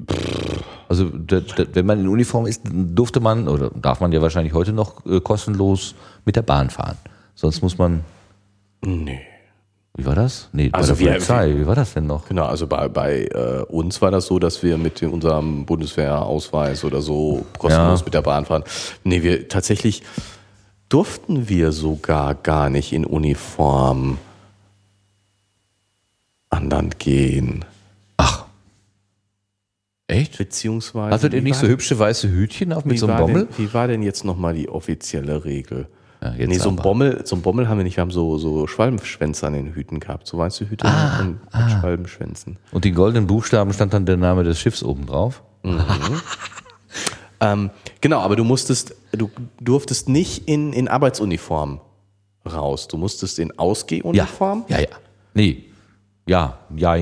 Also da, da, wenn man in Uniform ist, durfte man, oder darf man ja wahrscheinlich heute noch äh, kostenlos mit der Bahn fahren. Sonst muss man, nee. wie war das? Nee, bei Also der wir- Polizei, wie war das denn noch? Genau, also bei, bei äh, uns war das so, dass wir mit unserem Bundeswehrausweis oder so kostenlos Ja. mit der Bahn fahren. Nee, wir tatsächlich durften wir sogar gar nicht in Uniform an Land gehen. Ach. Echt? Beziehungsweise. Hattet ihr nicht so hübsche weiße Hütchen auf mit so einem Bommel? Denn, wie war denn jetzt nochmal die offizielle Regel? Ja, nee, so ein. Bommel, so ein Bommel haben wir nicht. Wir haben so, so Schwalbenschwänze an den Hüten gehabt. So weißt du Hüte und, und Schwalbenschwänzen. Und die goldenen Buchstaben stand dann der Name des Schiffs oben drauf. Ähm, genau, aber du musstest, du durftest nicht in, in Arbeitsuniform raus. Du musstest in Ausgehuniform. Ja, ja. Nee. Ja, ja.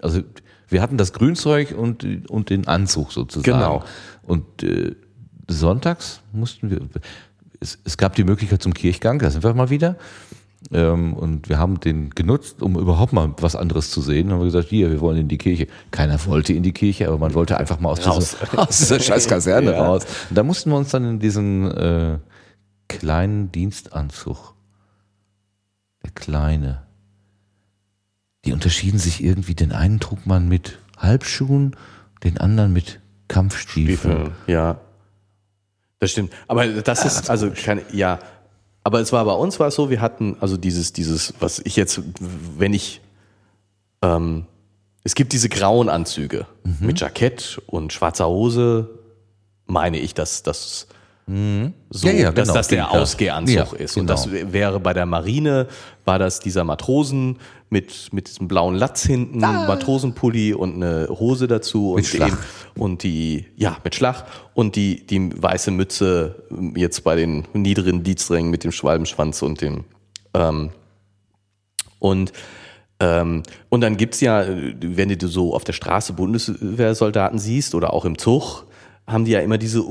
Also wir hatten das Grünzeug und, und den Anzug sozusagen. Genau. Und äh, sonntags mussten wir. Es, es gab die Möglichkeit zum Kirchgang, da sind wir mal wieder. Ähm, und wir haben den genutzt, um überhaupt mal was anderes zu sehen. Dann haben wir gesagt, hier, wir wollen in die Kirche. Keiner wollte in die Kirche, aber man wollte einfach mal aus, Raus. Dieser, aus dieser scheiß Kaserne Ja. raus. Und da mussten wir uns dann in diesen äh, kleinen Dienstanzug der kleine. Die unterschieden sich irgendwie. Den einen trug man mit Halbschuhen, den anderen mit Kampfstiefeln. Ja. Das stimmt. Aber das ist, also, keine, ja. Aber es war bei uns war es so, wir hatten also dieses, dieses, was ich jetzt, wenn ich, ähm, es gibt diese grauen Anzüge. Mit Jackett und schwarzer Hose, meine ich, dass das so, Ja, ja, dass genau, das der. Ausgehanzug Ja, ist. Und genau. das wäre bei der Marine, war das dieser Matrosen mit, mit diesem blauen Latz hinten, Matrosenpulli und eine Hose dazu und, eben, und die, ja, mit Schlag und die, die weiße Mütze jetzt bei den niederen Diensträngen mit dem Schwalbenschwanz und dem, ähm, und ähm, und dann gibt's ja, wenn du so auf der Straße Bundeswehrsoldaten siehst oder auch im Zug, haben die ja immer diese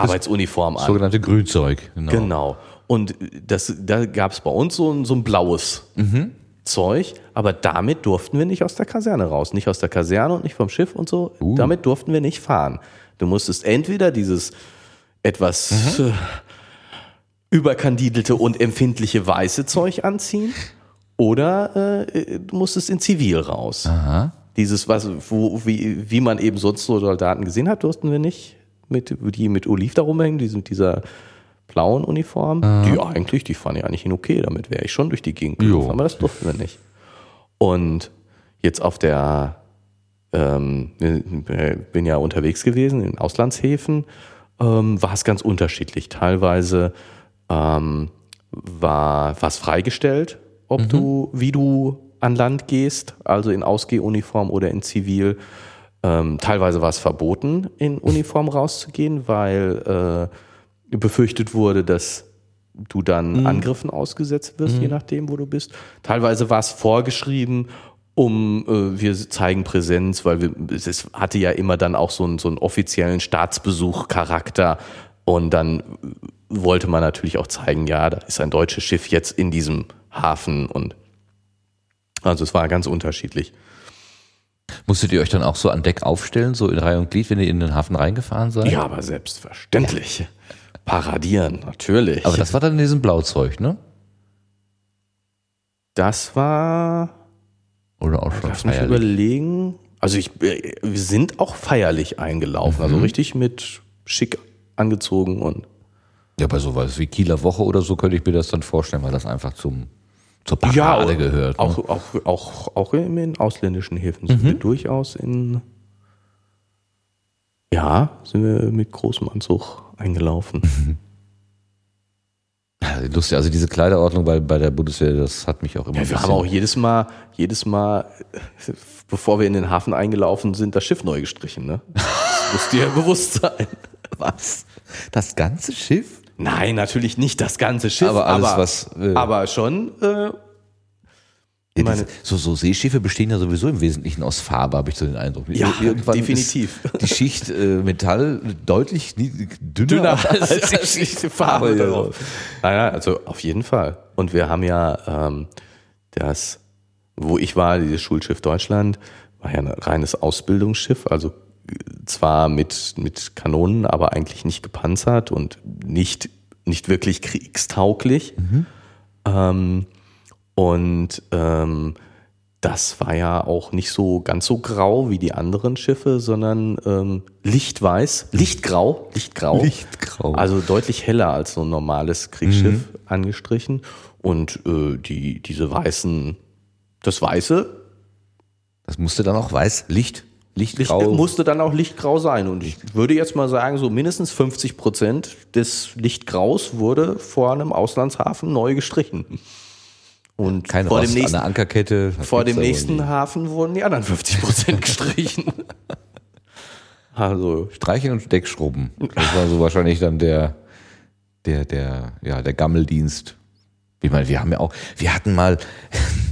Oliv-Arbeitsuniform an. Sogenannte Grünzeug. Genau. Genau. Und das, da gab es bei uns so ein, so ein blaues Mhm. Zeug, aber damit durften wir nicht aus der Kaserne raus. Nicht aus der Kaserne und nicht vom Schiff und so. Uh. Damit durften wir nicht fahren. Du musstest entweder dieses etwas Mhm. äh, überkandidelte und empfindliche weiße Zeug anziehen oder äh, du musstest in Zivil raus. Aha. Dieses, was, wo, wie, wie man eben sonst so Soldaten gesehen hat, durften wir nicht, mit, die mit Oliv da rumhängen, die sind dieser blauen Uniform. Die eigentlich, die fand ich eigentlich okay, damit wäre ich schon durch die Gegend gelaufen, aber das durften wir nicht. Und jetzt auf der, ähm, äh, bin ja unterwegs gewesen in Auslandshäfen, ähm, war es ganz unterschiedlich. Teilweise ähm, war was freigestellt, ob du, wie du an Land gehst, also in Ausgehuniform oder in Zivil. Ähm, teilweise war es verboten, in Uniform rauszugehen, weil äh, befürchtet wurde, dass du dann Angriffen ausgesetzt wirst, je nachdem, wo du bist. Teilweise war es vorgeschrieben, um äh, wir zeigen Präsenz, weil wir, es ist- hatte ja immer dann auch so einen, so einen offiziellen Staatsbesuch-Charakter und dann wollte man natürlich auch zeigen, ja, da ist ein deutsches Schiff jetzt in diesem Hafen und also es war ganz unterschiedlich. Musstet ihr euch dann auch so an Deck aufstellen, so in Reihe und Glied, wenn ihr in den Hafen reingefahren seid? Ja, aber selbstverständlich. Paradieren, natürlich. Aber das war dann in diesem Blauzeug, ne? das war Oder auch schon Lass mich überlegen. Also ich, äh, wir sind auch feierlich eingelaufen, also richtig mit schick angezogen und Ja, bei sowas wie Kieler Woche oder so könnte ich mir das dann vorstellen, weil das einfach zum, zur Parade gehört. ne? Auch, auch, auch, auch in den ausländischen Häfen sind wir durchaus in. Ja, sind wir mit großem Anzug eingelaufen. Ja, Lustig, also diese Kleiderordnung bei, bei der Bundeswehr, das hat mich auch immer Ja, wir haben auch jedes Mal, jedes Mal, bevor wir in den Hafen eingelaufen sind, das Schiff neu gestrichen. Ne? Das muss dir ja bewusst sein. Was? Das ganze Schiff? Nein, natürlich nicht das ganze Schiff, Aber alles, aber, was, äh, aber schon. Äh, Ja, meine- diese, so, so Seeschiffe bestehen ja sowieso im Wesentlichen aus Farbe, habe ich so den Eindruck. Ja, Irgendwann definitiv. Die Schicht äh, Metall deutlich dünner, dünner als, als, die Farbe darauf. Naja, also auf jeden Fall. Und wir haben ja ähm, das, wo ich war, dieses Schulschiff Deutschland, war ja ein reines Ausbildungsschiff, also zwar mit, mit Kanonen, aber eigentlich nicht gepanzert und nicht, nicht wirklich kriegstauglich. Ähm, und ähm, das war ja auch nicht so ganz so grau wie die anderen Schiffe, sondern ähm, lichtweiß, lichtgrau, lichtgrau. Lichtgrau. Also deutlich heller als so ein normales Kriegsschiff angestrichen. Und äh, die, diese weißen, das Weiße Das musste dann auch weiß, Licht, Licht, Lichtgrau. musste dann auch lichtgrau sein. Und ich würde jetzt mal sagen, so mindestens 50 Prozent des Lichtgraus wurde vor einem Auslandshafen neu gestrichen. Und keine vor dem Rost an nächsten der Ankerkette. Vor dem nächsten. Hafen wurden die anderen 50 Prozent gestrichen. also, Streichen und Deckschrubben. Das war so wahrscheinlich dann der, der, der, ja, der Gammeldienst. Ich meine, wir haben ja auch, wir hatten mal,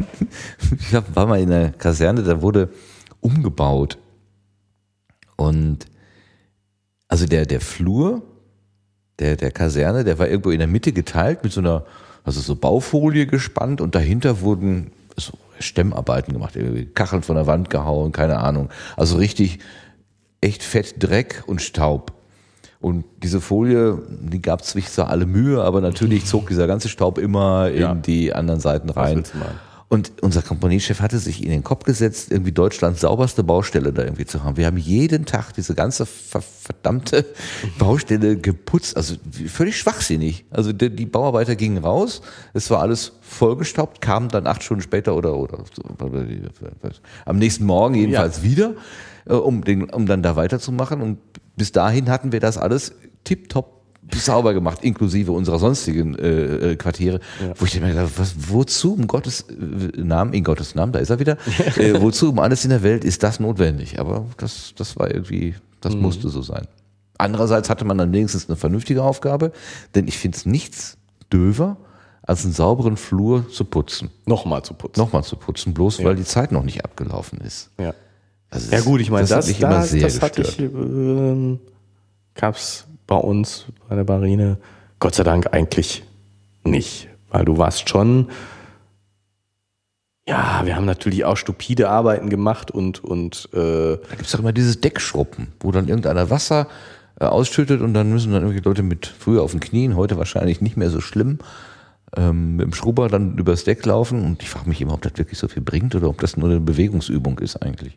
ich war mal in der Kaserne, da wurde umgebaut. Und also der, der Flur der, der Kaserne, der war irgendwo in der Mitte geteilt mit so einer, also so Baufolie gespannt und dahinter wurden so Stemmarbeiten gemacht, Kacheln von der Wand gehauen, keine Ahnung. Also richtig echt fett Dreck und Staub. Und diese Folie, die gab zwar alle Mühe, aber natürlich zog dieser ganze Staub immer in Ja. die anderen Seiten rein. Und unser Kompaniechef hatte sich in den Kopf gesetzt, irgendwie Deutschlands sauberste Baustelle da irgendwie zu haben. Wir haben jeden Tag diese ganze ver verdammte Baustelle geputzt, also völlig schwachsinnig. Also die, die Bauarbeiter gingen raus, es war alles vollgestaubt, kamen dann acht Stunden später oder, oder so, am nächsten Morgen jedenfalls wieder, äh, um, den, um dann da weiterzumachen. Und bis dahin hatten wir das alles tipptopp sauber gemacht, inklusive unserer sonstigen äh, äh, Quartiere, wo ich mir gedacht was, wozu um Gottes äh, Namen, in Gottes Namen, da ist er wieder, äh, wozu um alles in der Welt ist das notwendig? Aber das, das war irgendwie, das musste so sein. Andererseits hatte man dann wenigstens eine vernünftige Aufgabe, denn ich finde es nichts döver, als einen sauberen Flur zu putzen. nochmal zu putzen. Nochmal zu putzen, bloß weil die Zeit noch nicht abgelaufen ist. Ja. Das Ja gut, ich meine, das, das, hat mich das, immer das, sehr hatte gestört. ich, ähm, gab's bei uns bei der Marine Gott sei Dank eigentlich nicht, weil du warst schon, ja, wir haben natürlich auch stupide Arbeiten gemacht und und äh, Da gibt's doch immer dieses Deckschruppen, wo dann irgendeiner Wasser äh, ausschüttet und dann müssen dann irgendwelche Leute mit früher auf den Knien, heute wahrscheinlich nicht mehr so schlimm, ähm, mit dem Schrubber dann übers Deck laufen und ich frage mich immer, ob das wirklich so viel bringt oder ob das nur eine Bewegungsübung ist eigentlich.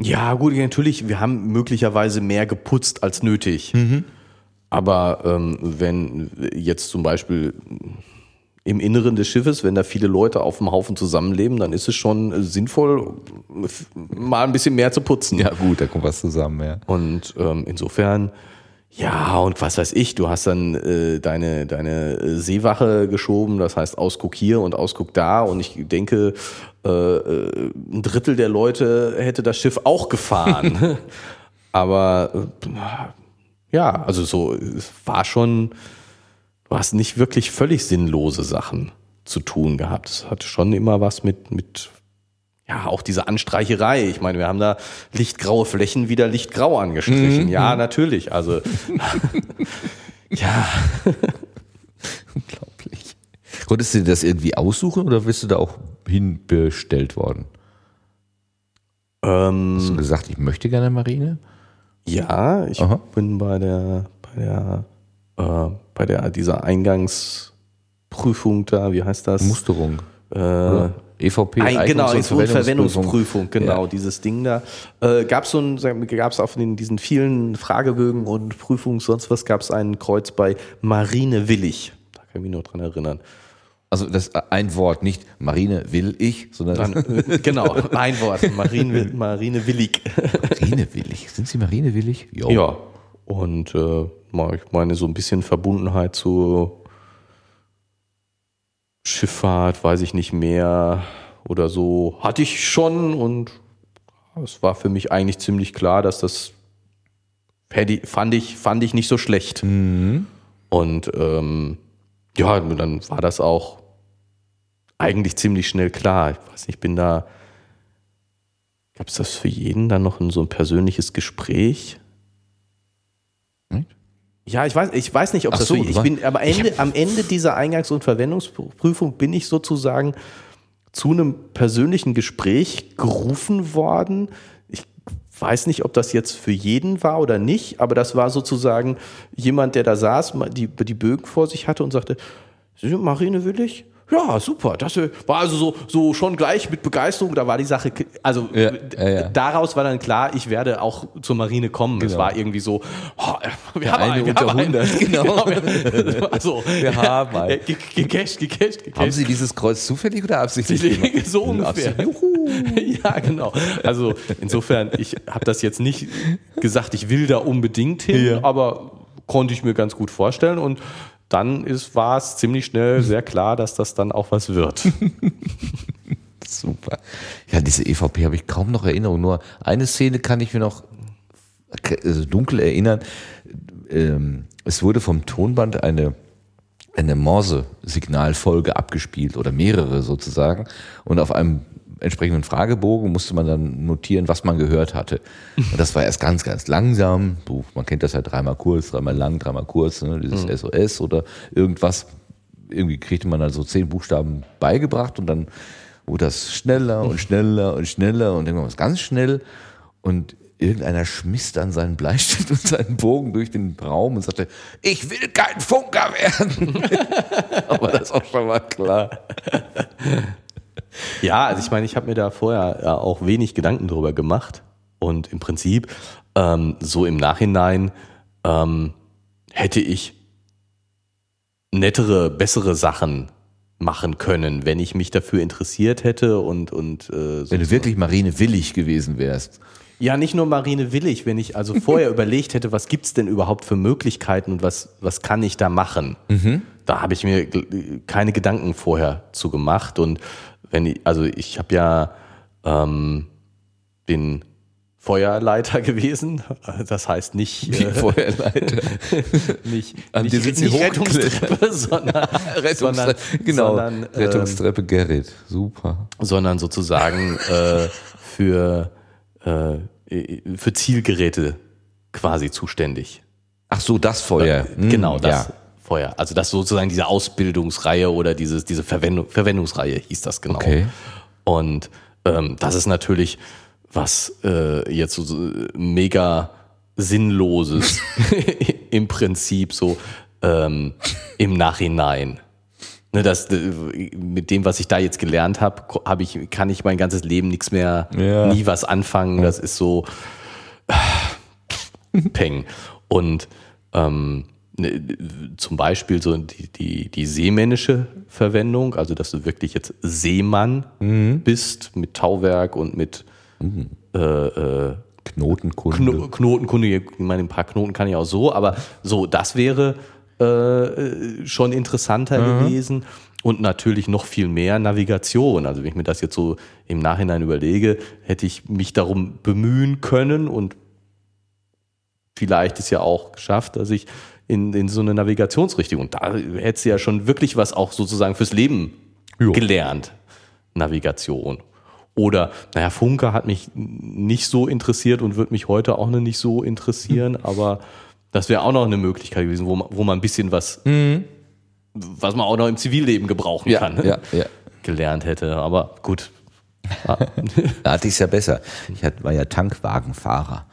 Ja, gut, natürlich, wir haben möglicherweise mehr geputzt als nötig. Mhm. Aber ähm, wenn jetzt zum Beispiel im Inneren des Schiffes, wenn da viele Leute auf dem Haufen zusammenleben, dann ist es schon sinnvoll, mal ein bisschen mehr zu putzen. Ja, gut, da kommt was zusammen, ja. Und ähm, insofern, ja, und was weiß ich, du hast dann äh, deine, deine Seewache geschoben, das heißt Ausguck hier und Ausguck da. Und ich denke, äh, äh ein Drittel der Leute hätte das Schiff auch gefahren. Aber äh, ja, also so, es war schon du hast nicht wirklich völlig sinnlose Sachen zu tun gehabt. Es hatte schon immer was mit, mit, ja, auch diese Anstreicherei. Ich meine, wir haben da lichtgraue Flächen wieder lichtgrau angestrichen. Mhm. Ja, natürlich. Also, ja. Unglaublich. Konntest du dir das irgendwie aussuchen oder bist du da auch hinbestellt worden? Ähm, Hast du gesagt, ich möchte gerne Marine? Ja, ich Aha. bin bei der, bei der äh, bei der dieser Eingangsprüfung da, wie heißt das? Musterung. Äh, EVP, ein, genau, Verwendungsprüfung, Verwendungsprüfung, genau, ja. dieses Ding da. Äh, gab es so ein, gab's auf den, diesen vielen Fragebögen und Prüfungen, sonst was, gab es ein Kreuz bei Marine Willig. Da kann ich mich noch dran erinnern. Also das ein Wort, nicht Marine will ich, sondern Dann, äh, genau ein Wort, Marine, Marine willig. Marine willig, sind Sie Marine willig? Jo. Ja. Und äh, ich meine, so ein bisschen Verbundenheit zu Schifffahrt, weiß ich nicht mehr oder so, hatte ich schon und es war für mich eigentlich ziemlich klar, dass das fand ich, fand ich nicht so schlecht. Mhm. Und ähm, ja, dann war das auch eigentlich ziemlich schnell klar. Ich weiß nicht, ich bin da. Gab es das für jeden dann noch in so ein persönliches Gespräch? Ja, ich weiß, ich weiß nicht, ob Ach das so, ich bin, aber Ende, am Ende dieser Eingangs- und Verwendungsprüfung bin ich sozusagen zu einem persönlichen Gespräch gerufen worden. Ich weiß nicht, ob das jetzt für jeden war oder nicht, aber das war sozusagen jemand, der da saß, die, die Bögen vor sich hatte und sagte, Marine Willig? Ja, super. Das war also so, so schon gleich mit Begeisterung. Da war die Sache, also ja, ja, ja. daraus war dann klar, ich werde auch zur Marine kommen. Genau. Es war irgendwie so, oh, wir, haben eine wir haben einen, 100, genau. genau. also, wir haben einen. Gecasht, gecasht, gecasht. Haben Sie dieses Kreuz zufällig oder absichtlich gemacht? So ungefähr. ja, genau. Also insofern, ich habe das jetzt nicht gesagt, ich will da unbedingt hin, aber konnte ich mir ganz gut vorstellen und dann war es ziemlich schnell sehr klar, dass das dann auch was wird. Super. Ja, diese EVP habe ich kaum noch Erinnerung. Nur eine Szene kann ich mir noch also dunkel erinnern. Ähm, es wurde vom Tonband eine, eine Morse-Signalfolge abgespielt oder mehrere sozusagen. Und auf einem entsprechenden Fragebogen musste man dann notieren, was man gehört hatte. Und das war erst ganz, ganz langsam. So, man kennt das ja dreimal kurz, dreimal lang, dreimal kurz, ne, dieses mhm. SOS oder irgendwas. Irgendwie kriegte man also zehn Buchstaben beigebracht und dann wurde das schneller und schneller und schneller und irgendwann was ganz schnell. Und irgendeiner schmiss dann seinen Bleistift und seinen Bogen durch den Raum und sagte, ich will kein Funker werden. Aber das ist auch schon mal klar. Ja, also ich meine, ich habe mir da vorher ja auch wenig Gedanken drüber gemacht. Und im Prinzip, ähm, so im Nachhinein, ähm, hätte ich nettere, bessere Sachen machen können, wenn ich mich dafür interessiert hätte und und äh, wenn du wirklich marinewillig gewesen wärst. Ja, nicht nur marinewillig, wenn ich also vorher überlegt hätte, was gibt's denn überhaupt für Möglichkeiten und was was kann ich da machen? Mhm. Da habe ich mir keine Gedanken vorher zu gemacht und wenn ich, also ich habe ja ähm, den Feuerleiter gewesen. Das heißt nicht äh, Feuerleiter. nicht, An nicht, nicht, nicht Rettungstreppe, sondern, Rettungstreppe, sondern, genau, sondern, ähm, Rettungstreppe Gerrit. Super. Sondern sozusagen äh, für, äh, für Zielgeräte quasi zuständig. Ach so, das Feuer. Hm, genau, das. Ja. Feuer. Also das sozusagen diese Ausbildungsreihe oder dieses, diese Verwendung, Verwendungsreihe hieß das genau. Okay. Und ähm, das ist natürlich was äh, jetzt so, mega Sinnloses im Prinzip so ähm, im Nachhinein. Ne, das, äh, mit dem, was ich da jetzt gelernt habe, hab ich, kann ich mein ganzes Leben nichts mehr, Ja. nie was anfangen. Das ist so Peng. Und ähm, zum Beispiel so die, die, die seemännische Verwendung, also dass du wirklich jetzt Seemann bist mit Tauwerk und mit äh, äh, Knotenkunde. Kno Knotenkunde, ich meine, ein paar Knoten kann ich auch so, aber so, das wäre äh, schon interessanter gewesen. Und natürlich noch viel mehr Navigation. Also wenn ich mir das jetzt so im Nachhinein überlege, hätte ich mich darum bemühen können und vielleicht ist ja auch geschafft, dass ich in, in so eine Navigationsrichtung, und da hättest du ja schon wirklich was auch sozusagen fürs Leben Jo. gelernt. Navigation. Oder, naja, Funke hat mich nicht so interessiert und wird mich heute auch noch nicht so interessieren, aber das wäre auch noch eine Möglichkeit gewesen, wo man, wo man ein bisschen was, was man auch noch im Zivilleben gebrauchen Ja, kann, ja, ja. gelernt hätte. Aber gut. Ja. Da hatte ich es ja besser. Ich war ja Tankwagenfahrer.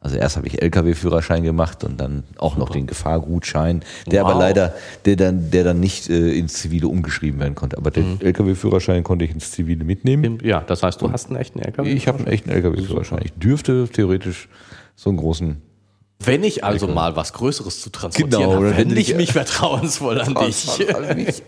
Also erst habe ich LKW-Führerschein gemacht und dann auch noch den Gefahrgutschein, der Wow. aber leider, der dann, der dann nicht äh, ins Zivile umgeschrieben werden konnte. Aber den LKW-Führerschein konnte ich ins Zivile mitnehmen. ja, das heißt, du hast einen echten LKW. Ich habe einen echten LKW-Führerschein. Ich dürfte theoretisch so einen großen. Wenn ich also mal was Größeres zu transportieren Genau, habe, dann wende ich ich- mich vertrauensvoll an dich.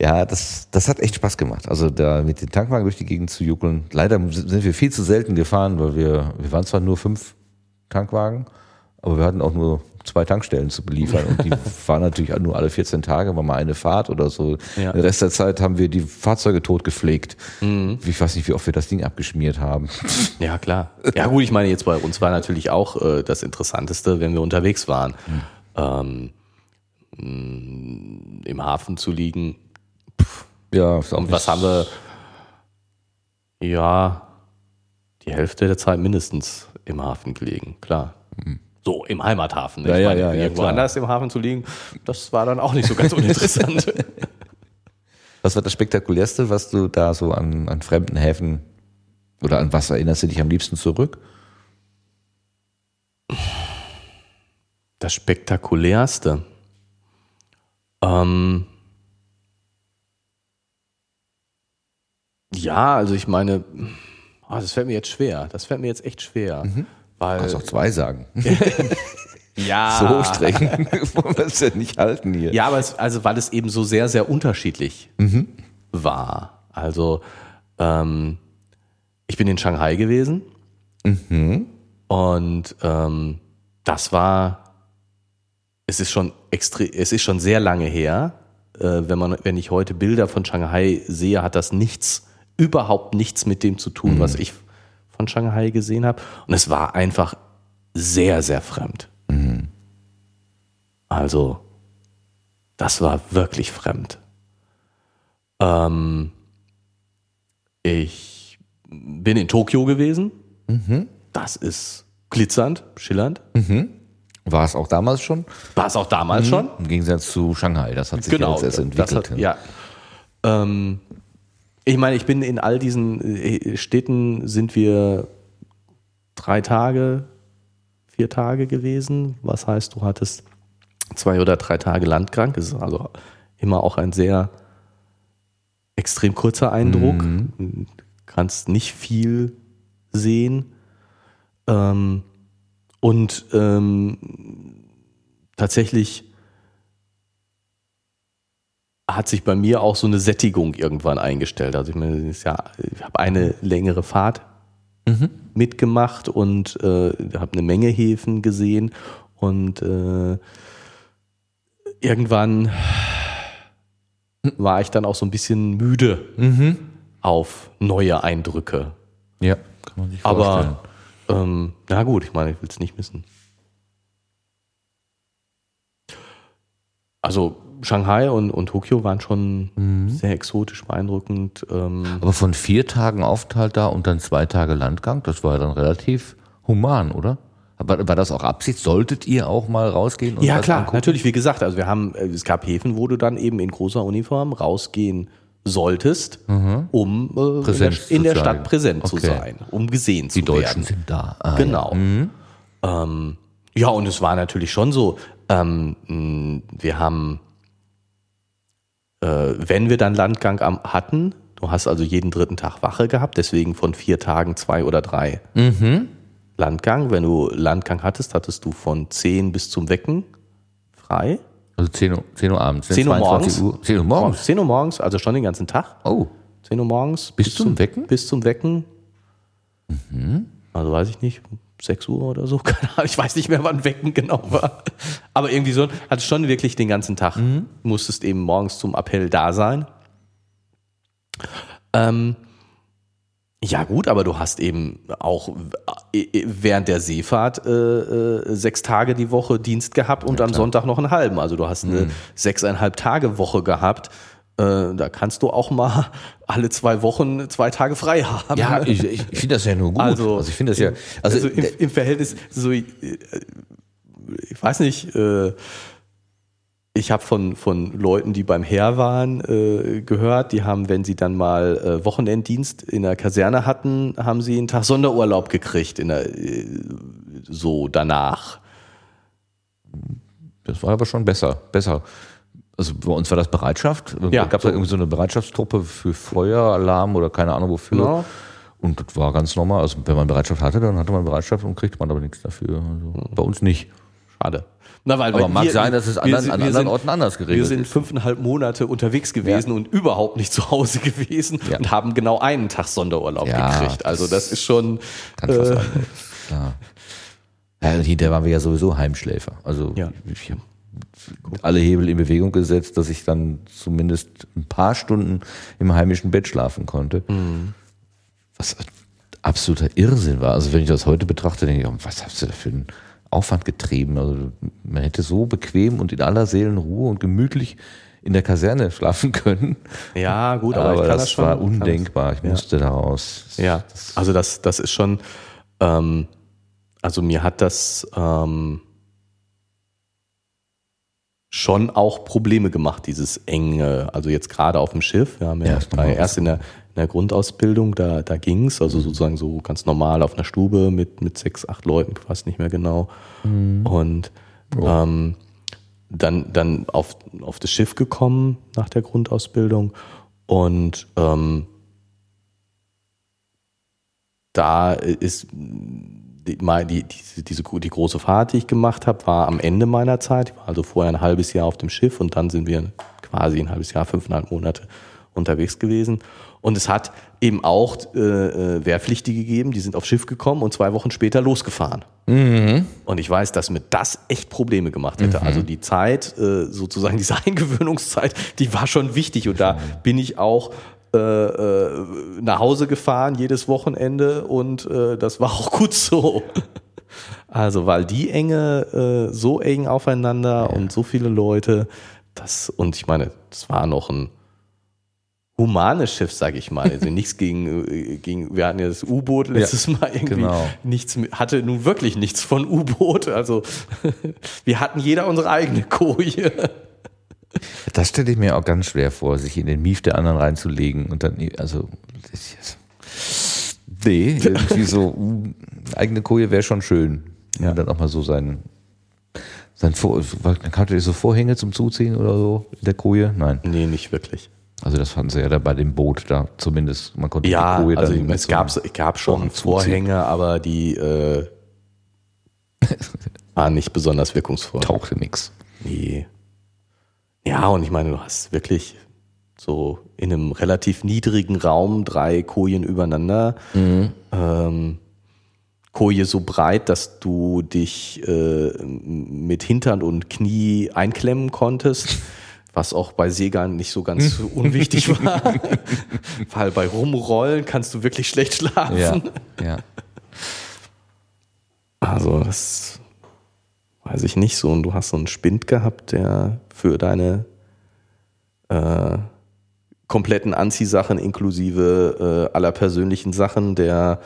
Ja, das, das hat echt Spaß gemacht. Also da mit den Tankwagen durch die Gegend zu juckeln. Leider sind wir viel zu selten gefahren, weil wir, wir waren zwar nur fünf Tankwagen, aber wir hatten auch nur zwei Tankstellen zu beliefern und die fahren natürlich nur alle 14 Tage, war mal eine Fahrt oder so. Ja. Den Rest der Zeit haben wir die Fahrzeuge tot gepflegt. Ich weiß nicht, wie oft wir das Ding abgeschmiert haben. Ja, klar. Ja, gut, ich meine, jetzt bei uns war natürlich auch äh, das Interessanteste, wenn wir unterwegs waren, ähm, mh, im Hafen zu liegen. Ja, Und was haben wir? Ja, die Hälfte der Zeit mindestens im Hafen gelegen, klar. So, im Heimathafen. ne? Ja, ja, meine, ja, ja, irgendwo klar. anders im Hafen zu liegen, das war dann auch nicht so ganz uninteressant. Was war das Spektakulärste, was du da so an, an fremden Häfen oder an was erinnerst du dich am liebsten zurück? Das Spektakulärste. Ähm ja, also ich meine, ah, das fällt mir jetzt schwer. Das fällt mir jetzt echt schwer. Weil, Kannst auch zwei sagen. ja, So streng wollen wir es ja nicht halten hier. Ja, aber es, also weil es eben so sehr, sehr unterschiedlich war. Also ähm, ich bin in Shanghai gewesen und ähm, das war, es ist schon extrem, es ist schon sehr lange her. Äh, wenn man, wenn ich heute Bilder von Shanghai sehe, hat das nichts, überhaupt nichts mit dem zu tun, was ich von Shanghai gesehen habe. Und es war einfach sehr, sehr fremd. Also, das war wirklich fremd. Ähm, ich bin in Tokio gewesen. Das ist glitzernd, schillernd. War es auch damals schon? War es auch damals schon. Im Gegensatz zu Shanghai, das hat sich Genau. jetzt erst entwickelt. hat, ja. Ähm, ich meine, ich bin in all diesen äh, Städten sind wir drei Tage, vier Tage gewesen. Was heißt, du hattest zwei oder drei Tage landkrank. Das ist also immer auch ein sehr extrem kurzer Eindruck. Du kannst nicht viel sehen. Ähm, und ähm, tatsächlich hat sich bei mir auch so eine Sättigung irgendwann eingestellt. Also ich meine, ja, ich habe eine längere Fahrt mitgemacht und äh, habe eine Menge Häfen gesehen und äh, irgendwann war ich dann auch so ein bisschen müde auf neue Eindrücke. Ja, kann man sich vorstellen. Aber ähm, na gut, ich meine, ich will es nicht missen. Also Shanghai und, und Tokio waren schon Mhm. sehr exotisch beeindruckend. Ähm, Aber von vier Tagen Aufenthalt da und dann zwei Tage Landgang, das war ja dann relativ human, oder? Aber war das auch Absicht? Solltet ihr auch mal rausgehen? Und ja klar, angucken? natürlich, wie gesagt, also wir haben, äh, es gab Häfen, wo du dann eben in großer Uniform rausgehen solltest, um äh, in der, Mhm. In der zu Stadt präsent zu Okay. sein, um gesehen zu Die Deutschen werden. sind da. Ah, Genau. ähm, ja, und es war natürlich schon so, ähm, wir haben, wenn wir dann Landgang am, hatten, du hast also jeden dritten Tag Wache gehabt, deswegen von vier Tagen zwei oder drei Landgang. Wenn du Landgang hattest, hattest du von 10 bis zum Wecken frei. Also 10 Uhr, 10 Uhr abends. 10 Uhr morgens. Uhr, 10 Uhr morgens. 10 Uhr morgens, also schon den ganzen Tag. Oh, 10 Uhr morgens. Bis zum Wecken? Bis zum Wecken. Also weiß ich nicht, 6 Uhr oder so. Ich weiß nicht mehr, wann Wecken genau war. Aber irgendwie so, hatte schon wirklich den ganzen Tag. Musstest eben morgens zum Appell da sein. Ähm, ja gut, aber du hast eben auch äh, während der Seefahrt äh, äh, sechs Tage die Woche Dienst gehabt und am Sonntag noch einen halben. Also du hast eine sechseinhalb Tage Woche gehabt. Äh, da kannst du auch mal alle zwei Wochen zwei Tage frei haben. Ja, ich, ich finde das ja nur gut. Also, ich finde das ja, also, Also, im, im Verhältnis, so, äh, ich weiß nicht, äh, ich habe von, von Leuten, die beim Heer waren, äh, gehört, die haben, wenn sie dann mal äh, Wochenenddienst in der Kaserne hatten, haben sie einen Tag Sonderurlaub gekriegt, in der, äh, so danach. das war aber schon besser, besser. Also bei uns war das Bereitschaft. Ja, da gab es so. irgendwie so eine Bereitschaftstruppe für Feueralarm oder keine Ahnung wofür. Genau. Und das war ganz normal. Also wenn man Bereitschaft hatte, dann hatte man Bereitschaft und kriegte man aber nichts dafür. Also bei uns nicht. Schade. Na, weil, Aber weil mag sein, dass es anderen- an anderen sind, Orten anders geregelt Wir sind ist. fünfeinhalb Monate unterwegs gewesen und überhaupt nicht zu Hause gewesen Ja. und haben genau einen Tag Sonderurlaub Ja, gekriegt. Also das ist schon Ganz was äh, anderes. Klar. Ja, hinterher waren wir ja sowieso Heimschläfer. Also Ja. ich habe alle Hebel in Bewegung gesetzt, dass ich dann zumindest ein paar Stunden im heimischen Bett schlafen konnte. Mhm. Was absoluter Irrsinn war. Also wenn ich das heute betrachte, denke ich, oh, was hast du da für einen Aufwand getrieben? Also man hätte so bequem und in aller Seelenruhe und gemütlich in der Kaserne schlafen können. ja gut, aber, Aber, ich kann das, das schon. war undenkbar. Ich musste daraus. Ja, also das, das ist schon, ähm, also mir hat das ähm, schon auch Probleme gemacht, dieses enge, also jetzt gerade auf dem Schiff. Wir haben ja, Ja, erst in der, in der Grundausbildung, da, da ging's, also sozusagen so ganz normal auf einer Stube mit, mit sechs, acht Leuten, ich weiß nicht mehr genau. Und ähm, dann, dann auf, auf das Schiff gekommen nach der Grundausbildung. Und ähm, da ist die, die, die, diese, die große Fahrt, die ich gemacht habe, war am Ende meiner Zeit. Ich war also vorher ein halbes Jahr auf dem Schiff und dann sind wir quasi ein halbes Jahr, fünfeinhalb Monate unterwegs gewesen. Und es hat eben auch äh, äh, Wehrpflichtige gegeben, die sind aufs Schiff gekommen und zwei Wochen später losgefahren. Und ich weiß, dass mir das echt Probleme gemacht hätte. Also die Zeit, äh, sozusagen diese Eingewöhnungszeit, die war schon wichtig. Und da bin ich auch nach Hause gefahren jedes Wochenende und äh, das war auch gut so. Also, weil die Enge äh, so eng aufeinander und so viele Leute, das, und ich meine, das war noch ein humanes Schiff, sag ich mal. Also nichts gegen, äh, gegen, wir hatten ja das U-Boot letztes Mal irgendwie genau. nichts, hatte nun wirklich nichts von U-Boot. Also wir hatten jeder unsere eigene Koje. Das stelle ich mir auch ganz schwer vor, sich in den Mief der anderen reinzulegen und dann, also, nee, irgendwie so, eigene Koje wäre schon schön. Ja. dann auch mal so sein, sein Vor, kannte ihr so Vorhänge zum Zuziehen oder so in der Koje? Nein. Nee, nicht wirklich. Also das fanden sie ja da bei dem Boot da zumindest. Man konnte Ja, die Koje also dann es so gab, es gab schon Vorhang zuziehen. Vorhänge, aber die äh, waren nicht besonders wirkungsvoll. tauchte nix. Nee. Ja, und ich meine, du hast wirklich so in einem relativ niedrigen Raum drei Kojen übereinander. Ähm, Koje so breit, dass du dich äh, mit Hintern und Knie einklemmen konntest, was auch bei Seglern nicht so ganz unwichtig war. Weil bei Rumrollen kannst du wirklich schlecht schlafen. Ja, ja. Also das weiß ich nicht so. Und du hast so einen Spind gehabt, der für deine äh, kompletten Anziehsachen inklusive äh, aller persönlichen Sachen, der,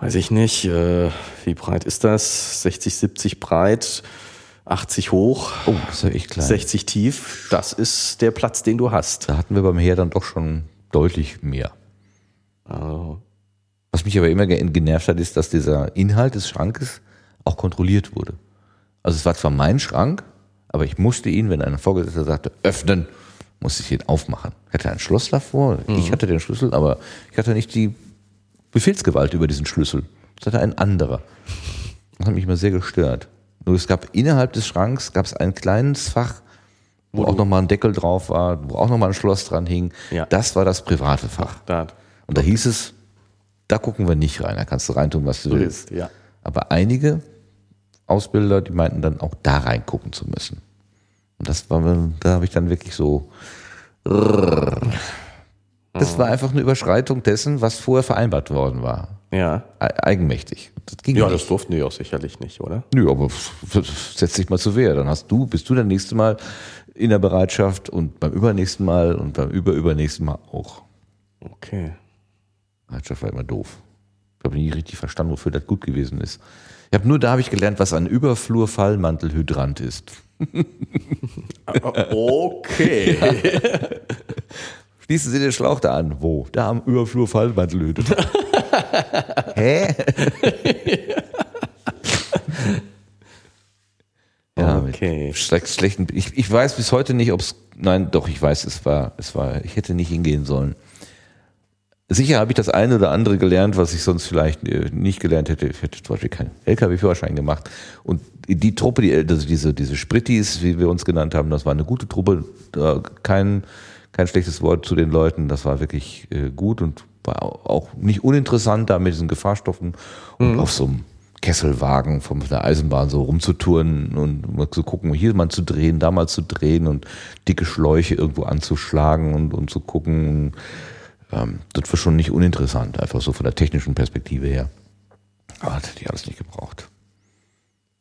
weiß ich nicht, äh, wie breit ist das? 60, 70 breit, 80 hoch, Oh, das ist ja echt klein. 60 tief. Das ist der Platz, den du hast. Da hatten wir beim Heer dann doch schon deutlich mehr. Also, Was mich aber immer ge- genervt hat, ist, dass dieser Inhalt des Schrankes auch kontrolliert wurde. Also es war zwar mein Schrank, aber ich musste ihn, wenn ein Vorgesetzter sagte, öffnen, musste ich ihn aufmachen. Ich hatte ein Schloss davor, mhm. ich hatte den Schlüssel, aber ich hatte nicht die Befehlsgewalt über diesen Schlüssel. Das hatte ein anderer. Das hat mich immer sehr gestört. Nur es gab innerhalb des Schranks gab es ein kleines Fach, wo, wo auch nochmal ein Deckel drauf war, wo auch nochmal ein Schloss dran hing. Ja. Das war das private Fach. Ach, Und da hieß es, da gucken wir nicht rein, da kannst du reintun, was du so willst. Ist, ja. Aber einige Ausbilder, die meinten dann auch da reingucken zu müssen. Und das war, da habe ich dann wirklich so. Das war einfach eine Überschreitung dessen, was vorher vereinbart worden war. Ja. Eigenmächtig. Das ging ja, nicht. das durften die auch sicherlich nicht, oder? Nö, aber setz dich mal zu Wehr. Dann hast du, bist du das nächste Mal in der Bereitschaft und beim übernächsten Mal und beim überübernächsten Mal auch. Okay. Bereitschaft war immer doof. Ich habe nie richtig verstanden, wofür das gut gewesen ist. Ich habe nur da habe ich gelernt, was ein Überflurfallmantelhydrant ist. okay. Schließen Sie den Schlauch da an. Wo? Da am Überflurfallmantelhydrant. Hä? ja, okay. Schlecht, schlechten. Ich, ich weiß bis heute nicht, ob es. Nein, doch, ich weiß, es war, es war. Ich hätte nicht hingehen sollen. Sicher habe ich das eine oder andere gelernt, was ich sonst vielleicht äh, nicht gelernt hätte. Ich hätte zum Beispiel keinen LKW-Führerschein gemacht. Und die Truppe, die, also diese, diese Sprittis, wie wir uns genannt haben, das war eine gute Truppe. Kein, kein schlechtes Wort zu den Leuten. Das war wirklich äh, gut und war auch nicht uninteressant, da mit diesen Gefahrstoffen und mhm. auf so einem Kesselwagen von der Eisenbahn so rumzutouren und mal zu gucken, hier mal zu drehen, da mal zu drehen und dicke Schläuche irgendwo anzuschlagen und, und zu gucken. Ähm, das war schon nicht uninteressant, einfach so von der technischen Perspektive her. Aber das hätte ich alles nicht gebraucht.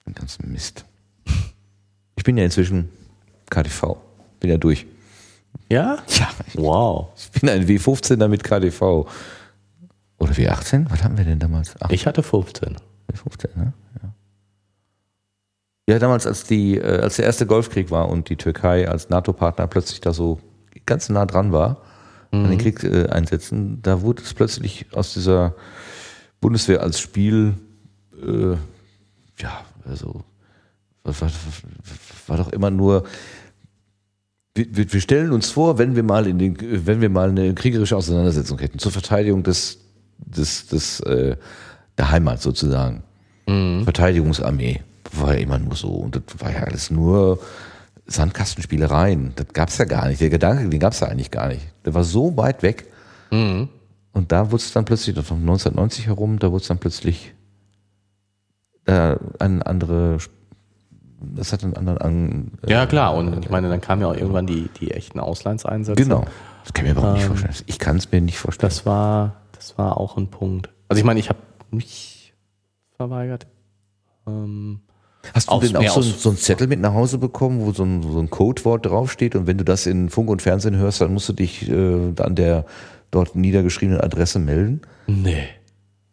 Den ganzen Mist. Ich bin ja inzwischen KTV. Bin ja durch. Ja? Ja. Wow. Ich bin ein W15er mit KDV. Oder W18? Was haben wir denn damals? Ach, ich hatte 15. W15, ne? Ja. Ja, damals, als, die, äh, als der erste Golfkrieg war und die Türkei als NATO-Partner plötzlich da so ganz nah dran war, mhm. an den Krieg äh, einsetzen, da wurde es plötzlich aus dieser Bundeswehr als Spiel, äh, ja, also, war, war, war doch immer nur, wir, wir, stellen uns vor, wenn wir mal in den, wenn wir mal eine kriegerische Auseinandersetzung hätten zur Verteidigung des, des, des äh, der Heimat sozusagen. Mhm. Verteidigungsarmee war ja immer nur so und das war ja alles nur Sandkastenspielereien. Das gab's ja gar nicht. Der Gedanke, den gab's ja eigentlich gar nicht. Der war so weit weg. Mhm. Und da wurde es dann plötzlich, das war 1990 herum, da wurde es dann plötzlich äh, eine andere das hat einen anderen an, äh, Ja, klar. Und ich meine, dann kamen ja auch irgendwann die, die echten Auslandseinsätze. Genau. Das kann ich mir überhaupt ähm, nicht vorstellen. Ich kann es mir nicht vorstellen. Das war, das war auch ein Punkt. Also ich meine, ich habe mich verweigert. Ähm, Hast du denn auch so, so einen Zettel mit nach Hause bekommen, wo so ein, so ein Codewort draufsteht und wenn du das in Funk und Fernsehen hörst, dann musst du dich äh, an der dort niedergeschriebenen Adresse melden? Nee.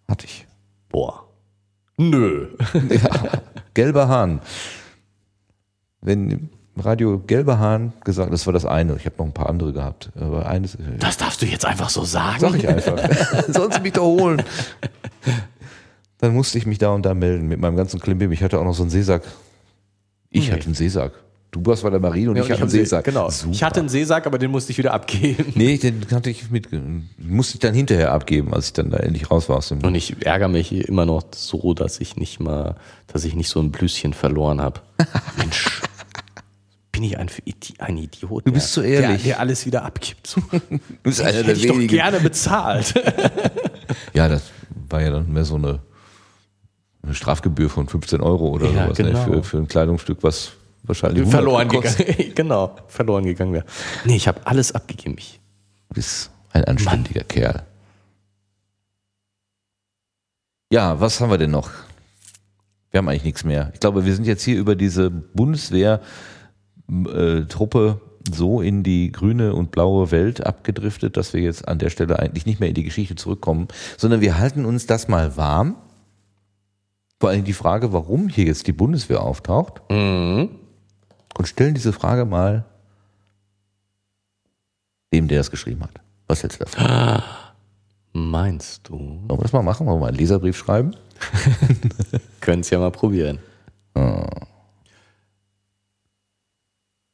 Hatte ich. Boah. Nö. Ja, gelber Hahn wenn Radio Gelber Hahn gesagt, das war das eine. Ich habe noch ein paar andere gehabt, aber eines. Äh, das darfst du jetzt einfach so sagen. Sag ich einfach. Sonst mich da holen. Dann musste ich mich da und da melden mit meinem ganzen Klimbim. Ich hatte auch noch so einen Seesack. Ich okay. hatte einen Seesack. Du warst bei der Marine und ja, ich, hatte einen Seesack. Genau. Super. Ich hatte einen Seesack, aber den musste ich wieder abgeben. Nee, den hatte ich mit, musste ich dann hinterher abgeben, als ich dann da endlich raus war aus dem. Und ich ärgere mich immer noch so, dass ich nicht mal, dass ich nicht so ein Blüschen verloren habe. Mensch bin ich ein, ein Idiot. Du bist so ehrlich. Der, der, alles wieder abgibt. du bist einer der ich doch gerne bezahlt. ja, das war ja dann mehr so eine, eine Strafgebühr von 15 Euro oder ja, sowas ne, genau. ne, für, für ein Kleidungsstück, was wahrscheinlich verloren gegangen. genau, verloren gegangen wäre. Nee, ich habe alles abgegeben. Ich du bist ein anständiger Mann. Kerl. Ja, was haben wir denn noch? Wir haben eigentlich nichts mehr. Ich glaube, wir sind jetzt hier über diese Bundeswehr äh, Truppe so in die grüne und blaue Welt abgedriftet, dass wir jetzt an der Stelle eigentlich nicht mehr in die Geschichte zurückkommen, sondern wir halten uns das mal warm. Vor allem die Frage, warum hier jetzt die Bundeswehr auftaucht. Mhm. Und stellen diese Frage mal dem, der es geschrieben hat. Was hältst du davon? Meinst du? Wollen wir das mal machen? Wollen wir mal einen Leserbrief schreiben? Können es ja mal probieren.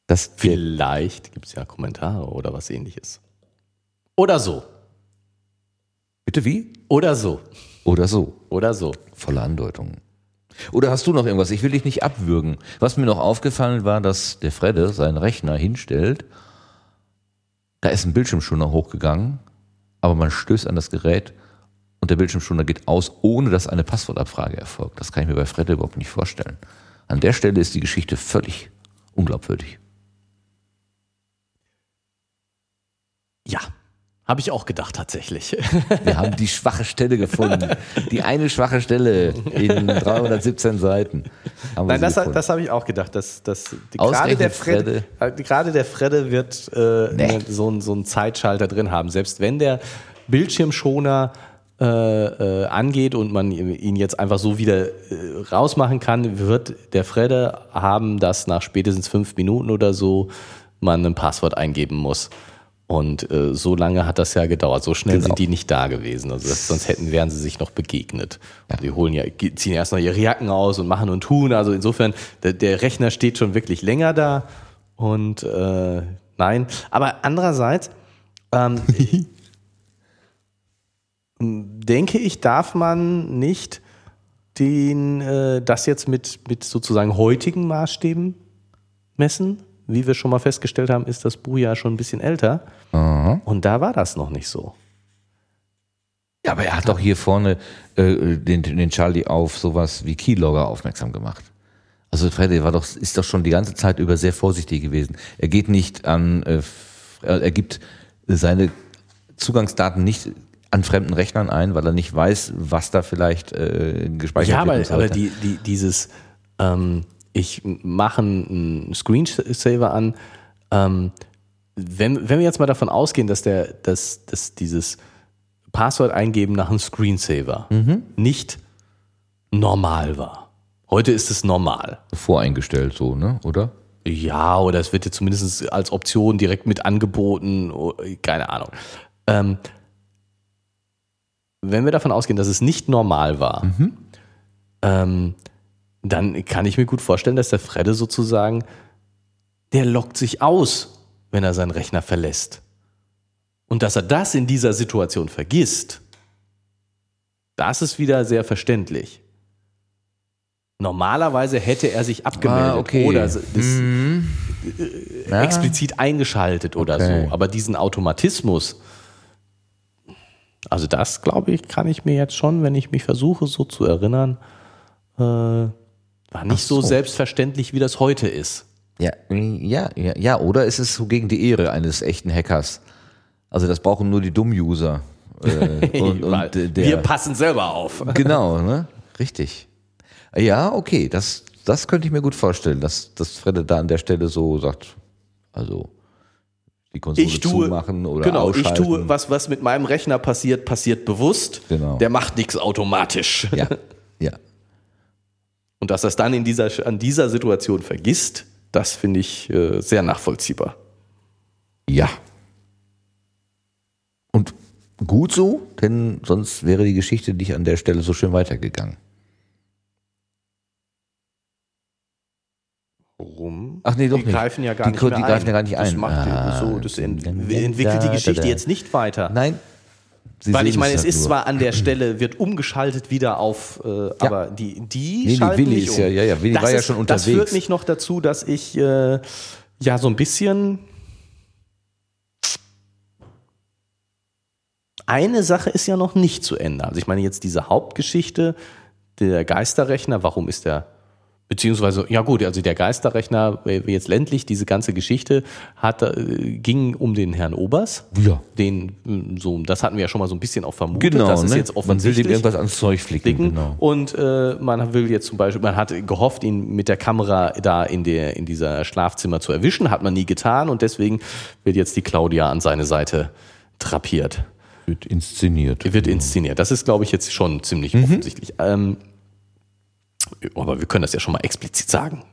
Das Vielleicht gibt es ja Kommentare oder was ähnliches. Oder so. Bitte wie? Oder so. Oder so. Oder so. Volle Andeutungen. Oder hast du noch irgendwas? Ich will dich nicht abwürgen. Was mir noch aufgefallen war, dass der Fredde seinen Rechner hinstellt. Da ist ein Bildschirmschoner hochgegangen, aber man stößt an das Gerät und der Bildschirmschoner geht aus, ohne dass eine Passwortabfrage erfolgt. Das kann ich mir bei Fredde überhaupt nicht vorstellen. An der Stelle ist die Geschichte völlig unglaubwürdig. Ja, habe ich auch gedacht tatsächlich. Wir haben die schwache Stelle gefunden. Die eine schwache Stelle in 317 Seiten. Nein, das, gefunden. das habe ich auch gedacht. Dass, dass die, gerade, der Fredde, äh, gerade der Fredde wird äh, Nee. ne, so, einen- so einen Zeitschalter drin haben. Selbst wenn der Bildschirmschoner äh, äh, angeht und man ihn jetzt einfach so wieder äh, rausmachen kann, wird der Fredde haben, dass nach spätestens fünf Minuten oder so man ein Passwort eingeben muss. Und äh, so lange hat das ja gedauert. So schnell Genau. sind die nicht da gewesen. Also das, sonst hätten wären sie sich noch begegnet. Und die holen ja, ziehen erst noch ihre Jacken aus und machen und tun. Also insofern, der, der Rechner steht schon wirklich länger da. Und äh, nein. Aber andererseits ähm, denke ich, darf man nicht den, äh, das jetzt mit, mit sozusagen heutigen Maßstäben messen. Wie wir schon mal festgestellt haben, ist das Buch ja schon ein bisschen älter. Aha. Und da war das noch nicht so. Ja, aber er hat doch hier vorne äh, den, den Charlie auf sowas wie Keylogger aufmerksam gemacht. Also Freddy war doch, ist doch schon die ganze Zeit über sehr vorsichtig gewesen. Er geht nicht an, äh, f- er gibt seine Zugangsdaten nicht an fremden Rechnern ein, weil er nicht weiß, was da vielleicht äh, gespeichert Ja, wird. aber, so aber weiter. die, die, dieses, ähm, ich mache einen Screensaver an, ähm, wenn, wenn wir jetzt mal davon ausgehen, dass, der, dass, dass dieses Passwort eingeben nach einem Screensaver Mhm. nicht normal war. Heute ist es normal. voreingestellt so, ne? Oder? Ja, oder es wird dir zumindest als Option direkt mit angeboten, keine Ahnung. Ähm, wenn wir davon ausgehen, dass es nicht normal war, ähm, dann kann ich mir gut vorstellen, dass der Fredde sozusagen, der lockt sich aus, wenn er seinen Rechner verlässt. Und dass er das in dieser Situation vergisst, das ist wieder sehr verständlich. Normalerweise hätte er sich abgemeldet Ah, okay. oder das Ja. explizit eingeschaltet oder Okay. so. Aber diesen Automatismus, also das glaube ich, kann ich mir jetzt schon, wenn ich mich versuche, so zu erinnern, äh, war nicht so. so. selbstverständlich, wie das heute ist. Ja, ja, ja, ja, oder ist es so gegen die Ehre eines echten Hackers? Also das brauchen nur die Dummen-User. Äh, und, und der, wir passen selber auf. Genau, ne? Richtig. Ja, okay, das, das könnte ich mir gut vorstellen, dass, dass Fredde da an der Stelle so sagt, also die Konsole Ich tue, zumachen oder genau, ich ausschalten. tue, was, was mit meinem Rechner passiert, passiert bewusst. Genau. Der macht nichts automatisch. Ja, ja. Und dass er es dann in dieser, an dieser Situation vergisst, das finde ich äh, sehr nachvollziehbar. Ja. Und gut so, denn sonst wäre die Geschichte nicht an der Stelle so schön weitergegangen. Warum? Ach nee, doch die nicht. greifen ja gar Die nicht die ein. greifen ja gar nicht das ein. Macht Ah. so, das ent Da, da, entwickelt die da, Geschichte da. jetzt nicht weiter. Nein. Sie Weil ich meine, es halt ist nur. zwar an der Stelle, wird umgeschaltet wieder auf, äh, aber die, die Nee, schalten Willi nicht ist um. ja- ja, ja, Willi das war ja ist, schon Das führt unterwegs. mich noch dazu, dass ich äh, ja so ein bisschen eine Sache ist ja noch nicht zu Ende. Also ich meine jetzt diese Hauptgeschichte, der Geisterrechner, warum ist der, beziehungsweise, ja gut, also der Geisterrechner, äh, jetzt ländlich, diese ganze Geschichte hat, äh, ging um den Herrn Obers. Ja. Den, äh, so, das hatten wir ja schon mal so ein bisschen auch vermutet. Genau, das ist ne? jetzt man will offensichtlich dem irgendwas ans Zeug flicken. Genau. Und äh, man will jetzt zum Beispiel, man hat gehofft, ihn mit der Kamera da in, der, in dieser Schlafzimmer zu erwischen, hat man nie getan und deswegen wird jetzt die Claudia an seine Seite trapiert. Wird inszeniert. Wird inszeniert. Das ist, glaube ich, jetzt schon ziemlich Mhm. offensichtlich. Ähm, aber wir können das ja schon mal explizit sagen.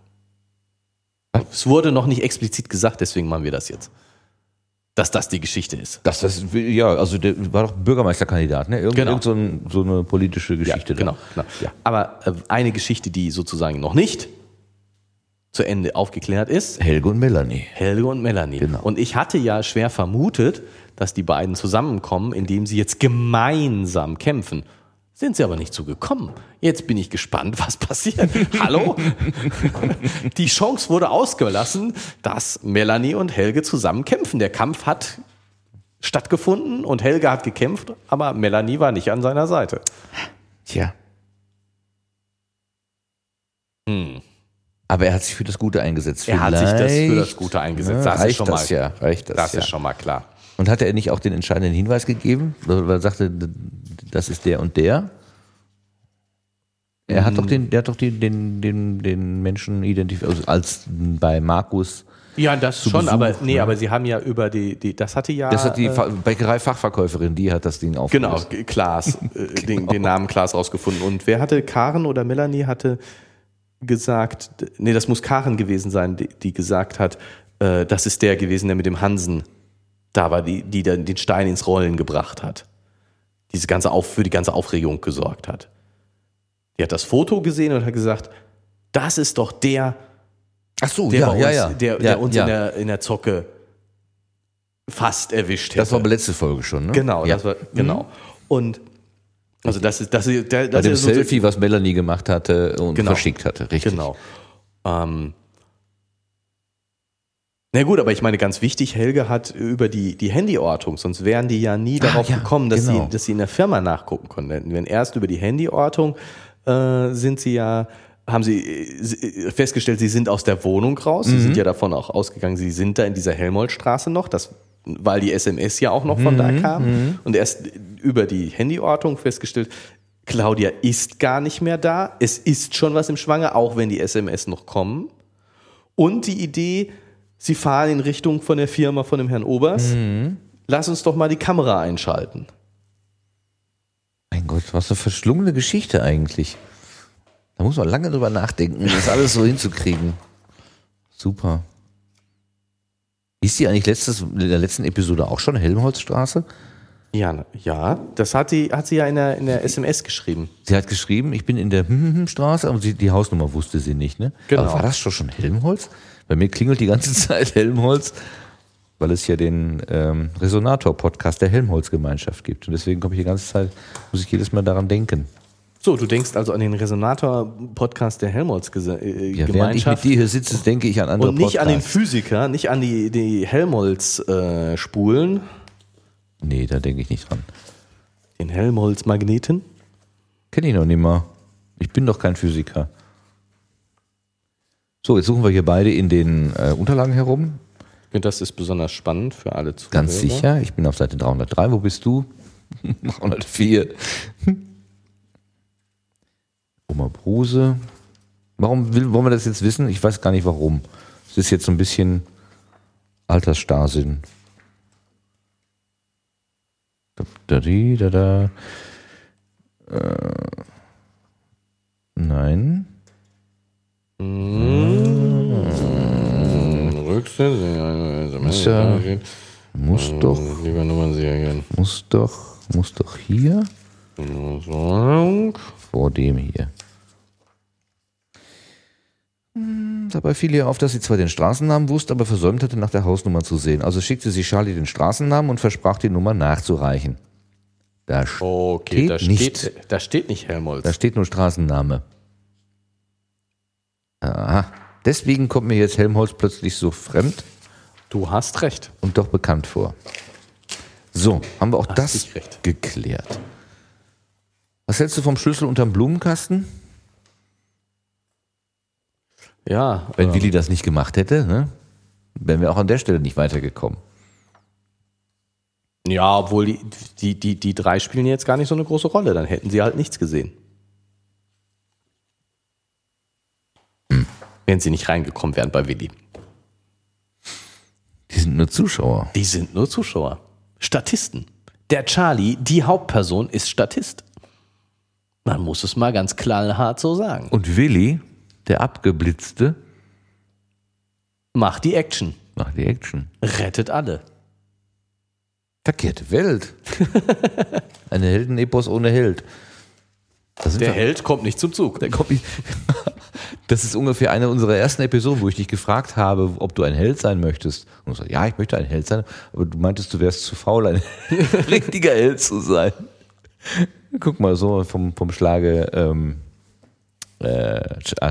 Es wurde noch nicht explizit gesagt, deswegen machen wir das jetzt. dass das die Geschichte ist. Das, das, ja, also der war doch Bürgermeisterkandidat, ne? Irgend, Genau. irgend so, ein, so eine politische Geschichte. da. genau. genau. Aber äh, eine Geschichte, die sozusagen noch nicht zu Ende aufgeklärt ist, Helge und Melanie. Helge und Melanie. Genau. Und ich hatte ja schwer vermutet, dass die beiden zusammenkommen, indem sie jetzt gemeinsam kämpfen. Sind sie aber nicht so gekommen. Jetzt bin ich gespannt, was passiert. Hallo? Die Chance wurde ausgelassen, dass Melanie und Helge zusammen kämpfen. Der Kampf hat stattgefunden und Helge hat gekämpft, aber Melanie war nicht an seiner Seite. Tja. Hm. Aber er hat sich für das Gute eingesetzt. Er hat sich das für das Gute eingesetzt. ne, Das ist reicht schon das mal- ja. Reicht das, Das ja. ist schon mal klar. Und hatte er nicht auch den entscheidenden Hinweis gegeben, weil er sagte, das ist der und der? Er hat doch den, der hat doch den, den, den, den Menschen identifiziert, also als bei Markus. Ja, das schon, Besuch, aber nee, ne? aber sie haben ja über die, die das hatte ja Das hat die äh, Fa- Bäckerei-Fachverkäuferin, die hat das Ding genau aufgelöst. G- Klaas äh, den, den Namen Klaas rausgefunden und wer hatte Karen oder Melanie hatte gesagt, nee, das muss Karen gewesen sein, die, die gesagt hat, äh, das ist der gewesen, der mit dem Hansen da war, die die dann den Stein ins Rollen gebracht hat. Diese ganze auf für die ganze Aufregung gesorgt hat. Die hat das Foto gesehen und hat gesagt, das ist doch der Ach so, der, ja, bei ja, uns, ja. der, der uns. In, der, in der Zocke fast erwischt hätte. Das war bei letzte Folge schon, ne? genau, das war, genau. Und also das ist das ist, der, Bei das dem ist so- Selfie, was Melanie gemacht hatte und Genau. verschickt hatte, richtig. Genau. Ähm, na gut, aber ich meine, ganz wichtig, Helge hat über die, die Handyortung, sonst wären die ja nie darauf ja, gekommen, dass, genau. sie, dass sie in der Firma nachgucken konnten. Wenn erst über die Handyortung äh, sind sie ja, haben sie äh, festgestellt, sie sind aus der Wohnung raus. Sie Mhm. sind ja davon auch ausgegangen, sie sind da in dieser Helmholtzstraße noch, das, weil die SMS ja auch noch von Mhm, da kam. Und erst über die Handyortung festgestellt, Claudia ist gar nicht mehr da. Es ist schon was im Schwange, auch wenn die SMS noch kommen. Und die Idee, sie fahren in Richtung von der Firma von dem Herrn Obers. Lass uns doch mal die Kamera einschalten. Mein Gott, was eine verschlungene Geschichte eigentlich. Da muss man lange drüber nachdenken, das alles so hinzukriegen. Super. Hieß die eigentlich letztes, in der letzten Episode auch schon Helmholtzstraße? Ja, ja, das hat, die, hat sie ja in der, in der SMS geschrieben. Sie hat geschrieben, ich bin in der Straße, aber die Hausnummer wusste sie nicht, ne? Genau. Aber war das schon schon Helmholtz? Bei mir klingelt die ganze Zeit Helmholtz, weil es ja den ähm, Resonator-Podcast der Helmholtz-Gemeinschaft gibt. Und deswegen komme ich die ganze Zeit, muss ich jedes Mal daran denken. So, du denkst also an den Resonator-Podcast der Ja, während ich mit Helmholtz-Gemeinschaft. dir hier sitze, denke ich an andere und nicht an den Podcasts. Physiker, nicht an die, die Helmholtz-Spulen, Nee, da denke ich nicht dran. den Helmholtz-Magneten. Kenne ich noch nicht mal. Ich bin doch kein Physiker. So, jetzt suchen wir hier beide in den äh, Unterlagen herum. Das ist besonders spannend für alle Zuhörer. Ganz sicher. Ich bin auf Seite 303. Wo bist du? 304. Oma Bruse. Warum will, wollen wir das jetzt wissen? Ich weiß gar nicht warum. Es ist jetzt so ein bisschen Altersstarrsinn. Da, da, da, da. Äh, nein. Muss ja, muss doch, Lieber Nummernserien. muss doch, muss doch hier vor dem hier. Hm, Dabei fiel ihr auf, dass sie zwar den Straßennamen wusste, aber versäumt hatte, nach der Hausnummer zu sehen. Also schickte sie Charlie den Straßennamen und versprach, die Nummer nachzureichen. Da, st- Okay, da Steht nicht. steht, da steht nicht Helmholtz. da steht nur Straßenname. Aha. Deswegen kommt mir jetzt Helmholtz plötzlich so fremd Du hast recht. und doch bekannt vor. So, haben wir auch Hast das geklärt. Was hältst du vom Schlüssel unterm Blumenkasten? Ja, Wenn äh, Willi das nicht gemacht hätte, ne? wären wir auch an der Stelle nicht weitergekommen. ja, obwohl die, die, die, die drei spielen jetzt gar nicht so eine große Rolle. Dann hätten sie halt nichts gesehen. Wenn sie nicht reingekommen wären bei Willi. Die sind nur Zuschauer. Die sind nur Zuschauer. Statisten. Der Charlie, die Hauptperson, ist Statist. Man muss es mal ganz knallhart so sagen. Und Willi, der Abgeblitzte, Macht die Action. macht die Action. Rettet alle. Verkehrte Welt. Eine Heldenepos ohne Held. Der. Held kommt nicht zum Zug. Der kommt nicht. Das ist ungefähr eine unserer ersten Episoden, wo ich dich gefragt habe, ob du ein Held sein möchtest. Und du sagst, ja, ich möchte ein Held sein, aber du meintest, du wärst zu faul, ein richtiger Held zu sein. Guck mal, so vom, vom Schlage, ähm, äh,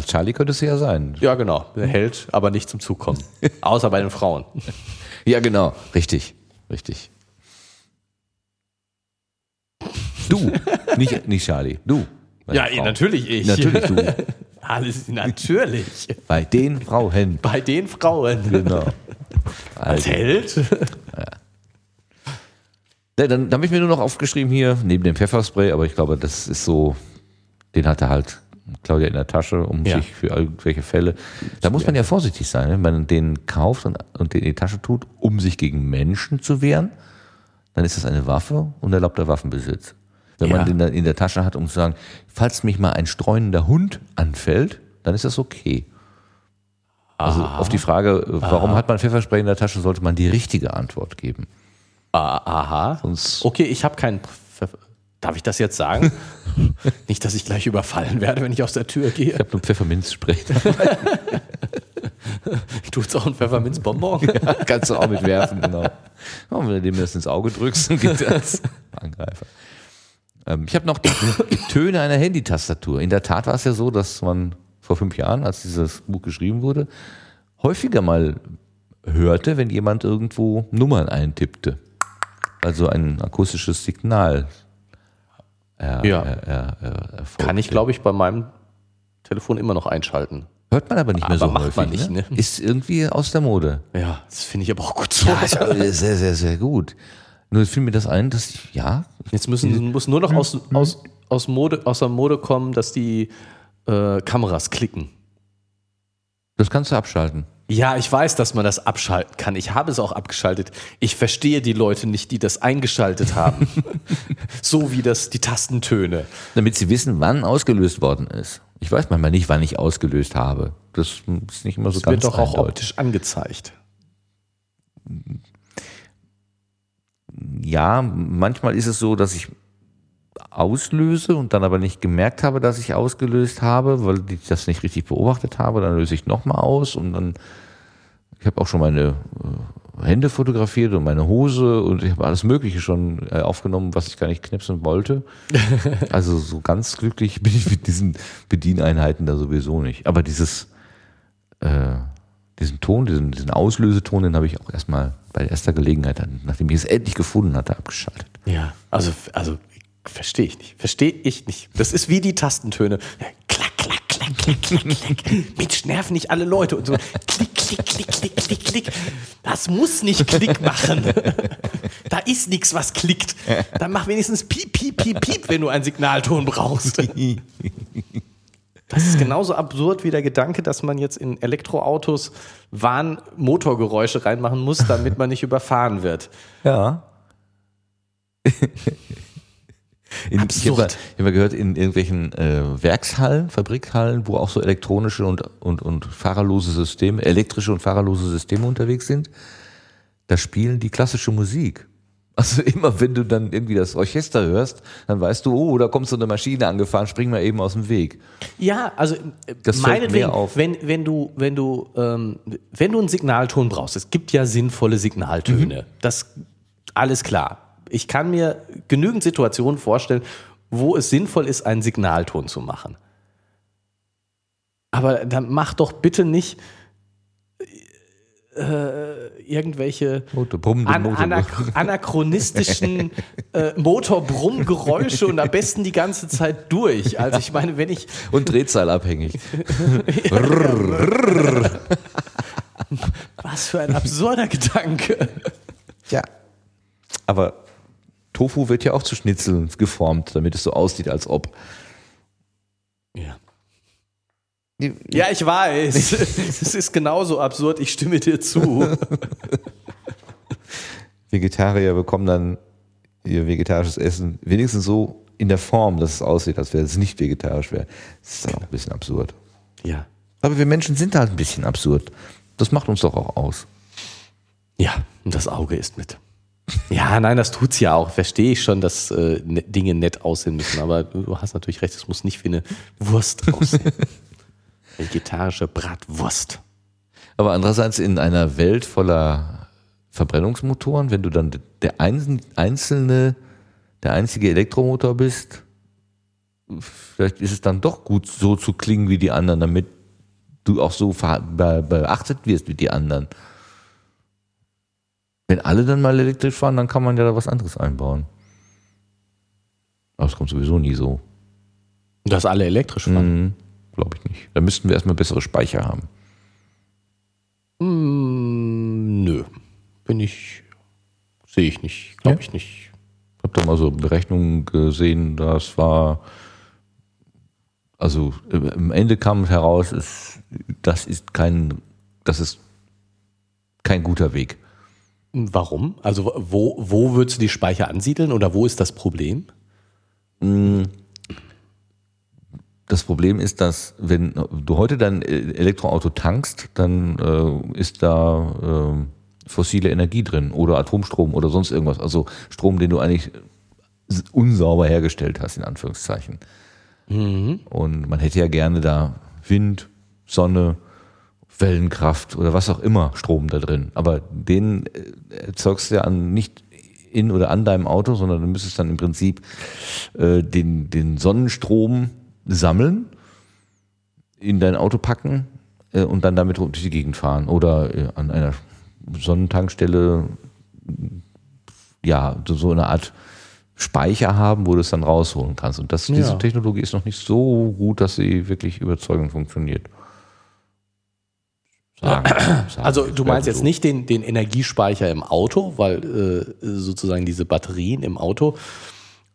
Charlie könnte es ja sein. Ja, genau. Der Held, aber nicht zum Zug kommen. Außer bei den Frauen. Ja, genau. Richtig. Richtig. Du, nicht, nicht Charlie, du. Ja, Frau. natürlich ich. Natürlich du. Alles natürlich. Bei den Frauen. Bei den Frauen. Genau. Als. Held. Ja. Ja, dann, dann habe ich mir nur noch aufgeschrieben hier, neben dem Pfefferspray, aber ich glaube, das ist so, den hat er halt Claudia in der Tasche, um ja. sich für irgendwelche Fälle. Da muss man ja vorsichtig sein, wenn man den kauft und, und den in die Tasche tut, um sich gegen Menschen zu wehren, dann ist das eine Waffe und erlaubter Waffenbesitz. Wenn ja. man den dann in der Tasche hat, um zu sagen, falls mich mal ein streunender Hund anfällt, dann ist das okay. Also Aha. auf die Frage, warum Aha. hat man Pfefferspray in der Tasche, sollte man die richtige Antwort geben. Aha. Sonst okay, ich habe keinen. Pfeffer. Darf ich das jetzt sagen? Nicht, dass ich gleich überfallen werde, wenn ich aus der Tür gehe. Ich habe nur Pfefferminzspray. Tut auch ein Pfefferminzbonbon? Ja, kannst du auch mitwerfen, genau. Und wenn du dem das ins Auge drückst, dann geht das. Angreifer. Ähm, ich habe noch die, die Töne einer Handytastatur. In der Tat war es ja so, dass man vor fünf Jahren, als dieses Buch geschrieben wurde, häufiger mal hörte, wenn jemand irgendwo Nummern eintippte. Also ein akustisches Signal. Er, ja. Er, er, Kann ich, glaube ich, bei meinem Telefon immer noch einschalten. Hört man aber nicht mehr aber so macht häufig. Man nicht, ne? Ist irgendwie aus der Mode. Ja, das finde ich aber auch gut so. Ja, sehr, sehr, sehr gut. Nur fiel mir das ein, dass ich, ja. Jetzt müssen, muss nur noch aus, aus, aus, Mode, aus der Mode kommen, dass die äh, Kameras klicken. Das kannst du abschalten. Ja, ich weiß, dass man das abschalten kann. Ich habe es auch abgeschaltet. Ich verstehe die Leute nicht, die das eingeschaltet haben. so wie das die Tastentöne. Damit sie wissen, wann ausgelöst worden ist. Ich weiß manchmal nicht, wann ich ausgelöst habe. Das ist nicht immer so das ganz wird doch auch optisch angezeigt. Ja, manchmal ist es so, dass ich auslöse und dann aber nicht gemerkt habe, dass ich ausgelöst habe, weil ich das nicht richtig beobachtet habe. Dann löse ich nochmal aus und dann, ich habe auch schon meine äh, Hände fotografiert und meine Hose und ich habe alles Mögliche schon äh, aufgenommen, was ich gar nicht knipsen wollte. Also so ganz glücklich bin ich mit diesen Bedieneinheiten da sowieso nicht. Aber dieses, äh, diesen Ton, diesen, diesen Auslöseton, den habe ich auch erstmal bei erster Gelegenheit, nachdem ich es endlich gefunden hatte, abgeschaltet. Ja, also, also Verstehe ich nicht. Verstehe ich nicht. Das ist wie die Tastentöne. Klack, klack, klack, klack, klack, klack. Mensch, nerven nicht alle Leute und so. Klick, klick, klick, klick, klick, klick. Das muss nicht Klick machen. Da ist nichts, was klickt. Dann mach wenigstens piep, piep, piep, piep, wenn du einen Signalton brauchst. Das ist genauso absurd wie der Gedanke, dass man jetzt in Elektroautos Warnmotorgeräusche reinmachen muss, damit man nicht überfahren wird. Ja. In, ich habe hab gehört, in irgendwelchen äh, Werkshallen, Fabrikhallen, wo auch so elektronische und, und, und fahrerlose Systeme, elektrische und fahrerlose Systeme unterwegs sind, da spielen die klassische Musik. Also immer wenn du dann irgendwie das Orchester hörst, dann weißt du, oh, da kommt so eine Maschine angefahren, spring mal eben aus dem Weg. Ja, also äh, das meinetwegen, auf. Wenn, wenn du, wenn du, ähm, wenn du einen Signalton brauchst, es gibt ja sinnvolle Signaltöne. Mhm. Das alles klar ich kann mir genügend Situationen vorstellen, wo es sinnvoll ist, einen Signalton zu machen. Aber dann mach doch bitte nicht äh, irgendwelche an, anachronistischen äh, Motorbrummgeräusche und am besten die ganze Zeit durch. Also ich meine, wenn ich und Drehzahlabhängig. Was für ein absurder Gedanke. Ja, aber Tofu wird ja auch zu Schnitzeln geformt, damit es so aussieht, als ob. Ja. Ja, ich weiß. Es ist genauso absurd. Ich stimme dir zu. Vegetarier bekommen dann ihr vegetarisches Essen wenigstens so in der Form, dass es aussieht, als wäre es nicht vegetarisch wäre. Das ist dann auch ein bisschen absurd. Ja. Aber wir Menschen sind halt ein bisschen absurd. Das macht uns doch auch aus. Ja, und das Auge ist mit. Ja, nein, das tut's ja auch. Verstehe ich schon, dass äh, ne, Dinge nett aussehen müssen, aber du hast natürlich recht, es muss nicht wie eine Wurst aussehen. Vegetarische Bratwurst. Aber andererseits in einer Welt voller Verbrennungsmotoren, wenn du dann der einzelne, der einzige Elektromotor bist, vielleicht ist es dann doch gut, so zu klingen wie die anderen, damit du auch so beachtet wirst wie die anderen. Wenn alle dann mal elektrisch fahren, dann kann man ja da was anderes einbauen. Aber es kommt sowieso nie so. Dass alle elektrisch fahren? Mhm, Glaube ich nicht. Da müssten wir erstmal bessere Speicher haben. Mm, nö. Bin ich. Sehe ich nicht. Glaube ja? ich nicht. Ich habe da mal so Berechnungen gesehen, das war. Also am Ende kam heraus, ist, das ist kein, das ist kein guter Weg. Warum? Also wo, wo würdest du die Speicher ansiedeln oder wo ist das Problem? Mm. Das Problem ist, dass wenn du heute dein Elektroauto tankst, dann äh, ist da äh, fossile Energie drin oder Atomstrom oder sonst irgendwas. Also Strom, den du eigentlich unsauber hergestellt hast, in Anführungszeichen. Mhm. Und man hätte ja gerne da Wind, Sonne, Wellenkraft oder was auch immer Strom da drin. Aber den äh, erzeugst du ja an, nicht in oder an deinem Auto, sondern du müsstest dann im Prinzip äh, den, den Sonnenstrom sammeln, in dein Auto packen äh, und dann damit durch die Gegend fahren. Oder äh, an einer Sonnentankstelle ja, so eine Art Speicher haben, wo du es dann rausholen kannst. Und das, ja. diese Technologie ist noch nicht so gut, dass sie wirklich überzeugend funktioniert. Sagen, sagen also du meinst jetzt so. nicht den, den Energiespeicher im Auto, weil äh, sozusagen diese Batterien im Auto,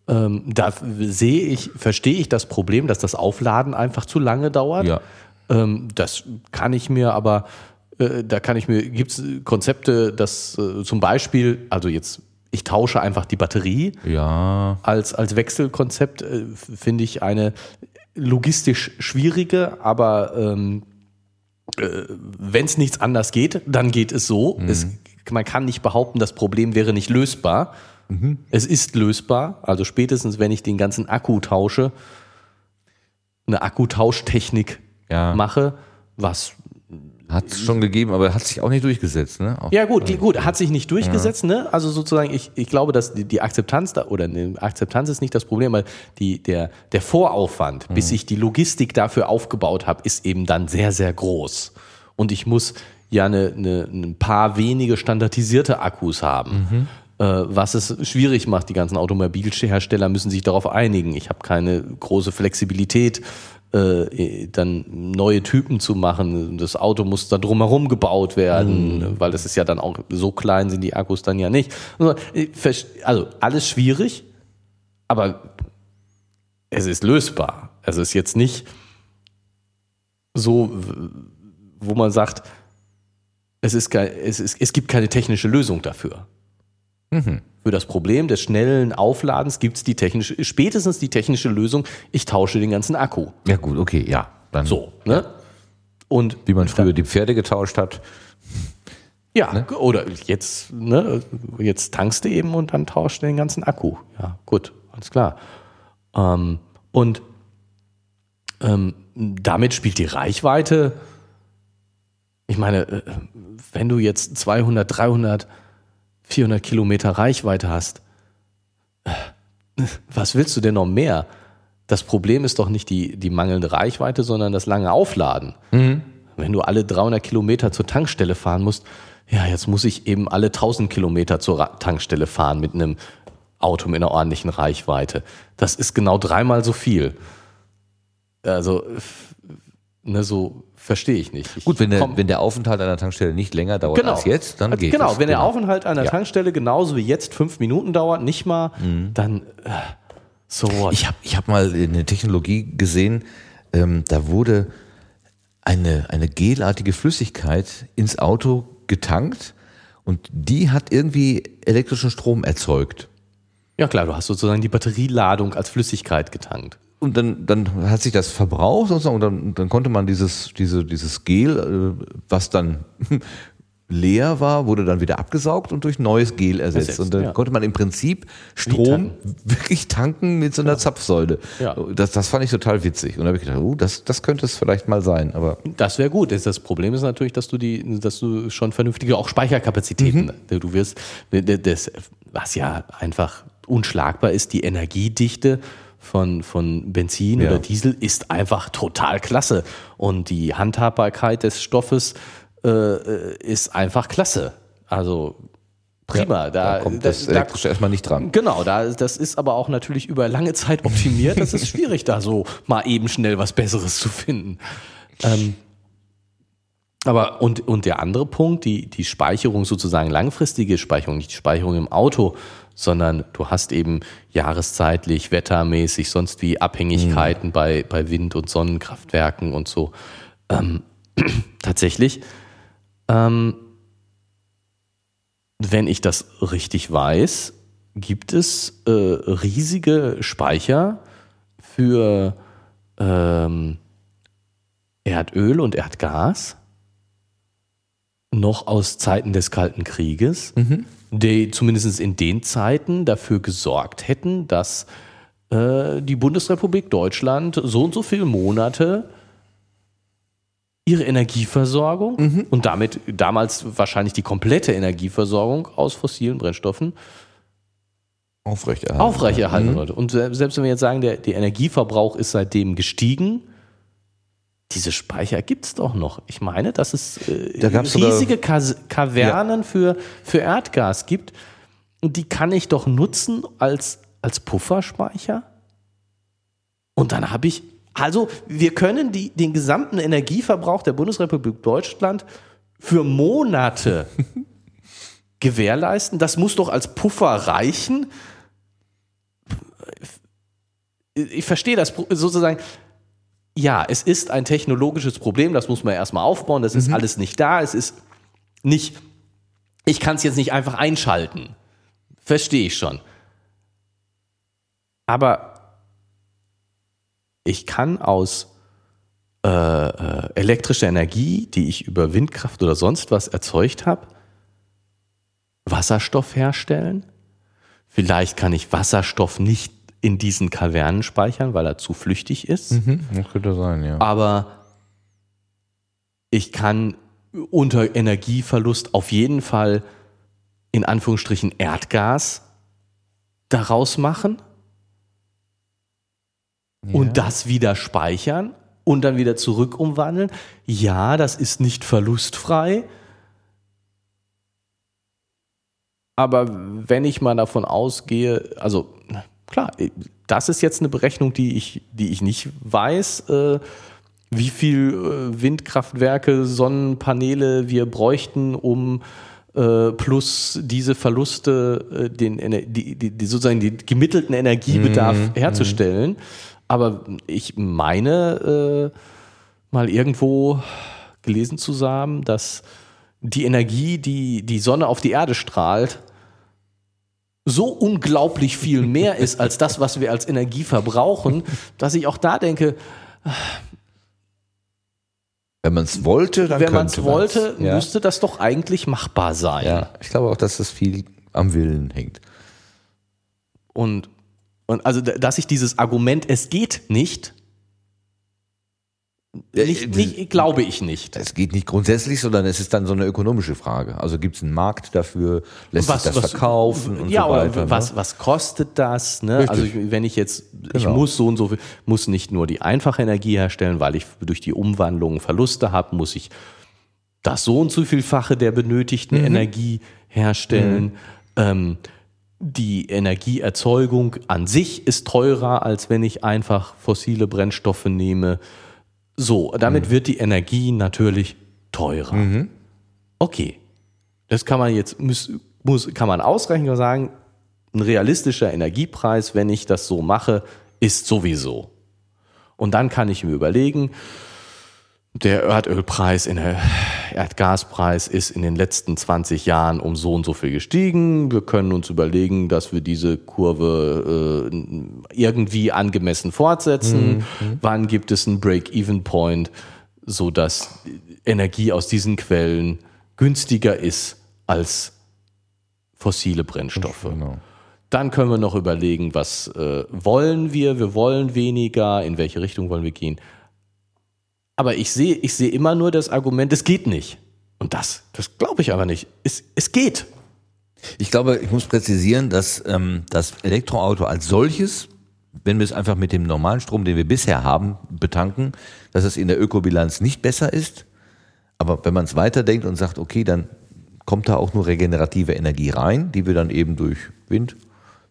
ähm, da sehe ich, verstehe ich das Problem, dass das Aufladen einfach zu lange dauert. Ja. Ähm, das kann ich mir aber, äh, da kann ich mir, gibt es Konzepte, dass äh, zum Beispiel, also jetzt ich tausche einfach die Batterie. Ja. Als, als Wechselkonzept äh, finde ich eine logistisch schwierige, aber ähm, äh, wenn es nichts anders geht, dann geht es so. Mhm. Es, man kann nicht behaupten, das Problem wäre nicht lösbar. Mhm. Es ist lösbar. Also spätestens, wenn ich den ganzen Akku tausche, eine Akkutauschtechnik ja. mache, was hat es schon gegeben, aber hat sich auch nicht durchgesetzt, ne? Auch, ja, gut, gut, hat sich nicht durchgesetzt, ja. ne? Also sozusagen, ich, ich glaube, dass die, die Akzeptanz da, oder ne, Akzeptanz ist nicht das Problem, weil die, der, der Voraufwand, mhm. bis ich die Logistik dafür aufgebaut habe, ist eben dann sehr, sehr groß. Und ich muss ja eine, eine, ein paar wenige standardisierte Akkus haben. Mhm was es schwierig macht. Die ganzen Automobilhersteller müssen sich darauf einigen. Ich habe keine große Flexibilität äh, dann neue Typen zu machen. Das Auto muss da drumherum gebaut werden, mhm. weil das ist ja dann auch so klein sind die Akkus dann ja nicht. Also, also alles schwierig, aber es ist lösbar. Es ist jetzt nicht so, wo man sagt, es, ist, es, ist, es gibt keine technische Lösung dafür. Mhm. Für das Problem des schnellen Aufladens gibt es die technische, spätestens die technische Lösung, ich tausche den ganzen Akku. Ja, gut, okay, ja. Dann, so, ne? Und Wie man früher dann, die Pferde getauscht hat. Ja, ne? oder jetzt, ne, jetzt tankst du eben und dann tauscht du den ganzen Akku. Ja, gut, alles klar. Ähm, und ähm, damit spielt die Reichweite, ich meine, äh, wenn du jetzt 200, 300 400 Kilometer Reichweite hast, was willst du denn noch mehr? Das Problem ist doch nicht die, die mangelnde Reichweite, sondern das lange Aufladen. Mhm. Wenn du alle 300 Kilometer zur Tankstelle fahren musst, ja, jetzt muss ich eben alle 1000 Kilometer zur Tankstelle fahren mit einem Auto mit einer ordentlichen Reichweite. Das ist genau dreimal so viel. Also, ne, so Verstehe ich nicht. Ich Gut, wenn der, wenn der Aufenthalt an der Tankstelle nicht länger dauert genau. als jetzt, dann geht Genau, es. wenn genau. der Aufenthalt an der ja. Tankstelle genauso wie jetzt fünf Minuten dauert, nicht mal, mhm. dann äh, so what? Ich habe ich hab mal eine Technologie gesehen, ähm, da wurde eine, eine gelartige Flüssigkeit ins Auto getankt und die hat irgendwie elektrischen Strom erzeugt. Ja klar, du hast sozusagen die Batterieladung als Flüssigkeit getankt und dann, dann hat sich das verbraucht sozusagen und dann, dann konnte man dieses, diese, dieses Gel, äh, was dann leer war, wurde dann wieder abgesaugt und durch neues Gel ersetzt. Ersetzt, und dann ja. konnte man im Prinzip Strom tanken. wirklich tanken mit so einer Zapfsäule. Ja. Das, das fand ich total witzig. Und da habe ich gedacht, oh, das, das könnte es vielleicht mal sein. Aber Das wäre gut. Das das Problem ist natürlich, dass du die, dass du schon vernünftige auch Speicherkapazitäten, du wirst, das, was ja einfach unschlagbar ist, die Energiedichte von, von Benzin Ja. oder Diesel ist einfach total klasse. Und die Handhabbarkeit des Stoffes äh, äh, ist einfach klasse. Also prima. da, da kommt das da, Elektrische erstmal nicht dran. Genau, da, das ist aber auch natürlich über lange Zeit optimiert. Das ist schwierig, da so mal eben schnell was Besseres zu finden. Ähm, aber und, und der andere Punkt, die, die Speicherung sozusagen langfristige Speicherung, nicht die Speicherung im Auto, sondern du hast eben jahreszeitlich, wettermäßig, sonst wie Abhängigkeiten bei, bei Wind- und Sonnenkraftwerken und so. Ähm, tatsächlich, ähm, wenn ich das richtig weiß, gibt es äh, riesige Speicher für ähm, Erdöl und Erdgas noch aus Zeiten des Kalten Krieges, die zumindest in den Zeiten dafür gesorgt hätten, dass äh, die Bundesrepublik Deutschland so und so viele Monate ihre Energieversorgung und damit damals wahrscheinlich die komplette Energieversorgung aus fossilen Brennstoffen Aufrechterhalten. aufrechterhalten sollte. Und se- selbst wenn wir jetzt sagen, der, der Energieverbrauch ist seitdem gestiegen, diese Speicher gibt es doch noch. Ich meine, dass es äh, Da riesige Kas Kavernen für, für Erdgas gibt. Und die kann ich doch nutzen als, als Pufferspeicher. Und dann habe ich, also wir können die, den gesamten Energieverbrauch der Bundesrepublik Deutschland für Monate gewährleisten. Das muss doch als Puffer reichen. Ich verstehe das sozusagen. Ja, es ist ein technologisches Problem, das muss man erstmal aufbauen, das ist alles nicht da, es ist nicht, ich kann es jetzt nicht einfach einschalten. Verstehe ich schon. Aber ich kann aus äh, äh, elektrischer Energie, die ich über Windkraft oder sonst was erzeugt habe, Wasserstoff herstellen. Vielleicht kann ich Wasserstoff nicht in diesen Kavernen speichern, weil er zu flüchtig ist. Mhm, das könnte sein, ja. Aber ich kann unter Energieverlust auf jeden Fall in Anführungsstrichen Erdgas daraus machen und das wieder speichern und dann wieder zurück umwandeln. Ja, das ist nicht verlustfrei. Aber wenn ich mal davon ausgehe, also klar, das ist jetzt eine Berechnung, die ich, die ich nicht weiß, äh, wie viel äh, Windkraftwerke, Sonnenpaneele wir bräuchten, um äh, plus diese Verluste, äh, den, die, die, die sozusagen den gemittelten Energiebedarf herzustellen. Aber ich meine, äh, mal irgendwo gelesen zu haben, dass die Energie, die die Sonne auf die Erde strahlt, so unglaublich viel mehr ist als das, was wir als Energie verbrauchen, dass ich auch da denke, Wenn man es wollte, dann wenn man es wollte, ja. müsste das doch eigentlich machbar sein. Ja, ich glaube auch, dass das viel am Willen hängt. Und, und also, dass ich dieses Argument, es geht nicht, nicht, nicht glaube ich nicht. Es geht nicht grundsätzlich, sondern es ist dann so eine ökonomische Frage. Also gibt es einen Markt dafür, lässt sich das verkaufen und ja, so weiter. oder was, ne? was kostet das? Ne? Richtig. Also ich- wenn ich jetzt, ich Genau. muss so und so viel, muss nicht nur die einfache Energie herstellen, weil ich durch die Umwandlung Verluste habe, muss ich das so und so vielfache der benötigten Energie herstellen. Ähm, die Energieerzeugung an sich ist teurer, als wenn ich einfach fossile Brennstoffe nehme. So, damit wird die Energie natürlich teurer. Okay. Das kann man jetzt, muss, muss, kann man ausrechnen und sagen, ein realistischer Energiepreis, wenn ich das so mache, ist sowieso. Und dann kann ich mir überlegen, der Erdölpreis, in der Erdgaspreis ist in den letzten 20 Jahren um so und so viel gestiegen. Wir können uns überlegen, dass wir diese Kurve äh, irgendwie angemessen fortsetzen. Wann gibt es einen Break-Even-Point, sodass Energie aus diesen Quellen günstiger ist als fossile Brennstoffe. Genau. Dann können wir noch überlegen, was äh, wollen wir? Wir wollen weniger, in welche Richtung wollen wir gehen? Aber ich sehe, ich sehe immer nur das Argument, es geht nicht. Und das, das glaube ich aber nicht. Es, es geht. Ich glaube, ich muss präzisieren, dass ähm, das Elektroauto als solches, wenn wir es einfach mit dem normalen Strom, den wir bisher haben, betanken, dass es in der Ökobilanz nicht besser ist. Aber wenn man es weiterdenkt und sagt, okay, dann kommt da auch nur regenerative Energie rein, die wir dann eben durch Wind,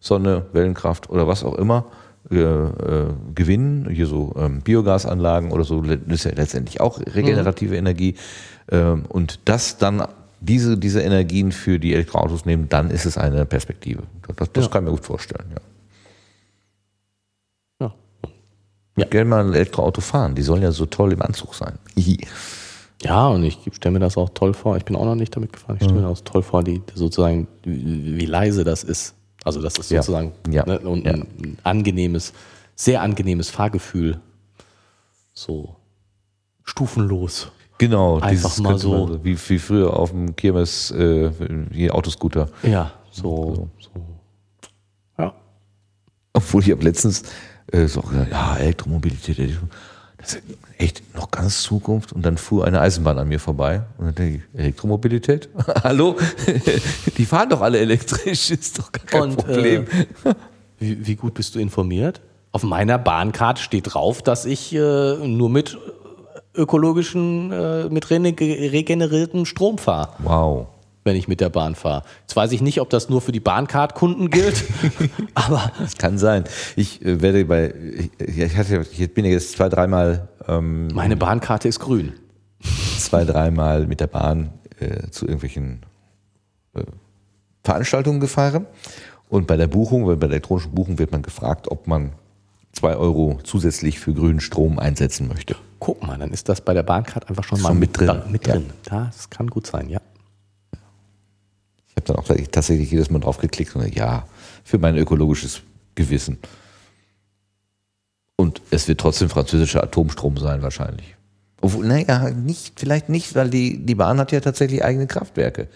Sonne, Wellenkraft oder was auch immer äh, äh, gewinnen. Hier so ähm, Biogasanlagen oder so, das ist ja letztendlich auch regenerative mhm. Energie. Ähm, und das dann diese, diese Energien für die Elektroautos nehmen, dann ist es eine Perspektive. Das, das ja. kann ich mir gut vorstellen, ja. Ja. ja. Gerne mal ein Elektroauto fahren. Die sollen ja so toll im Anzug sein. ja, und ich stelle mir das auch toll vor. Ich bin auch noch nicht damit gefahren. Ich stelle mhm. mir das toll vor, die sozusagen, wie leise das ist. Also das ist sozusagen ja. Ne, und ja. ein angenehmes, sehr angenehmes Fahrgefühl. So stufenlos. Genau, einfach mal so. Man, wie, wie früher auf dem Kirmes, äh, hier Autoscooter. Ja, so, so. so. Ja. Obwohl ich habe letztens äh, so gesagt, ja, Elektromobilität, das ist echt noch ganz Zukunft. Und dann fuhr eine Eisenbahn an mir vorbei. Und dann denke ich, Elektromobilität? Hallo? Die fahren doch alle elektrisch, ist doch gar kein und, Problem. Äh, wie, wie, gut bist du informiert? Auf meiner Bahncard steht drauf, dass ich äh, nur mit ökologischen, äh, mit regeneriertem Strom fahre. Wow. Wenn ich mit der Bahn fahre. Jetzt weiß ich nicht, ob das nur für die Bahncard-Kunden gilt, aber. Es kann sein. Ich äh, werde bei, ich, ich, hatte, ich bin jetzt zwei, dreimal. Ähm, Meine Bahnkarte ist grün. Zwei, dreimal mit der Bahn äh, zu irgendwelchen äh, Veranstaltungen gefahren. Und bei der Buchung, weil bei der elektronischen Buchung wird man gefragt, ob man zwei Euro zusätzlich für grünen Strom einsetzen möchte. Guck mal, dann ist das bei der Bahncard einfach schon, schon mal mit drin. Da, mit drin. Ja. Das kann gut sein, ja. Ich habe dann auch tatsächlich jedes Mal drauf geklickt und ja, für mein ökologisches Gewissen. Und es wird trotzdem französischer Atomstrom sein, wahrscheinlich. Obwohl, naja, nicht, vielleicht nicht, weil die, die Bahn hat ja tatsächlich eigene Kraftwerke.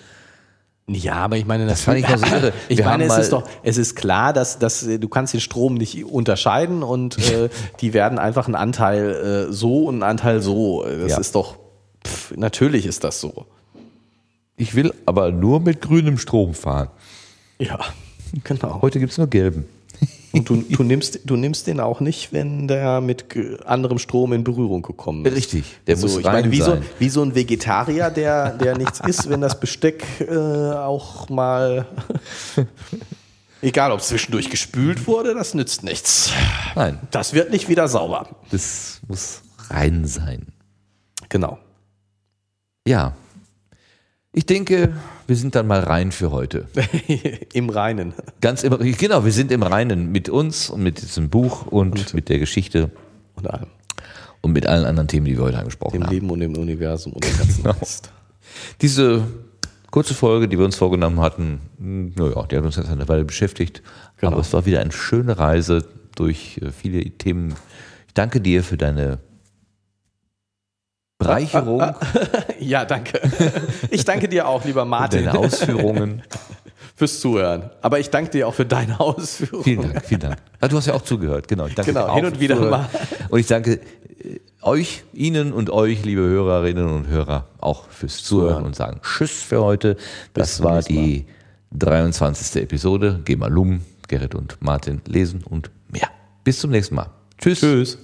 Ja, aber ich meine, das, das fand ich so irre. ich Wir meine, es ist doch, es ist klar, dass, dass du kannst den Strom nicht unterscheiden und äh, die werden einfach einen Anteil äh, so und einen Anteil so. Das ja. ist doch, pff, natürlich ist das so. Ich will aber nur mit grünem Strom fahren. Ja, genau. Heute gibt es nur gelben. Und du, du, nimmst, du nimmst den auch nicht, wenn der mit anderem Strom in Berührung gekommen ist. Richtig, der so, muss ich meine, wie so, wie so ein Vegetarier, der, der nichts isst, wenn das Besteck äh, auch mal, egal ob zwischendurch gespült wurde, das nützt nichts. Nein. Das wird nicht wieder sauber. Das muss rein sein. Genau. Ja, ich denke, wir sind dann mal rein für heute. Im Reinen. Ganz im, genau, wir sind im Reinen mit uns und mit diesem Buch und, und mit der Geschichte. Und allem. Und mit allen anderen Themen, die wir heute angesprochen dem haben. Dem Leben und dem Universum und dem ganzen genau. Rest. Diese kurze Folge, die wir uns vorgenommen hatten, naja, die hat uns jetzt eine Weile beschäftigt. Genau. Aber es war wieder eine schöne Reise durch äh, viele Themen. Ich danke dir für deine Bereicherung. Ah, ah, ah. Ja, danke. Ich danke dir auch, lieber Martin. Deine Ausführungen. Fürs Zuhören. Aber ich danke dir auch für deine Ausführungen. Vielen Dank, vielen Dank. du hast ja auch zugehört, genau. Ich danke genau, hin und wieder mal. Und ich danke äh, euch, Ihnen und euch, liebe Hörerinnen und Hörer, auch fürs Zuhören, und sagen Tschüss für heute. Das Bis war die 23. Episode. Geh mal Lum, Gerrit und Martin lesen und mehr. Bis zum nächsten Mal. Tschüss. Tschüss.